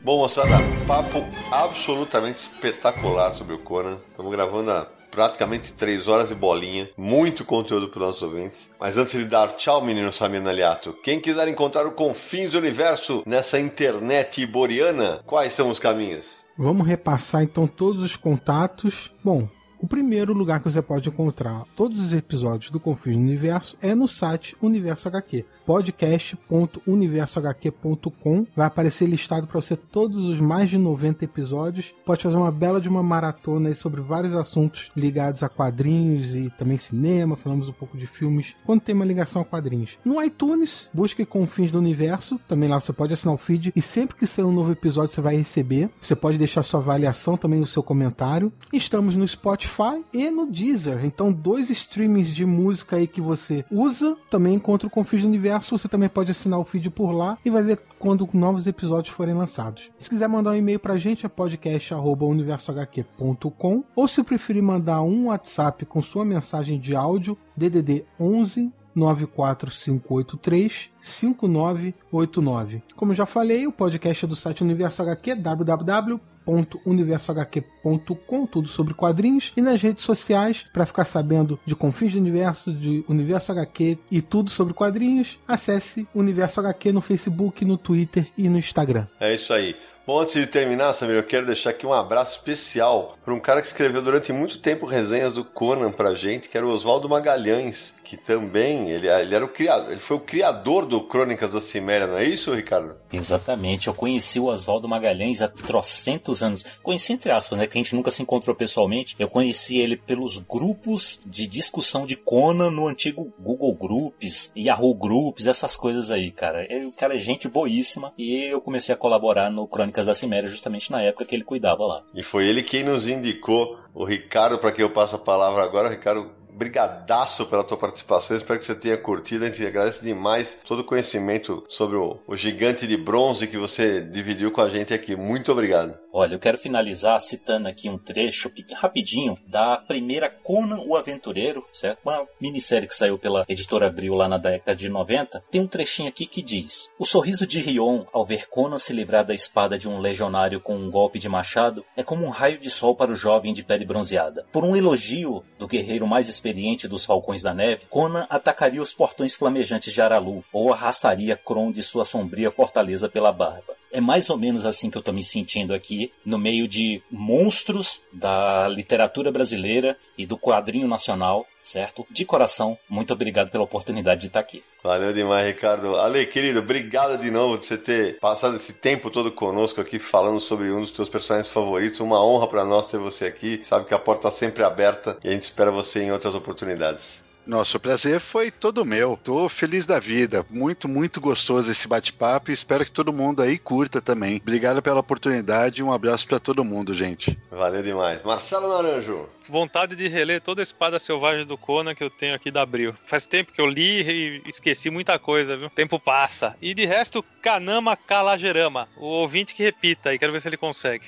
Bom, moçada, papo absolutamente espetacular sobre o Conan. Estamos gravando há praticamente três horas de bolinha. Muito conteúdo para os nossos ouvintes. Mas antes de dar tchau, menino Samir Naliato, quem quiser encontrar o Confins do Universo nessa internet iboriana, quais são os caminhos? Vamos repassar então todos os contatos. Bom, o primeiro lugar que você pode encontrar todos os episódios do Confins do Universo é no site Universo HQ. podcast.universohq.com vai aparecer listado para você todos os mais de 90 episódios. Pode fazer uma bela de uma maratona aí sobre vários assuntos ligados a quadrinhos e também cinema. Falamos um pouco de filmes quando tem uma ligação a quadrinhos. No iTunes, busque Confins do Universo. Também lá você pode assinar o feed e sempre que sair um novo episódio você vai receber. Você pode deixar sua avaliação também no seu comentário. Estamos no Spotify e no Deezer. Então, dois streamings de música aí que você usa também encontra o Confins do Universo. Você também pode assinar o feed por lá e vai ver quando novos episódios forem lançados. Se quiser mandar um e-mail pra gente é podcast@universohq.com ou se preferir mandar um WhatsApp com sua mensagem de áudio DDD 11 94583 5989. Como já falei, o podcast é do site Universo HQ, www.universohq.com, tudo sobre quadrinhos, e nas redes sociais, para ficar sabendo de Confins do Universo, de Universo HQ e tudo sobre quadrinhos, acesse Universo HQ no Facebook, no Twitter e no Instagram. É isso aí. Bom, antes de terminar, Samir, eu quero deixar aqui um abraço especial para um cara que escreveu durante muito tempo resenhas do Conan pra gente, que era o Oswaldo Magalhães, que também, ele, ele era o criador, ele foi o criador do Crônicas da Ciméria, não é isso, Ricardo? Exatamente, eu conheci o Oswaldo Magalhães há trocentos anos. Conheci entre aspas, né? Que a gente nunca se encontrou pessoalmente. Eu conheci ele pelos grupos de discussão de Conan no antigo Google Groups, Yahoo Groups, essas coisas aí, cara. Ele, o cara é gente boíssima e eu comecei a colaborar no Crônicas da Ciméria justamente na época que ele cuidava lá. E foi ele quem nos indicou o Ricardo, para quem eu passo a palavra agora. Ricardo, brigadaço pela tua participação. Espero que você tenha curtido. A gente agradece demais todo o conhecimento sobre o, o gigante de bronze que você dividiu com a gente aqui. Muito obrigado. Olha, eu quero finalizar citando aqui um trecho rapidinho da primeira Conan o Aventureiro, certo? Uma minissérie que saiu pela editora Abril lá na década de 90. Tem um trechinho aqui que diz: O sorriso de Rion ao ver Conan se livrar da espada de um legionário com um golpe de machado é como um raio de sol para o jovem de pele bronzeada. Por um elogio do guerreiro mais experiente dos Falcões da Neve, Conan atacaria os portões flamejantes de Aralu ou arrastaria Kron de sua sombria fortaleza pela barba. É mais ou menos assim que eu tô me sentindo aqui, no meio de monstros da literatura brasileira e do quadrinho nacional, certo? De coração, muito obrigado pela oportunidade de estar aqui. Valeu demais, Ricardo. Ale, querido, obrigado de novo por você ter passado esse tempo todo conosco aqui falando sobre um dos teus personagens favoritos. Uma honra para nós ter você aqui. Sabe que a porta está sempre aberta e a gente espera você em outras oportunidades. Nosso prazer foi todo meu. Tô feliz da vida. Muito, muito gostoso esse bate-papo e espero que todo mundo aí curta também. Obrigado pela oportunidade e um abraço para todo mundo, gente. Valeu demais. Marcelo Naranjo. Vontade de reler toda a espada selvagem do Conan que eu tenho aqui da Abril. Faz tempo que eu li e esqueci muita coisa, viu? O tempo passa. E de resto, Kanama Kalagerama. O ouvinte que repita aí, quero ver se ele consegue.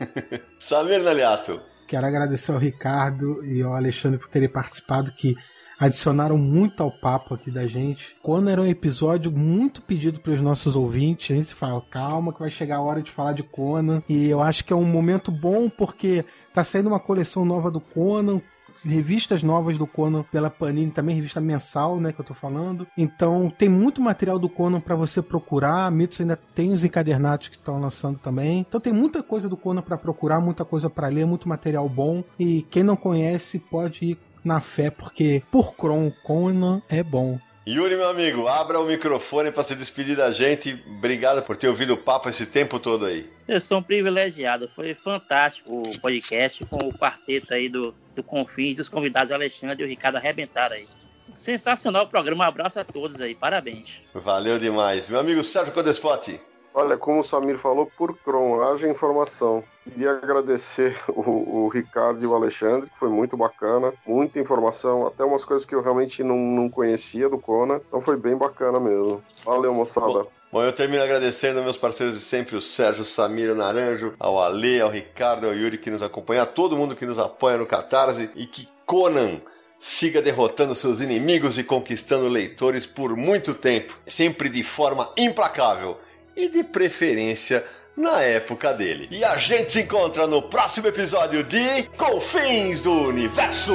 Samir Naliato. Quero agradecer ao Ricardo e ao Alexandre por terem participado, que adicionaram muito ao papo aqui da gente. Quando era um episódio muito pedido pelos nossos ouvintes, a gente fala, calma que vai chegar a hora de falar de Conan. E eu acho que é um momento bom porque tá saindo uma coleção nova do Conan, revistas novas do Conan pela Panini, também revista mensal, né, que eu tô falando. Então, tem muito material do Conan para você procurar. Mitos ainda tem os encadernados que estão lançando também. Então, tem muita coisa do Conan para procurar, muita coisa para ler, muito material bom. E quem não conhece pode ir na fé, porque por Kron, Conan é bom. Yuri, meu amigo, abra o microfone para se despedir da gente. Obrigado por ter ouvido o papo esse tempo todo aí. Eu sou um privilegiado. Foi fantástico o podcast com o quarteto aí do, do Confins os convidados Alexandre e o Ricardo arrebentaram aí. Sensacional o programa. Um abraço a todos aí. Parabéns. Valeu demais. Meu amigo Sérgio Codespot. Olha, como o Samir falou, por Cron, haja informação. Queria agradecer o, o, Ricardo e o Alexandre, que foi muito bacana, muita informação, até umas coisas que eu realmente não, não conhecia do Conan, então foi bem bacana mesmo. Valeu, moçada. Bom. Eu termino agradecendo meus parceiros de sempre, o Sérgio, Samir, Naranjo, ao Ale, ao Ricardo, ao Yuri que nos acompanha, a todo mundo que nos apoia no Catarse e que Conan siga derrotando seus inimigos e conquistando leitores por muito tempo, sempre de forma implacável e de preferência na época dele. E a gente se encontra no próximo episódio de Confins do Universo.